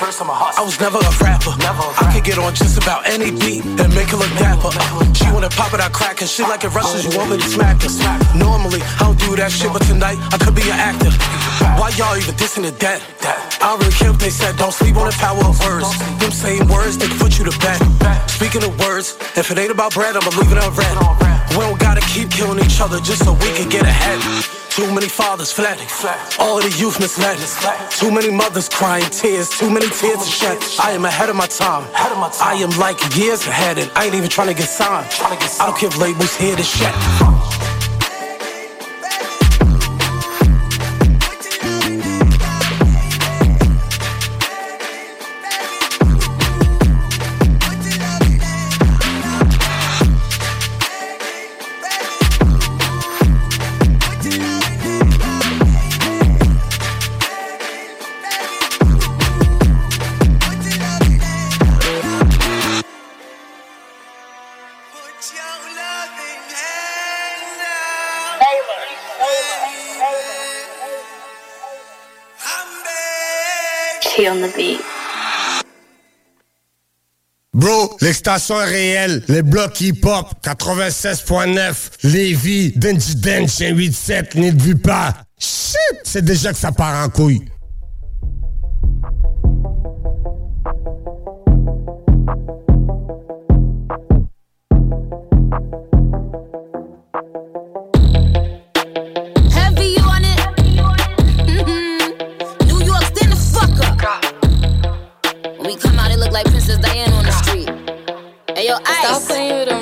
I was never a rapper. I could get on just about any beat and make it look dapper. She wanna pop it I crack and she like it rushes. You want me to smack her? Normally I don't do that shit, but tonight I could be an actor. Why y'all even dissing the dead? I don't really care what they said. Don't sleep on the power of words. Them saying words, they can put you to bed. Speaking of words, if it ain't about bread, I'ma leave it unread. We don't gotta keep killing each other just so we can get ahead. Too many fathers fled, all the youth misled. Too many mothers crying tears, too many tears to shed. I am ahead of my time. I am like years ahead, and I ain't even trying to get signed. I don't if labels hear this shit. Bro, l'extension est réelle. Les blocs hip-hop, 96.9, Lévis, Denji Dench, 87, n'y pas. Shit, c'est déjà que ça part en couille.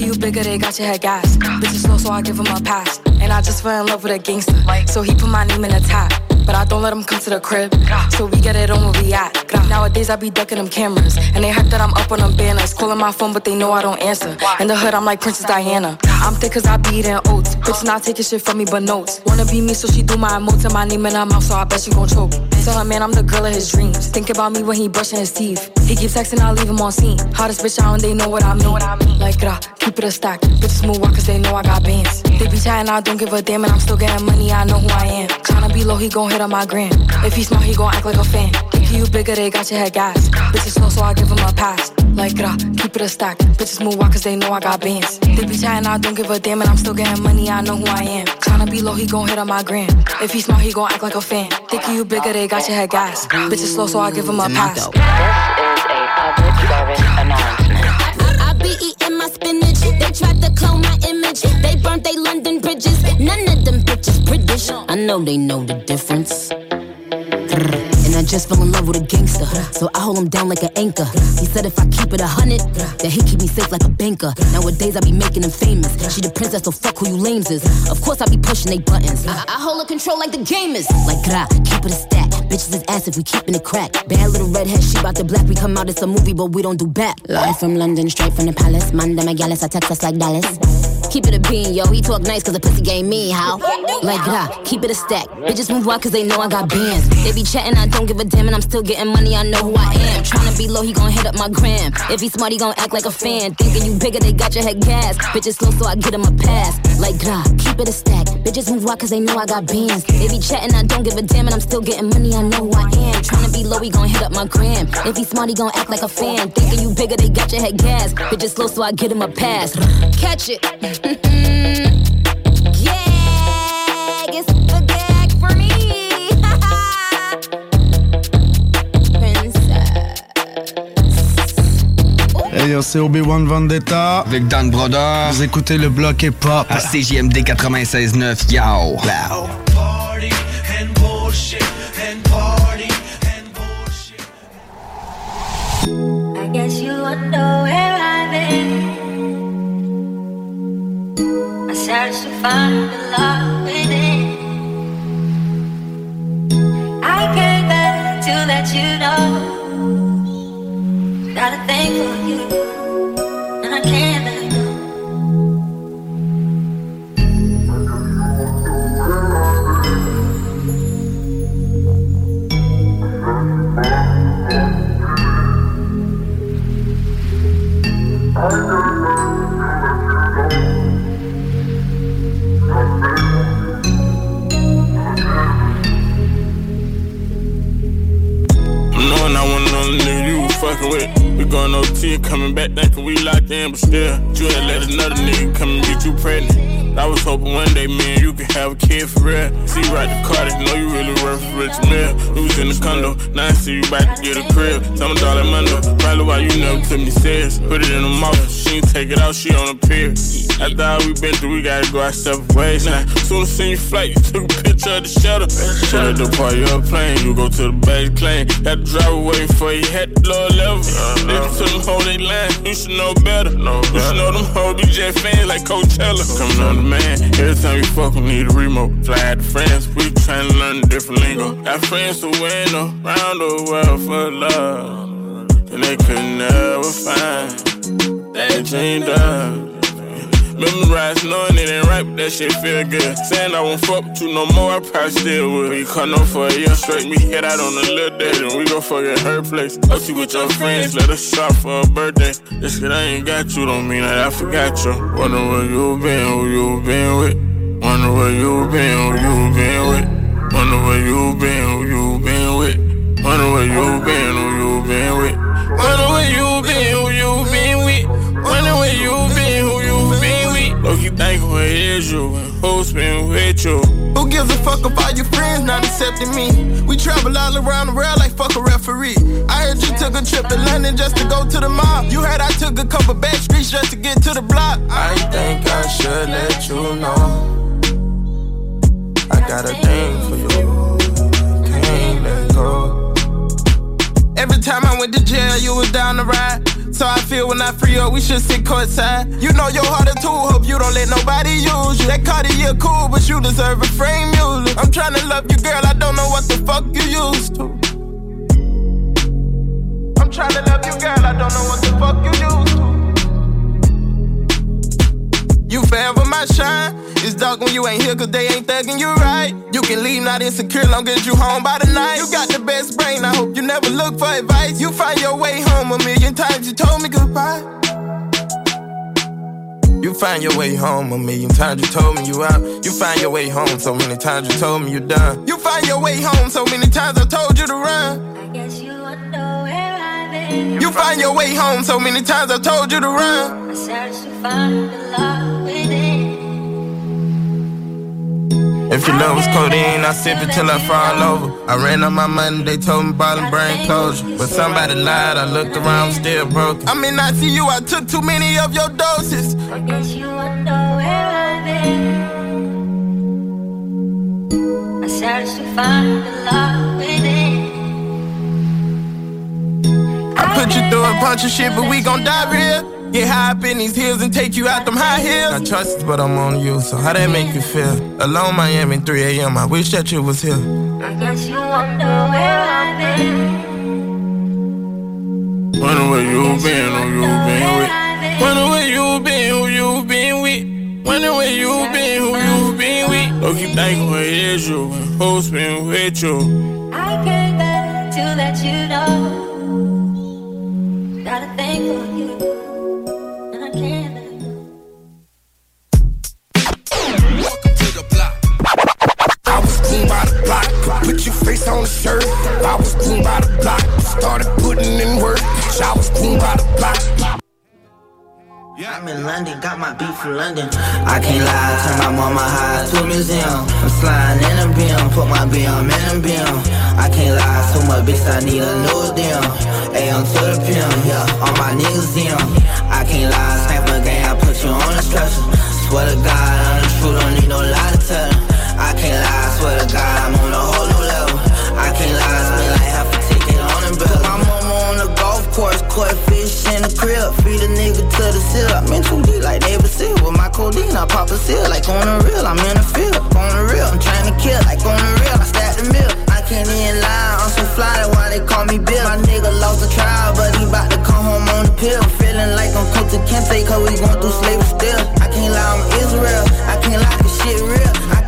Think you bigger, they got your head gas. Bitches slow, so I give him a pass. And I just fell in love with a gangster. So he put my name in the top. But I don't let him come to the crib. So we get it on where we at. Nowadays I be ducking them cameras. And they hype that I'm up on them banners. Calling my phone, but they know I don't answer. In the hood, I'm like Princess Diana. I'm thick cause I be eating oats. Bitch not taking shit from me but notes. Wanna be me, so she do my emotes and my name in her mouth, so I bet she gon' choke. Tell her man I'm the girl of his dreams. Think about me when he brushing his teeth. He keep texting, I leave him on scene. Hottest bitch out and they know what I mean. Like grah, keep it a stack. Bitches move walk cause they know I got bands. They be chatting, I don't give a damn, and I'm still getting money, I know who I am. Tryna be low, he gon' hit on my gram. If he smart, he gon' act like a fan. Think you bigger, they got your head gas. Bitches slow, so I give him a pass. Like grah, keep it a stack. Bitches move walk cause they know I got bands. They be chatting, I don't give a damn, and I'm still getting money, I know who I am. Tryna be low, he gon' hit on my gram. If he smart, he gon' act like a fan. Think you bigger, they got your head gas. Bitches slow, so I give him a pass. This is a public service announcement. I be eating my spinach. They tried to clone my image. They burnt they London bridges. None of them bitches British. I know they know the difference. I just fell in love with a gangster. So I hold him down like an anchor. He said if I keep it a hundred, that he keep me safe like a banker. Nowadays I be making him famous. She the princess, so fuck who you lames is. Of course I be pushing they buttons. I, I hold a control like the gamers. Like gra, keep it a stack. Bitches is ass if we keeping it crack. Bad little redhead, she bout the black. We come out, it's a movie, but we don't do back. Live from London, straight from the palace. Manda Megalis, I text us like Dallas. Keep it a bean, yo. He talk nice cause the pussy game me, how? Like gra, keep it a stack. Bitches move wild cause they know I got bands. They be chatting, I don't give a damn, and I'm still getting money, I know who I am. Tryna be low, he gon' hit up my gram. If he smart, he gon' act like a fan. Thinking you bigger, they got your head gas. Bitches slow, so I get him a pass. Like gra, keep it a stack. Bitches move wild cause they know I got bands. They be chatting, I don't give a damn, and I'm still getting money, I know who I am. Tryna be low, he gon' hit up my gram. If he smart, he gon' act like a fan. Thinking you bigger, they got your head gas. Bitches slow, so I get him a pass. Catch it. yeah, it's the gag for me. Hey yo, c'est Obi-Wan Vendetta. Avec Dan Broder. Vous écoutez le bloc hip-hop. À CJMD 96.9, yo. Wow. Got a thing for you, and I can't been with. We going OT, coming back thinking we locked in, but still, you ain't let another nigga come and get you pregnant. I was hoping one day, man, you could have a kid for real. See, right the car, know you really worth a rich meal. We was in the condo, now I see you about to get a crib. Tell me, darling, Mondo, probably why you never took me serious. Put it in the mouth, she ain't take it out, she on a pier. After all we been through, we gotta go our separate ways now. Soon as seen you flight, you took a picture of the shutter. Shut up the part your plane, you go to the base claim. Had to drive away before you had the lower level. Listen uh-huh. to them hold they line, you should know better. You should know them hold DJ fans like Coachella. Coming on the man. Every time we fuck, we need a remote. Fly out to France, we tryna learn a different lingo. Got friends to win around the world for love. And they could never find that dream done. Memorize knowing it ain't right, but that shit feel good. Saying I won't fuck with you no more, I probably still would. We come on for a year straight, me head out on a little date, and we go fuck at her place. Go see with your friends, let us shop for a birthday. This shit I ain't got you, don't mean that I forgot you. Wonder where you been, who you been with. Wonder where you been, who you been with. Wonder where you been, who you been with. Wonder where you been, who you been with. Wonder where you been, who you been with. Wonder where you been, think where is you and who's been with you? Who gives a fuck all your friends not accepting me? We travel all around the world like fuck a referee. I heard you took a trip to London just to go to the mall. You heard I took a couple back streets just to get to the block. I think I should let you know. I got a thing for you. Can't let go. Every time I went to jail, you was down the ride. So I feel when I free up, we should sit courtside. You know your heart a tool, hope you don't let nobody use you. That Cartier cool, but you deserve a frame music. I'm trying to love you, girl, I don't know what the fuck you used to. I'm trying to love you, girl, I don't know what the fuck you used to. You forever my shine. It's dark when you ain't here, cause they ain't thugging you right. You can leave not insecure, long as you home by the night. You got the best brain, I hope you never look for advice. You find your way home a million times, you told me goodbye. You find your way home a million times, you told me you out. You find your way home so many times, you told me you done. You find your way home so many times, I told you to run. I guess you wonder where I've been. You find your way home so many times, I told you to run. I searched to find the love If your love was codeine, I sip it till I fall over. I ran on my money, they told me and brain closure. But somebody lied, I looked around, still broke. I mean, I see you, I took too many of your doses. I guess you wonder where I've been. I searched to find the love within. I put you through a bunch of shit, but we gon' die real. Get high up in these hills and take you out them high hills. I trust it, but I'm on you, so how that make you feel? Alone Miami, 3 a.m. I wish that you was here. I guess you wonder where I've been. Wonder where you been, who you been with. Wonder where you been, who you been with. Wonder where you been, who you been with. Look, you think where is you and who's been with you? I can't bear to let you know. Got a thing you. Put your face on the shirt. I was groomed by the block. Started putting in work. I was groomed by the block. I'm in London, got my beat from London. I can't lie, turn my mama high to a museum. I'm sliding in a beam, put my BM in a beam. I can't lie, so much bitch, I need a new deal. AM to the pimp, yeah, all my niggas in. I can't lie, sniper gang, I put you on the structure. Swear to God, I'm the truth, don't need no lie to tell. I can't lie, swear to God, I'm on a whole new level. I can't lie, spend like half a ticket on the bill. My on the golf course, the crib. Feed a nigga to the seal. I'm in too deep like David Seal. With my codeine, I pop a seal like on the real. I'm in the field, on the real. I'm trying to kill like on the real. I stack the mill. I can't even lie, I'm so fly, that's why they call me Bill. My nigga lost the trial, but he bout to come home on the pill. Feeling like I'm cooked to Kente, cause we going through slavery still. I can't lie, I'm Israel. I can't lie, this shit real. I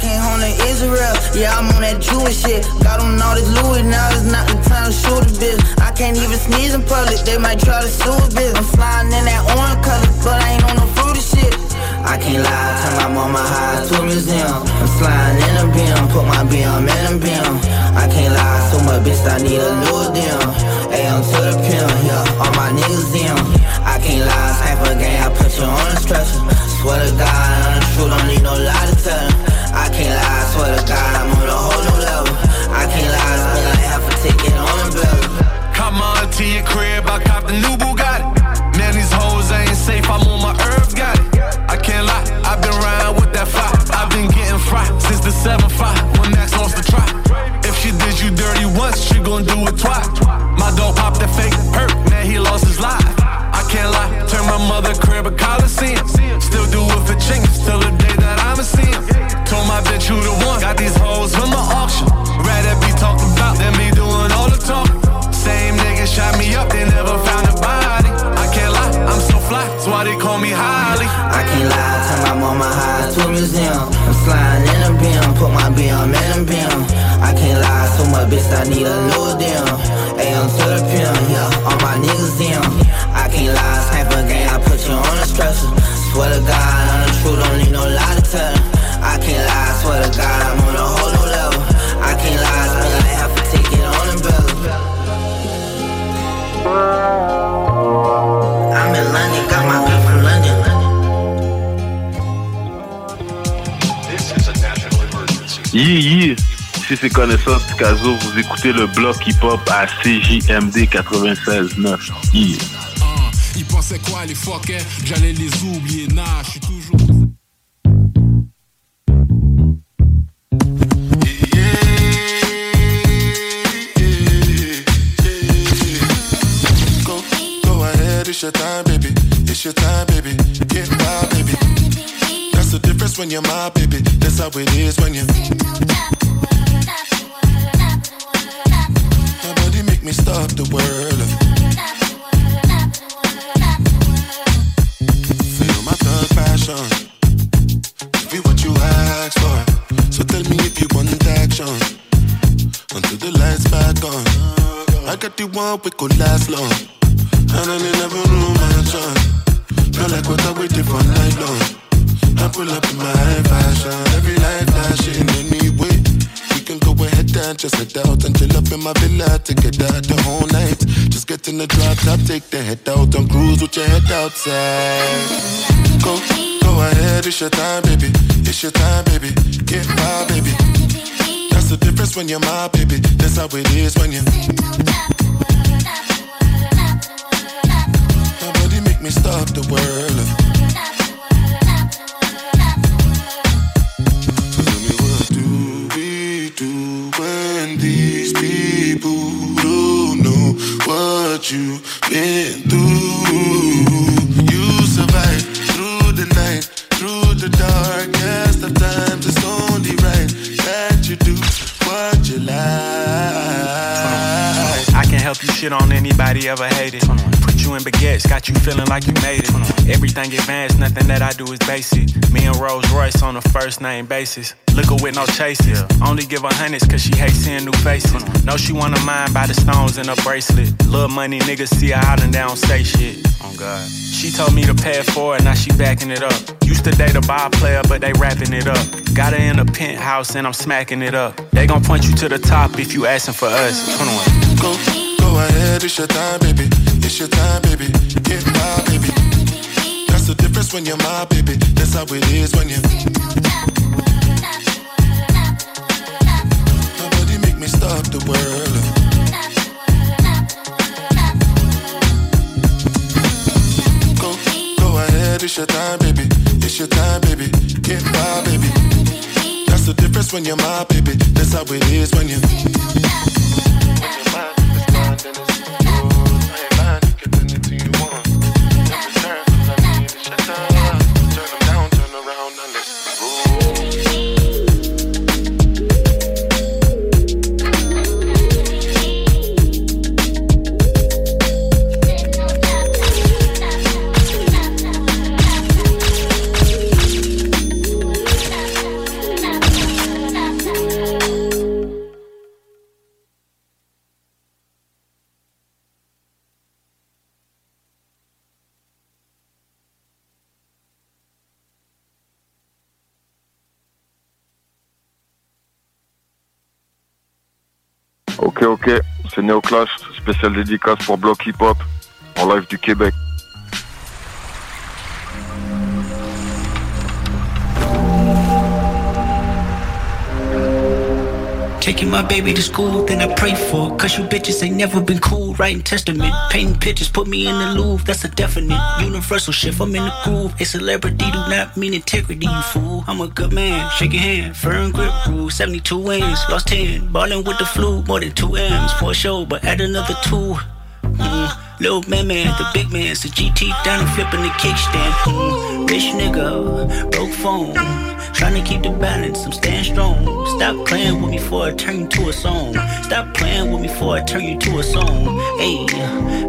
home to Israel. Yeah, I'm on that Jewish shit. Got on all this Louis, now it's not the time to shoot a bitch. I can't even sneeze in public, they might try to sue a bitch. I'm flying in that orange color, but I ain't on no fruity shit. I can't lie, turn my mama high to a museum. I'm sliding in a beam, put my BM in a beam. I can't lie, so much bitch, I need a new deal. AM to the pimp, yeah, all my niggas in. I can't lie, snipe a game, I put you on a stretcher. Swear to God, I'm the truth, don't need no lie to tell. I can't lie, swear to God, I'm on a whole new level. I can't lie, spend like half a ticket on a bill. Come on to your crib, I cop the new Bugatti. Man, these hoes ain't safe, I'm on my herbs, got it. I can't lie, I've been riding with that fire. I've been getting fried since the 7-5, when Max lost the try. If she did you dirty once, she gon' do it twice. My dog popped that fake hurt, man, he lost his life. I can't lie, turn my mother crib a coliseum. Still do so much bitch, I need a new deal. AM to the pimp, yeah, all my niggas in. I can't lie, snipe a game, I put you on a stretcher. Swear to God, I'm the truth, don't need no lie to tell. I can't lie, swear to God, I'm on a whole new level. I can't lie, spend like half a ticket on a bill. I'm in London, got my beat from London. Yeah, yeah. Si c'est connaissance Picasso, vous écoutez le bloc hip-hop à CJMD 96.9. Yeah. Ils pensaient quoi les fuckers J'allais les oublier, nah, je suis toujours. Go, go ahead, it's your time, baby. It's your time, baby. Get wild, baby. That's the difference when you're my baby. That's how it is when you. Make me stop the world. Feel my thug passion. Be what you ask for. So tell me if you want action. Until the lights back on. I got the one we could last long. And I never knew my chance. Feel like what I waited for night long. I pull up in my fashion. Every light flashing anyway. Just head out and chill up in my villa to together the whole night. Just get in the drop top, take the head out and cruise with your head outside. Go, go ahead, it's your time, baby. It's your time, baby. Get my baby. That's the difference when you're my baby. That's how it is when you. Nobody make me stop the world. Do people don't know what you've been through? You survive through the night, through the darkest of times. It's only right that you do what you like. I can help you shit on anybody ever hated. Put you in baguettes, got you feeling like you made it. Everything advanced, nothing that I do is basic. Me and Rolls Royce on a first name basis. Liquor with no chases. Only give her hundreds cause she hates seeing new faces. Know she wanna mind by the stones in her bracelet. Little money niggas see her out and they don't say shit. Oh God. She told me to pay it forward, now she backing it up. Used to date a ball player, but they wrapping it up. Got her in a penthouse and I'm smacking it up. They gon' point you to the top if you asking for us. 21. Go, go ahead, it's your time, baby. It's your time, baby. Get wild, baby. That's the difference when you're my baby. That's how it is when you. It's your time, baby. It's your time, baby. Get wild, baby. That's the difference when you're my baby. That's how it is when you. Neoclash, spécial dédicace pour Block Hip Hop, en live du Québec. Taking my baby to school, then I pray for. Cause you bitches ain't never been cool. Writing testament, painting pictures, put me in the Louvre. That's a definite universal shift. I'm in the groove. A celebrity do not mean integrity, you fool. I'm a good man, shake your hand, firm grip rule. 72 wins, lost 10. Ballin' with the flu, more than 2 M's for show, but add another 2. Mm. Little man, man, the big man, so GT down flipping the kickstand. Rich nigga, broke phone. Trying to keep the balance, I'm staying strong. Stop playing with me before I turn you to a song. Stop playing with me before I turn you to a song. Hey,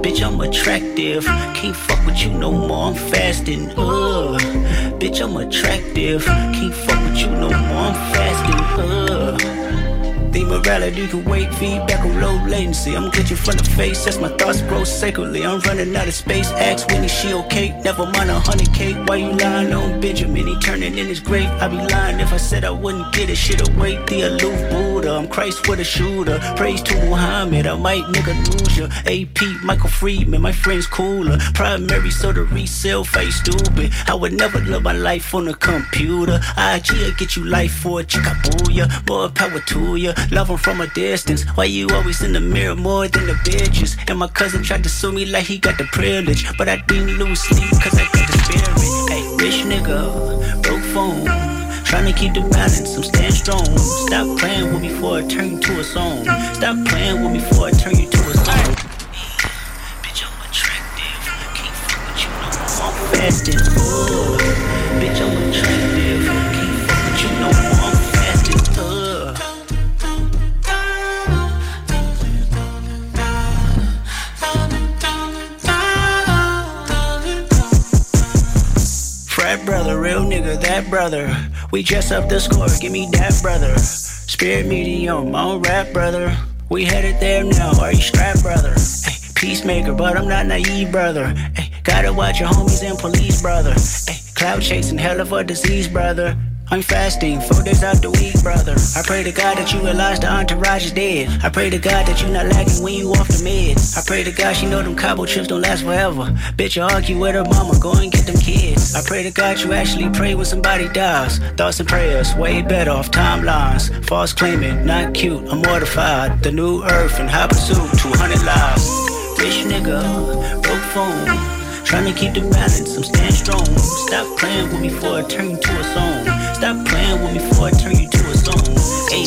bitch, I'm attractive. Can't fuck with you no more, I'm fasting. Ugh, bitch, I'm attractive. Can't fuck with you no more, I'm fasting. Ugh. The morality can wait, feedback on low latency. I'm glitching from the face as my thoughts grow sacredly. I'm running out of space. Ask Winnie, she okay? Never mind a hundred K. Why you lying on Benjamin? He turning in his grave. I'd be lying if I said I wouldn't get it. Shit away, the aloof Buddha. I'm Christ with a shooter. Praise to Muhammad. I might nigga lose ya. AP, Michael Friedman, my friend's cooler. Primary, so the resale face stupid. I would never live my life on a computer. IG will get you life for a chick, booyah. More power to ya. Love 'em from a distance. Why you always in the mirror more than the bitches? And my cousin tried to sue me like he got the privilege. But I didn't lose sleep cause I got the spirit. Hey, rich nigga, broke phone. Trying to keep the balance, I'm staying strong. Stop playing with me before I turn you to a song. Stop playing with me before I turn you to a song. Bitch, I'm attractive. Can't fuck with you no more. I'm. Bitch, I'm attractive. Can't fuck with you no more. Frat brother, real nigga, that brother. We dress up the score, give me that brother. Spirit medium, on rap brother. We headed there now, are you strapped brother? Ay, peacemaker, but I'm not naive brother. Ay, gotta watch your homies and police brother. Ay, cloud chasing, hell of a disease brother. I'm fasting, four days out the week, brother. I pray to God that you realize the entourage is dead. I pray to God that you not lagging when you off the meds. I pray to God she know them cobble trips don't last forever. Bitch, you argue with her mama, go and get them kids. I pray to God you actually pray when somebody dies. Thoughts and prayers, way better off timelines. False claiming, not cute, I'm mortified. The new earth and high pursuit, 200 lives. Rich nigga, broke phone. Trying to keep the balance, I'm staying strong. Stop playing with me before I turn to a song. Stop playing with me before I turn you to a song. Hey,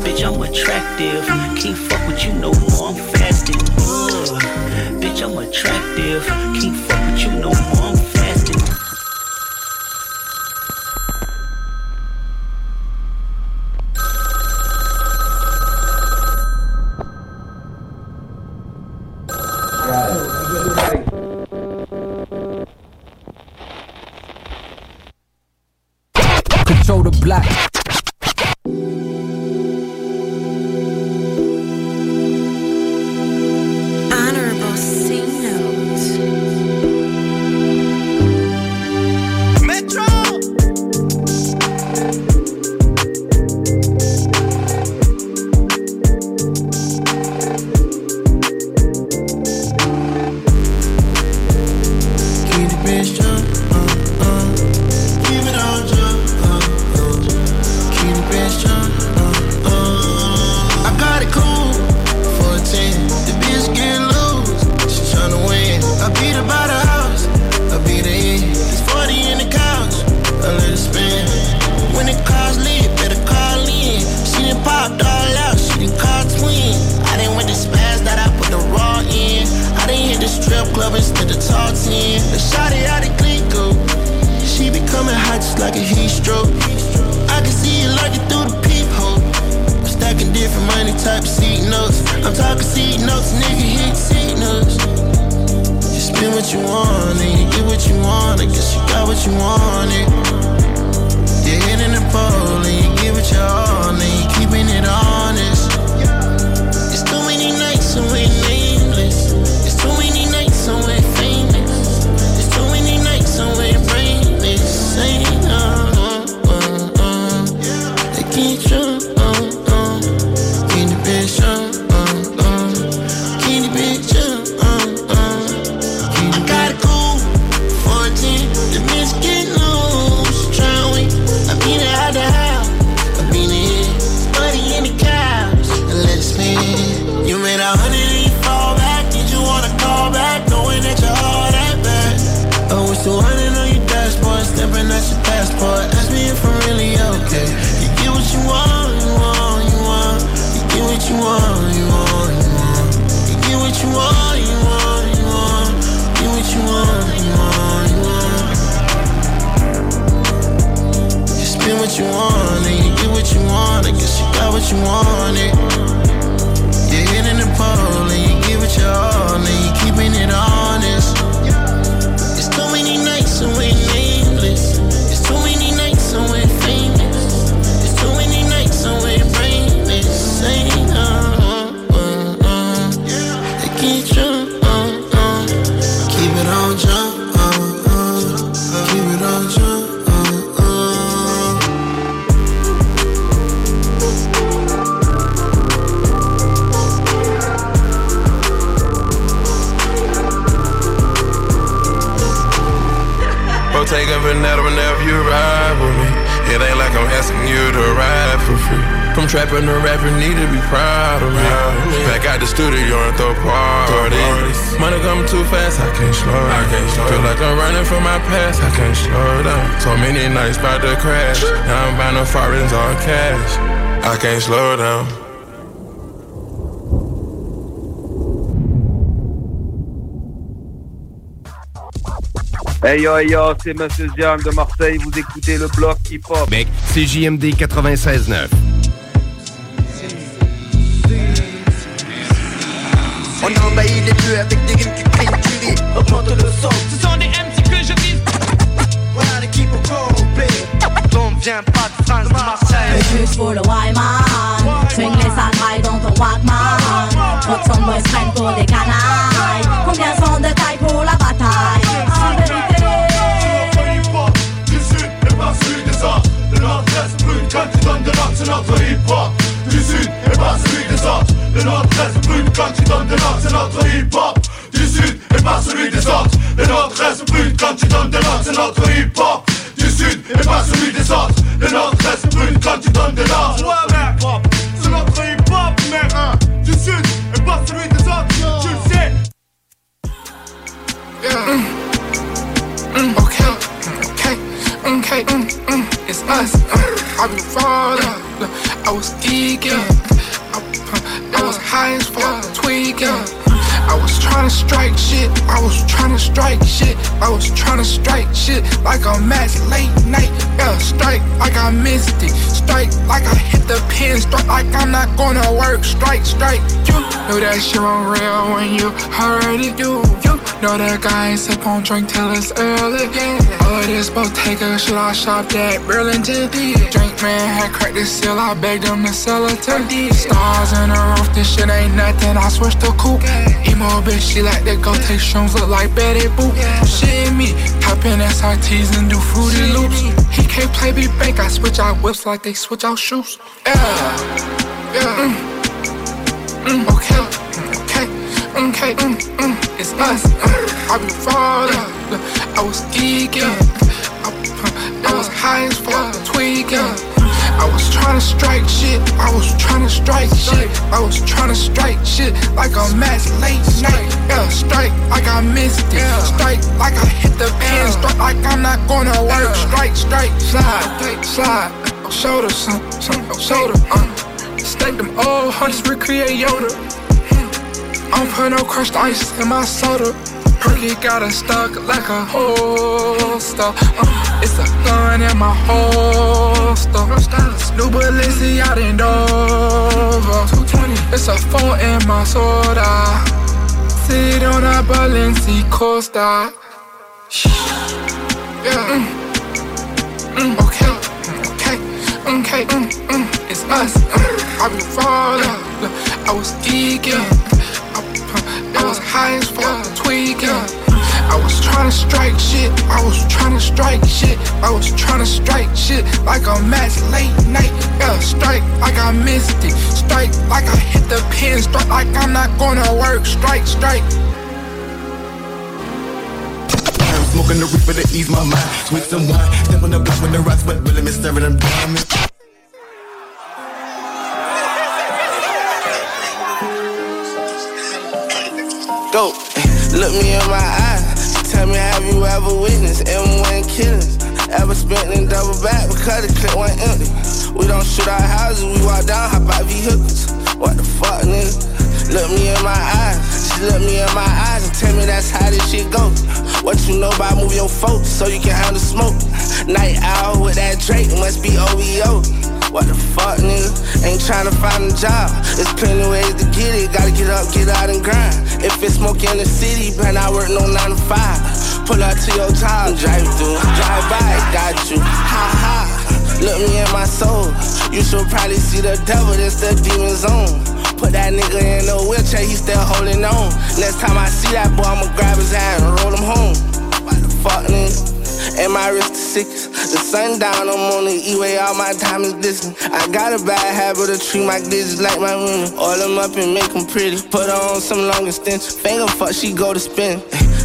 bitch, I'm attractive. Can't fuck with you no more, I'm fasting. Ugh. Bitch, I'm attractive. Can't fuck with you no more, what you want, and you get what you want. I guess you got what you wanted. You're in the pole, and you give it your all, and you asking you to ride for free. From trapping to rapping, need to be proud of me. Back out the studio and throw parties. Money coming too fast, I can't slow down. I can't slow Feel like I'm running from my past, I can't slow down. So many nights about to crash. Now I'm buying foreigns all cash. I can't slow down. Hey yo, hey yo, c'est Monsieur Jam de Marseille, vous écoutez le bloc hip-hop. Mec, c'est JMD 96.9. On envahit les lieux avec des rimes qui crient, tu ris, augmente le son. Ce sont des MC que je vise. Voilà l'équipe au complet. On vient pas de France, de Marseille. Le juste pour le Wyman Swing les sandales dans ton Walkman Votre son boys prennent pour des canailles C'est notre hip-hop. Du sud et pas celui des autres. Le nord-est brûle quand tu donnes de l'ordre C'est notre hip-hop. Du sud et pas celui des autres. Le nord-est brûle quand tu donnes de l'ordre C'est notre hip-hop. Du sud et pas celui des autres. Le nord-est brûle quand tu donnes de hip-hop C'est notre hip-hop mec Du sud et pas celui des autres. Tu le sais. Yeah. Mm, okay, okay, okay, mm, mm, it's us. Uh, I be falling, I was geeking, I, I was high as fuck, tweaking. I was tryna strike shit, I was tryna strike shit, I was tryna strike shit like a match late night. Yeah, strike like I missed it, strike like I hit the pin, strike like I'm not gonna work, strike, strike. You know that shit on real when you heard it, you. Know that guy ain't sip on drink till it's early. Yeah. All of this Bottega shit I shopped at Burlington. Drink man had cracked the seal, I begged him to sell it to Stars in the roof, this shit ain't nothing. I switched to coupe. Emo bitch, she like to go take shrooms, look like Betty Boop. Shit me, hop in SRTs and do fruity loops. He can't play me bank, I switch out whips like they switch out shoes. Yeah, yeah. Mm. Mm, okay, okay, okay, mm, mm, it's us. I be falling, I was geeking, I was high as fuck, tweaking. I was tryna strike shit, I was tryna strike shit, I was tryna strike shit like a match late night. Yeah, strike like I missed it, strike like I hit the pin, strike like I'm not gonna work. Strike, strike, slide, slide, shoulder, son, son, shoulder. Uh. Stack them old hunters, recreate Yoda. I don't put no crushed ice in my soda. Perky got it stuck like a holster. Uh, it's a gun in my holster. New Balenciaga in Dover. 220. It's a phone in my soda. Sit on a Balenci Costa. Yeah. Mm. Mm, okay. Okay. Mm, mm, it's us. Uh, I be falling. I was geeking. I, I was high as fuck, tweaking. I was trying to strike shit. I was trying to strike shit. I was trying to strike shit like a match late night. Yeah, strike like I missed it. Strike like I hit the pin. Strike like I'm not gonna work. Strike, strike. Smoking the reaper to ease my mind. Switch some wine. Step on the block with the rocks, but really miss serving them diamonds. Go, look me in my eyes. Tell me, have you ever witnessed M1 killings? Ever spent in double back because the clip went empty? We don't shoot our houses, we walk down, hop out vehicles. What the fuck, nigga? Look me in my eyes, she look me in my eyes and tell me that's how this shit goes. What you know about move your folks so you can handle smoke? Night owl with that Drake must be OVO. What the fuck, nigga? Ain't trying to find a job. There's plenty ways to get it. Gotta get up, get out and grind. If it's smoky in the city, better I work no 9 to 5. Pull up to your job, drive through, drive by, got you. Ha ha. Look me in my soul. You should probably see the devil, that's the demon zone. Put that nigga in a wheelchair, he still holding on. Next time I see that boy, I'ma grab his hand and roll him home. What the fuck, nigga? And my wrist is sickest. The sun down, I'm on the E-way, all my diamonds glisten. I got a bad habit of treat my digits like my women. Oil them up and make them pretty. Put on some long extension. Finger fuck, she go to spin.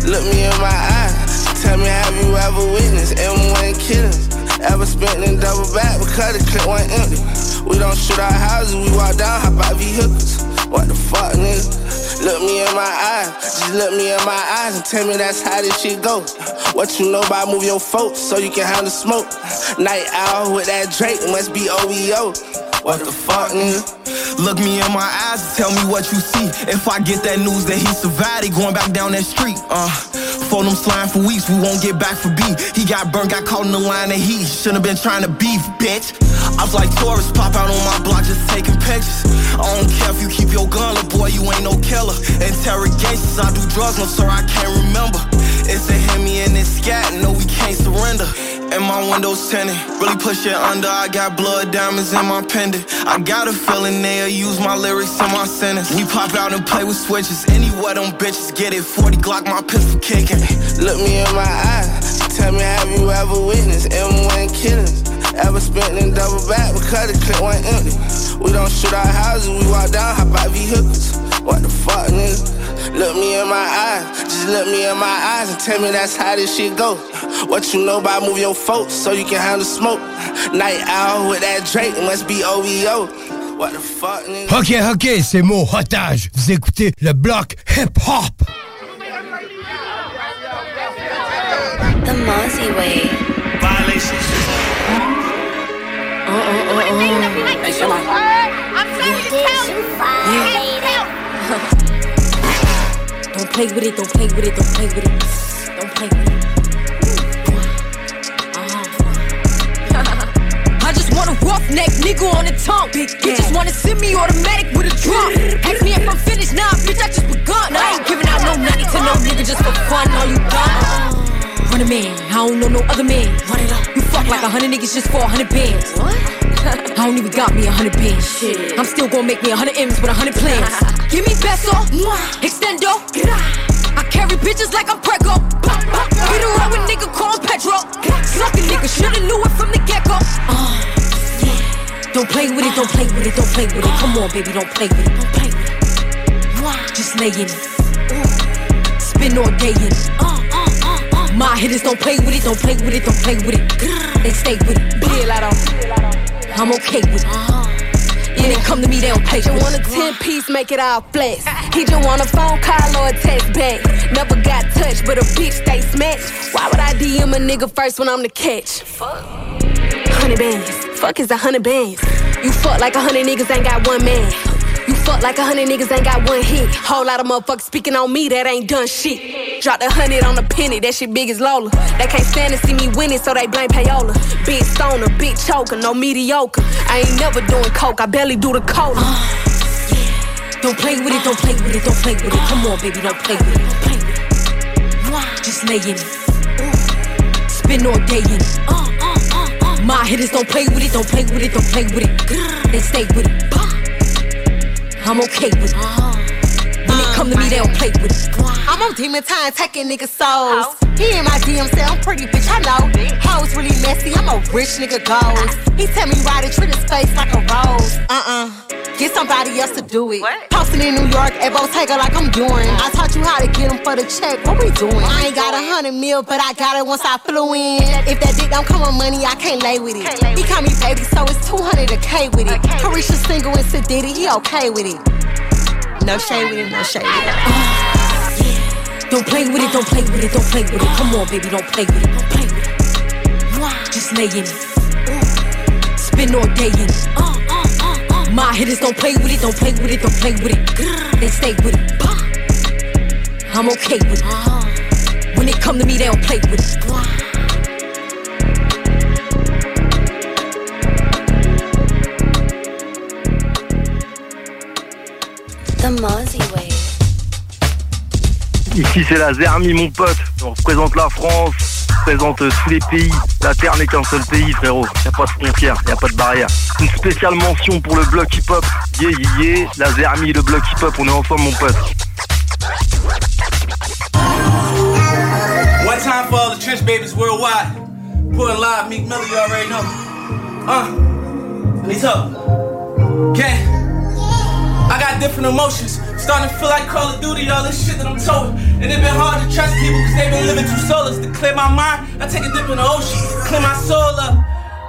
Look me in my eyes. Tell me, have you ever witnessed M1 killings? Ever spent in double back because the clip went empty. We don't shoot our houses, we walk down, hop out vehicles. What the fuck, nigga? Look me in my eyes, just look me in my eyes and tell me that's how this shit go. What you know about move your folks so you can handle smoke. Night owl with that Drake must be OVO. What the fuck, nigga? Look me in my eyes and tell me what you see. If I get that news that he survived, he going back down that street. Uh, for them slime for weeks, we won't get back for B. He got burned, got caught in the line of heat. Shouldn't have been trying to beef, bitch. I was like tourists, pop out on my block just taking pictures. I don't care if you keep your gun, little boy, you ain't no killer. Interrogations, I do drugs, no sir, I can't remember. It's a Hemi and it's scat, no, we can't surrender. And my windows tinted, really push it under. I got blood diamonds in my pendant. I got a feeling they'll use my lyrics in my sentence. We pop out and play with switches. Anywhere them bitches get it. 40 Glock, my pistol kicking. Look me in my eyes. Tell me, have you ever witnessed M1 killings? Ever spent in double back because the clip went empty. We don't shoot our houses, we walk down, hop out vehicles. What the fuck, nigga? Look me in my eyes, just look me in my eyes and tell me that's how this shit go. What you know about move your folks so you can handle smoke? Night owl with that Drake must be OVO. What the fuck, nigga? Ok, ok, c'est mon otage. Vous écoutez le bloc hip-hop. The Mozzie way. Violations. Oh, oh, oh, oh. Hey, come on. I'm trying to tell you. play with it, don't play with it, don't play with it. Don't play with it. Uh-huh, I just want a roughneck nigga on the tongue. You just wanna send me automatic with a drum. Ask me if I'm finished, nah, bitch, I just begun. I ain't giving out no money to no nigga just for fun. Are you done? Run a man, I don't know no other man. Run it up. You fuck like a hundred niggas just for a hundred bands. What? I don't even got me a hundred bands. Shit. I'm still gonna make me a hundred M's with a hundred plans. Give me peso, extendo. I carry bitches like I'm Prego. Hit a road with nigga called Petro. Suck a nigga, shoulda knew it from the get go. Uh, don't play with it, don't play with it, don't play with it. Come on, baby, don't play with it, don't play with it. Just lay in it. Spin all day in it. My hitters don't play with it, don't play with it, don't play with it. They stay with it. Bill out I'm okay with it. Uh-huh. Yeah, they come to me, they don't pay. Just want a 10 piece, make it all flex. He just want a phone call or a text back. Never got touched, but a bitch stay smashed. Why would I DM a nigga first when I'm the catch? Fuck. Hundred bands. Fuck is a hundred bands. You fuck like a hundred niggas ain't got one man. You fuck like a hundred niggas ain't got one hit. Whole lot of motherfuckers speaking on me that ain't done shit. Drop the hundred on the penny, that shit big as Lola. They can't stand to see me winning, so they blame payola. Big stoner, big choker, no mediocre. I ain't never doing coke, I barely do the cola. Uh, don't play with it, don't play with it, don't play with it. Come on, baby, don't play with it, don't play with it. Just lay in it. Spin all day in it. Uh, uh, My hitters don't play with it, don't play with it, don't play with it. They stay with it. I'm okay with it. It come to me, they don't play with it. I'm on demon time taking niggas souls. He in my DM say I'm pretty bitch, I know. Hoes really messy, I'm a rich nigga ghost. He tell me ride and treat his face like a rose. Uh-uh. Get somebody else to do it. Posting in New York at Bottega like I'm doing. I taught you how to get them for the check. What we doing? I ain't got a hundred mil, but I got it once I flew in. If that dick don't come with money, I can't lay with it. He call me baby, so it's 200 a K with it. Carisha single and Sadiddy, he okay with it. No shade with it, no shade with it. Don't play with it, don't play with it, don't play with it. Come on, baby, don't play with it, don't play with it. Just lay in it. Spin all day in it. My hitters don't play with it, don't play with it, don't play with it. They stay with it. I'm okay with it. When it come to me, they don't play with it. Ici c'est la Zermi mon pote. On représente la France, on représente tous les pays. La Terre n'est qu'un seul pays frérot. Y a pas de frontières, y a pas de barrière. Une spéciale mention pour le bloc hip hop. Yeah yeah yeah, la Zermi, le bloc hip hop, on est ensemble mon pote. One time for all the trench babies worldwide. Pulling live, Meek Miller, you already know. Uh, up. Okay. I got different emotions. Starting to feel like Call of Duty, all this shit that I'm told. And it been hard to trust people because they been living too soulless. To clear my mind, I take a dip in the ocean, clear my soul up.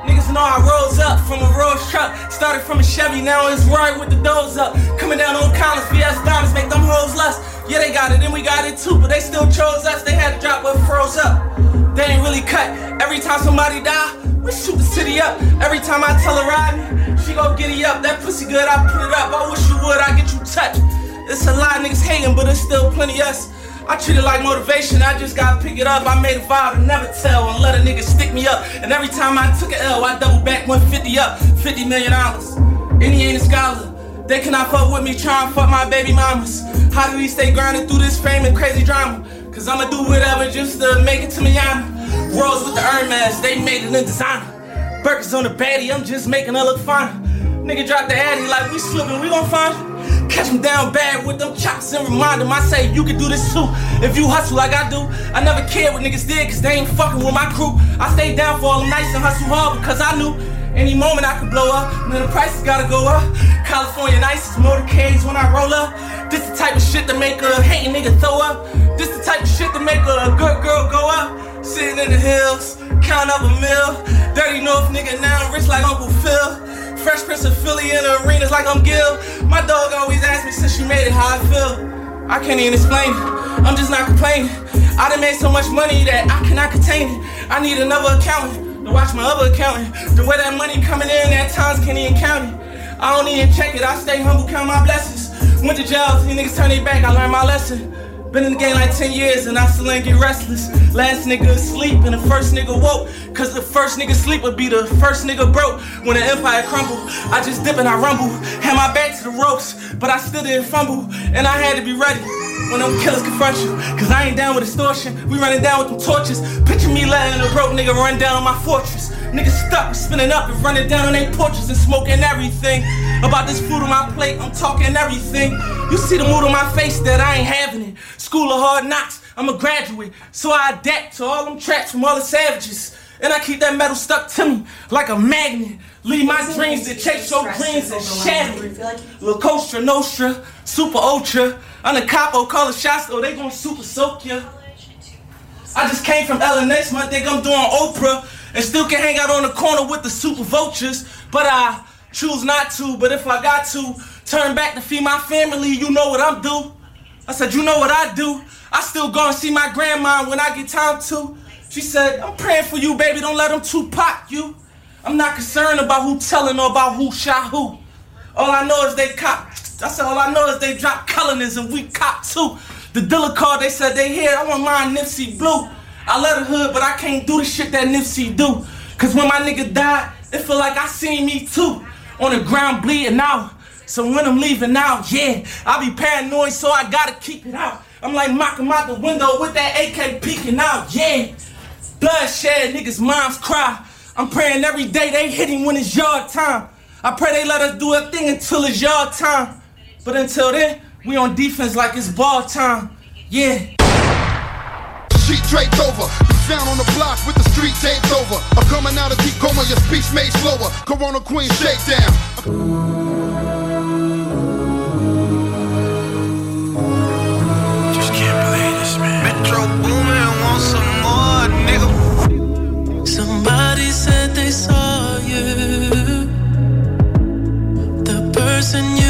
Niggas know I rose up from a Rolls truck. Started from a Chevy, now it's right with the doors up. Coming down on collars, VS diamonds, make them hoes lust. Yeah, they got it, and we got it too, but they still chose us. They had to drop what froze up. They ain't really cut. Every time somebody die, we shoot the city up. Every time I tell her ride me, she go giddy up. That pussy good, I put it up. I wish you would, I get you touched. It's a lot of niggas hating, but it's still plenty us. I treat it like motivation, I just gotta pick it up. I made a vow to never tell and let a nigga stick me up. And every time I took an L, I double back 150 up, 50 million dollars. He ain't a scholar. They cannot fuck with me, try and fuck my baby mamas. How do we stay grounded through this fame and crazy drama? Cause I'ma do whatever just to make it to Miami. Rose with the Hermes, they made it in designer. Burkers on the baddie, I'm just making her look fine. Nigga drop the addy like we slipping, we gon' find. Catch him down bad with them chops and remind him I say you can do this too. If you hustle like I do, I never cared what niggas did cause they ain't fucking with my crew. I stayed down for all them nights and hustle hard because I knew any moment I could blow up. And then the prices gotta go up. California nights is motorcades when I roll up. This the type of shit to make a hating nigga throw up. This the type of shit to make a good girl go up. Sitting in the hills, count up a mill. Dirty North nigga now rich like Uncle Phil. Fresh Prince of Philly in the arenas like I'm Gil. My dog always asks me since you made it how I feel. I can't even explain it. I'm just not complaining. I done made so much money that I cannot contain it. I need another accountant to watch my other accountant. The way that money coming in at times can't even count it. I don't even check it. I stay humble, count my blessings. Went to jail, see niggas turn their back. I learned my lesson. Been in the game like 10 years and I still ain't get restless. Last nigga asleep and the first nigga woke. Cause the first nigga sleep would be the first nigga broke. When the empire crumbled, I just dip and I rumble. Had my back to the ropes, but I still didn't fumble. And I had to be ready when them killers confront you. Cause I ain't down with extortion. We running down with them torches. Picture me letting a broke nigga run down on my fortress. Niggas stuck, spinning up and running down on their porches and smoking everything. About this food on my plate, I'm talking everything. You see the mood on my face that I ain't having it. School of hard knocks, I'm a graduate. So I adapt to all them traps from all the savages. And I keep that metal stuck to me like a magnet. Leave my dreams to chase your dreams and shatter. La Costa Nostra, Super Ultra. I'm the capo, oh, call it shots though, they gon' super soak ya. I just came from LA next month, think I'm doing Oprah. And still can hang out on the corner with the super vultures. But I choose not to, but if I got to, turn back to feed my family, you know what I'm do. I said, you know what I do. I still go and see my grandma when I get time to. She said, I'm praying for you, baby, don't let them Tupac you. I'm not concerned about who telling or about who shot who. All I know is they cop. Said, all I know is they dropped colonies and we cop too. The dealer card, they said they here. I want mine Nipsey Blue. I love the hood, but I can't do the shit that Nipsey do. Cause when my nigga died, it feel like I seen me too. On the ground bleeding out. So when I'm leaving out, yeah, I be paranoid, so I gotta keep it out. I'm like mocking out the window with that AK peeking out, yeah. Bloodshed, niggas' moms cry. I'm praying every day they hit him when it's yard time. I pray they let us do a thing until it's yard time. But until then, we on defense like it's ball time. Yeah. Sheet draped over. The sound on the block with the street taped over. I'm coming out of deep coma, your speech made slower. Corona Queen shakedown. Just can't believe this, man. Metro Boomin want some more, nigga. Somebody said they saw you. The person you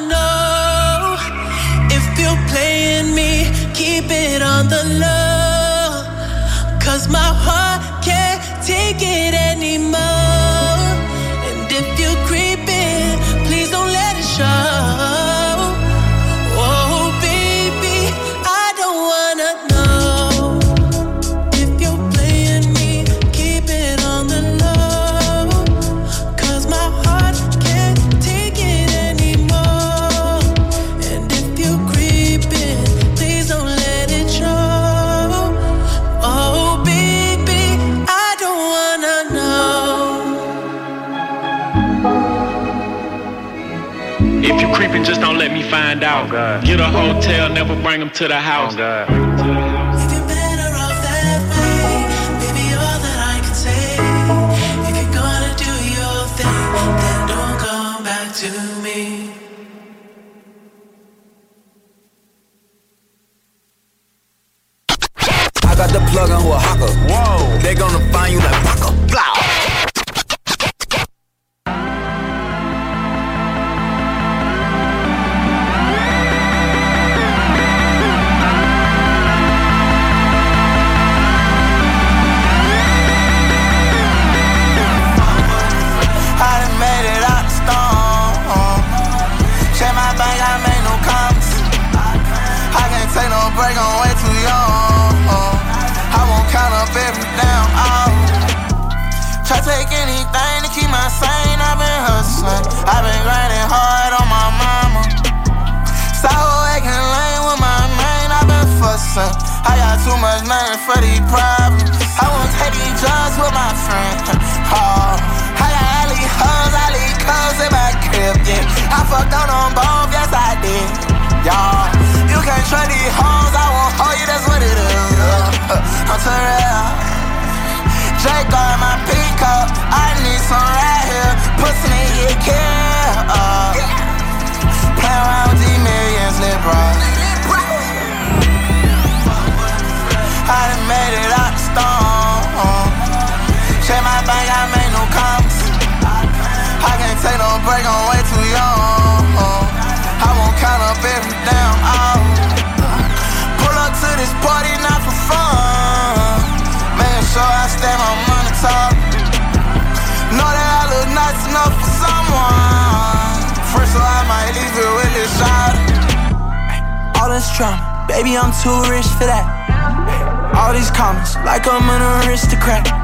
Keep it on the low. Cause my heart can't take it anymore. And if you're creeping, please don't let it show. Find out. Oh, Get a hotel, never bring them to the house. Oh, Baby, Drake on my peacock. I need some right here. Pussy nigga get killed. Uh, play around with these millions, lit. I done made it out the storm. Check my bank, I made no comments. I can't take no break, I'm way too young. I won't count up every damn hour. Pull up to this party. Making sure I stay my money top. Know that I look nice enough for someone. First, so I might leave it with this shot. All this drama, baby, I'm too rich for that. All these comments, like I'm an aristocrat.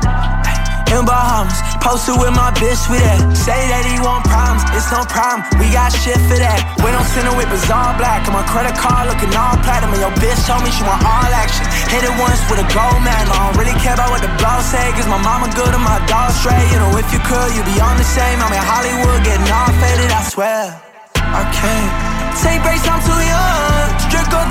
In Bahamas, posted with my bitch with that. Say that he want problems, it's no problem. We got shit for that. We don't send a whip, it's black. And my credit card looking all platinum. And your bitch told me she want all action. Hit it once with a gold man. I don't really care about what the blog say. Cause my mama good and my dog straight. You know, if you could, you'd be on the same. I'm in Hollywood getting all faded, I swear. I can't take breaks, I'm too young. Strict up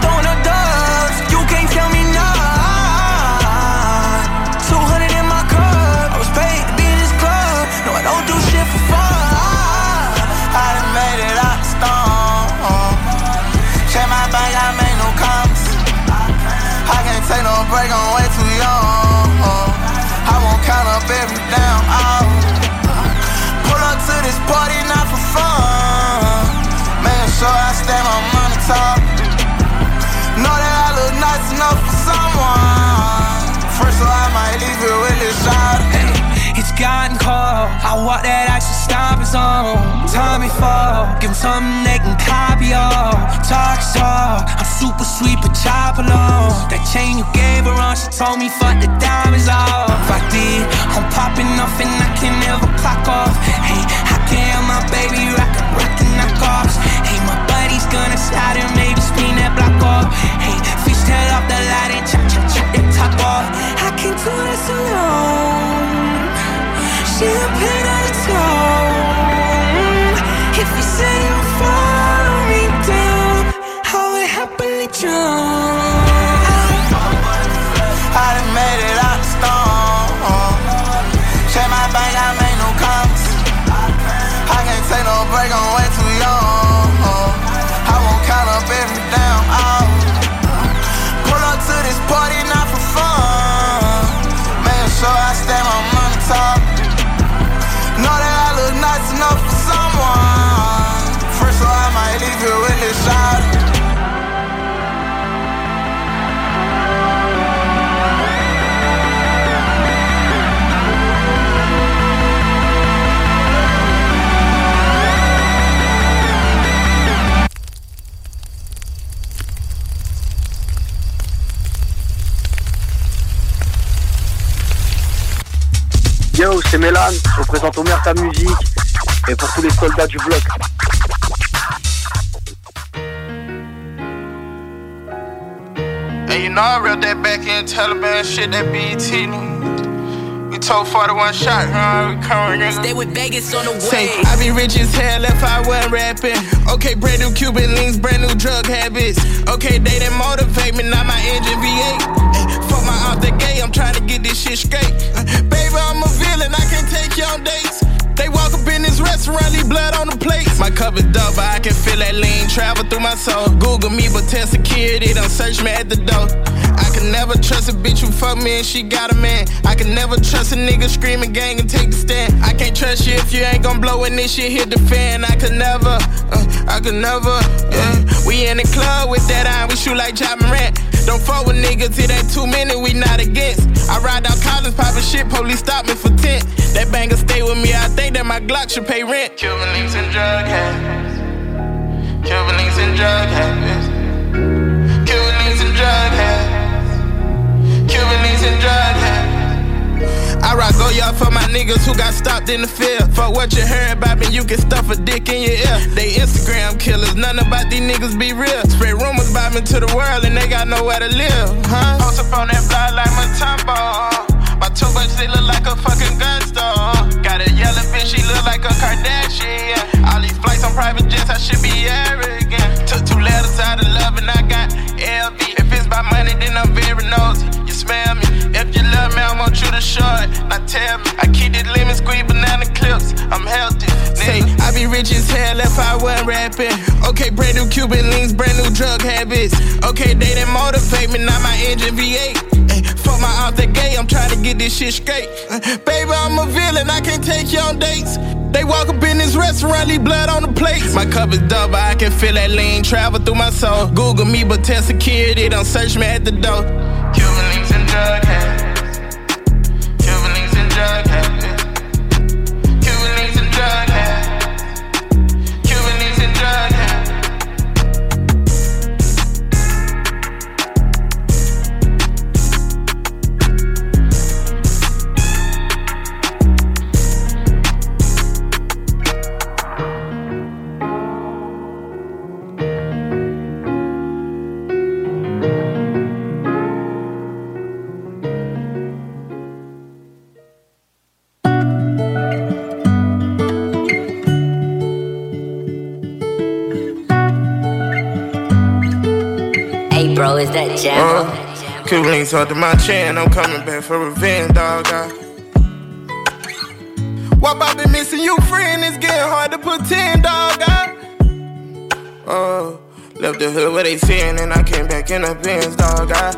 I want that action stompers on. Tommy Fall, give them something they can copy all. Talk talk, I'm super sweet but chop alone. That chain you gave her on, she told me fuck the diamonds off. I did, I'm popping off and I can never clock off. Hey, I can my baby rockin', rockin' knockoffs. Hey, my buddy's gonna slide and maybe spin that block off. Hey, fish tail off the light and chop, chop, chop that top off. I can't do this alone champagne at its own. If you say you follow me down, I would happily drown. C'est Mélan, je représente Omerta Musique et pour tous les soldats du bloc. And you know I read that back in Taliban shit, that BET. We told 41 shot, huh? We coming in. Stay with Vegas on the way. Say, I be rich as hell if I wasn't rapping. Okay, brand new Cuban links, brand new drug habits. Okay, they didn't motivate me, not my engine V8. Ay, Fuck my out the gate, I'm trying to get this shit straight. Villain, I can take you on dates. They walk up in this restaurant, leave blood on the plate. My cup is double, I can feel that lean travel through my soul. Google me, but tell security, don't search me at the door. I can never trust a bitch who fuck me and she got a man. I can never trust a nigga screaming gang and take the stand. I can't trust you if you ain't gon' blow when this shit hit the fan. I could never, uh, I could never, yeah. We in the club with that eye, we shoot like Ja Morant. Don't fuck with niggas, it ain't too many, we not against. I ride out college, poppin' shit, police stop me for 10. That banger stay with me, I think that my Glock should pay rent. Cuban links and drug habits. Cuban links and drug habits. Cuban links and drug habits. Cuban and drug. I rock go y'all for my niggas who got stopped in the field. Fuck what you heard about me, you can stuff a dick in your ear. They Instagram killers, none about these niggas be real. Spread rumors about me to the world and they got nowhere to live, huh? Post up on that block like Mutombo. My two bucks, they look like a fucking gun store. Got a yellow bitch, she look like a Kardashian. All these flights on private jets, I should be arrogant. Took two letters out of love and I got LV. It's by money, then I'm very nosy. You smell me. If you love me, I want you to show it. Now tell me, I keep this lemon squeeze banana clips. I'm healthy. Say, I be rich as hell if I wasn't rapping. Okay, brand new Cuban links, brand new drug habits. Okay, they didn't motivate me, not my engine V8. Ay, fuck my out the gate, I'm trying to get this shit straight. Uh, baby, I'm a villain, I can't take you on dates. They walk up in this restaurant, leave blood on the plates. My cup is double, I can feel that lean travel through my soul. Google me, but tell security, don't search me at the door. Cuban links and drug habits. Is that Jambo? Uh, Cuban links under my chin, I'm coming back for revenge, dog. I... Wop, I been missing you, friend. It's getting hard to 10, dog. I... Oh, left the hood where they sin, and I came back in the Benz, dog. I...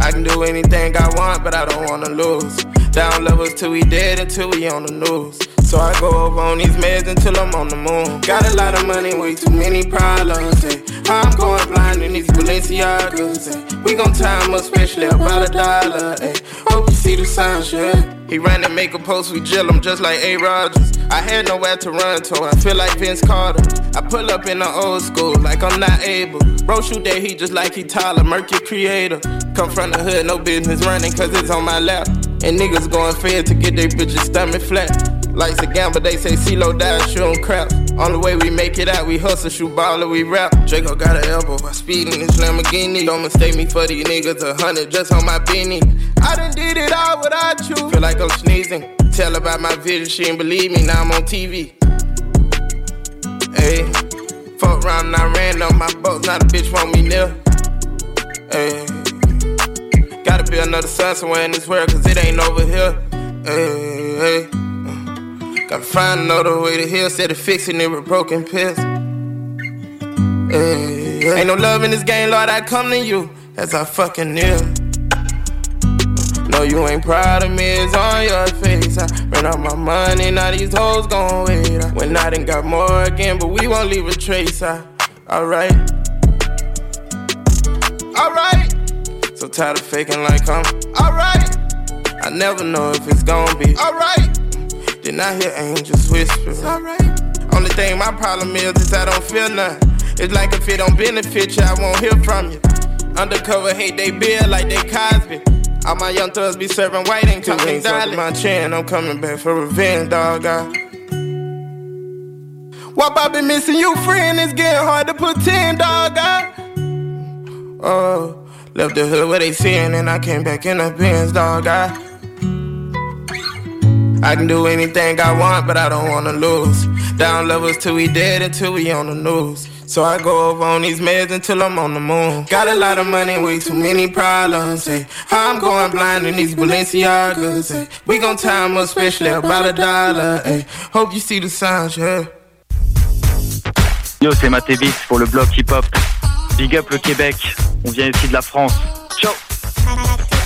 I can do anything I want, but I don't wanna lose. Down levels till we dead until we on the news. So I go up on these meds until I'm on the moon. Got a lot of money, way too many problems. Eh. Ay. I'm going blind in these Balenciagas. Ay. We gon' time up, especially about a dollar. Ay. Hope you see the signs, yeah. He ran and make a post, we drill him just like A. Rogers. I had nowhere to run to, I feel like Vince Carter. I pull up in the old school, like I'm not able. Bro, shoot that he just like he Tyler, Mercury creator. Come from the hood, no business running, cause it's on my lap. And niggas going fed to get their bitches stomach flat. Life's a gamble, they say CeeLo died, shooting crap. On the way we make it out, we hustle, shoot baller, we rap. Draco got an elbow by speeding this Lamborghini. Don't mistake me for these niggas, a hundred just on my beanie. I done did it all without you. Feel like I'm sneezing. Tell about my vision, she ain't believe me, now I'm on TV. Hey, fuck around I ran on my boat, not a bitch want me near. Hey, gotta be another sun somewhere in this world, cause it ain't over here. Hey, hey. Gotta find another way to heal, instead of fixing it with broken pills. Hey, ain't no love in this game, Lord, I come to you as I fucking kneel. No, you ain't proud of me, it's on your face. I ran out my money, now these hoes gon' wait. I went out and got more again, but we won't leave a trace. I, alright, alright. So tired of faking like I'm alright. I never know if it's gonna be alright. Then I hear angels whisper, alright. Only thing my problem is is I don't feel nothing. It's like if it don't benefit you, I won't hear from you. Undercover hate they bill like they Cosby. All my young thugs be serving white and coming down my chin. I'm coming back for revenge, dog. I... Why I been missing you, friend? It's getting hard to pretend, dog. I... Oh, left the hood where they seeing, and I came back in the bins, dog. I... I can do anything I want, but I don't wanna lose. Down levels till we dead until we on the news. So I go over on these meds until I'm on the moon. Got a lot of money, way too many problems. Hey, I'm going blind in these Balenciagas. Hey, we gon' time up, especially about a dollar. Hey, hope you see the signs, yeah. Yo, c'est Matévis pour le bloc hip-hop. Big up le Québec. On vient ici de la France. Ciao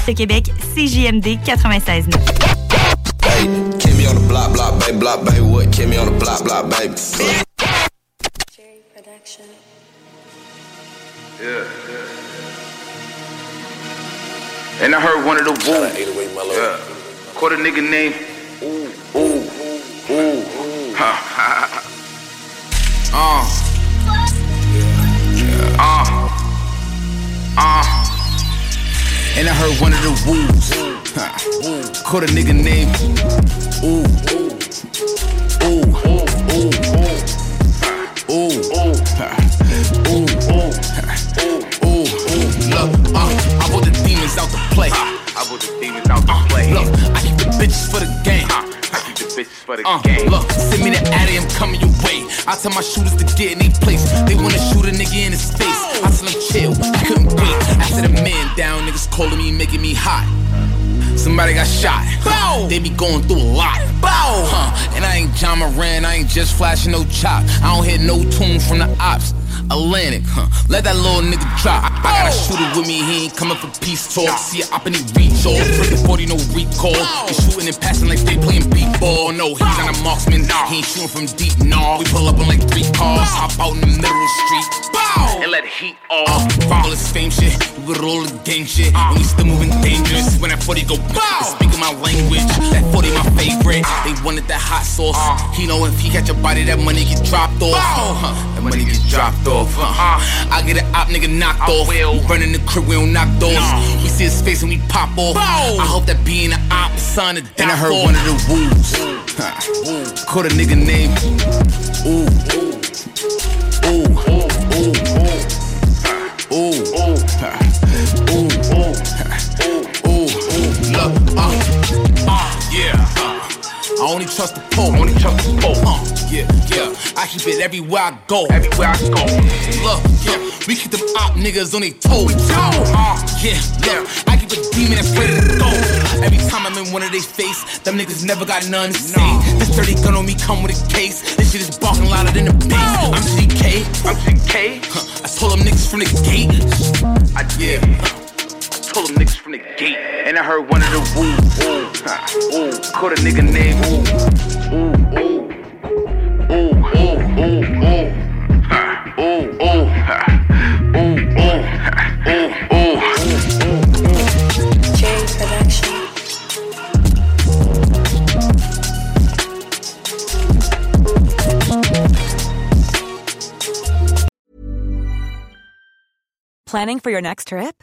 Le Québec, CJMD 96.9. Hey, keep me on the block, block, baby, block, baby. What? Keep me on the block, block, baby. Yeah. And I heard one of the woo. Yeah. Caught a nigga named Ooh, Ooh, Ooh. Ha ha. Uh. Uh. Uh. And I heard one of the woos. Caught a nigga named Ooh. Ooh. Ooh. Ooh. Ooh. Ooh. Look, uh, I put the demons out to play. I put the demons out to play. Look, I keep the bitches for the game. I keep the bitches for the Uh, game. look, send me the addy, I'm coming your way. I tell my shooters to get in their place. They wanna shoot a nigga in his face. I tell them chill, I couldn't wait. After the man down, niggas calling me, making me hot. Somebody got shot. Bow. They be going through a lot. Bow. Huh. And I ain't Ja Morant, I ain't just flashing no chop. I don't hear no tune from the ops. Atlantic, huh? Let that little nigga drop. I, I got a shooter with me, he ain't coming for peace talk. See a op and he reach off. Freaking 40, no recall. They shooting and passing like they playing beat ball. No, he's not a marksman. nah. He ain't shooting from deep, nah. We pull up on like three cars, hop out in the middle of the street. And let heat Uh, off. all this fame shit, we with all the gang shit. And we still moving dangerous. When that 40 go bow, speaking my language. That 40 my favorite. They wanted that hot sauce. He know if he catch a body, that money get dropped off. Huh, that money get dropped off. Uh, I get an op nigga knocked off. We running the crib, we don't knock doors. We see his face and we pop off. I hope that being an op is sign of And I heard one of the woos. Caught a nigga named Ooh. Ooh. I only trust the pole. I only trust the pole. Uh, yeah, yeah. I keep it everywhere I go. Everywhere I go. Look, yeah. We keep them op niggas on their toes. Uh, yeah, look. I keep a demon that's ready to go. Every time I'm in one of their face, them niggas never got none to say. This 30 gun on me come with a case. This shit is barking louder than the bass. I'm CK. I'm CK. Huh, I told them niggas from the gate. I yeah. Told them niggas from the gate. And I heard one of the woo. Ooh. huh, Ooh. Caught a nigga named Ooh. Ooh. Ooh. Ooh. Ooh. Ooh. Ooh. Huh, Ooh. Ooh. huh, Ooh. Ooh. huh, Ooh. Ooh. J Production. Planning for your next trip?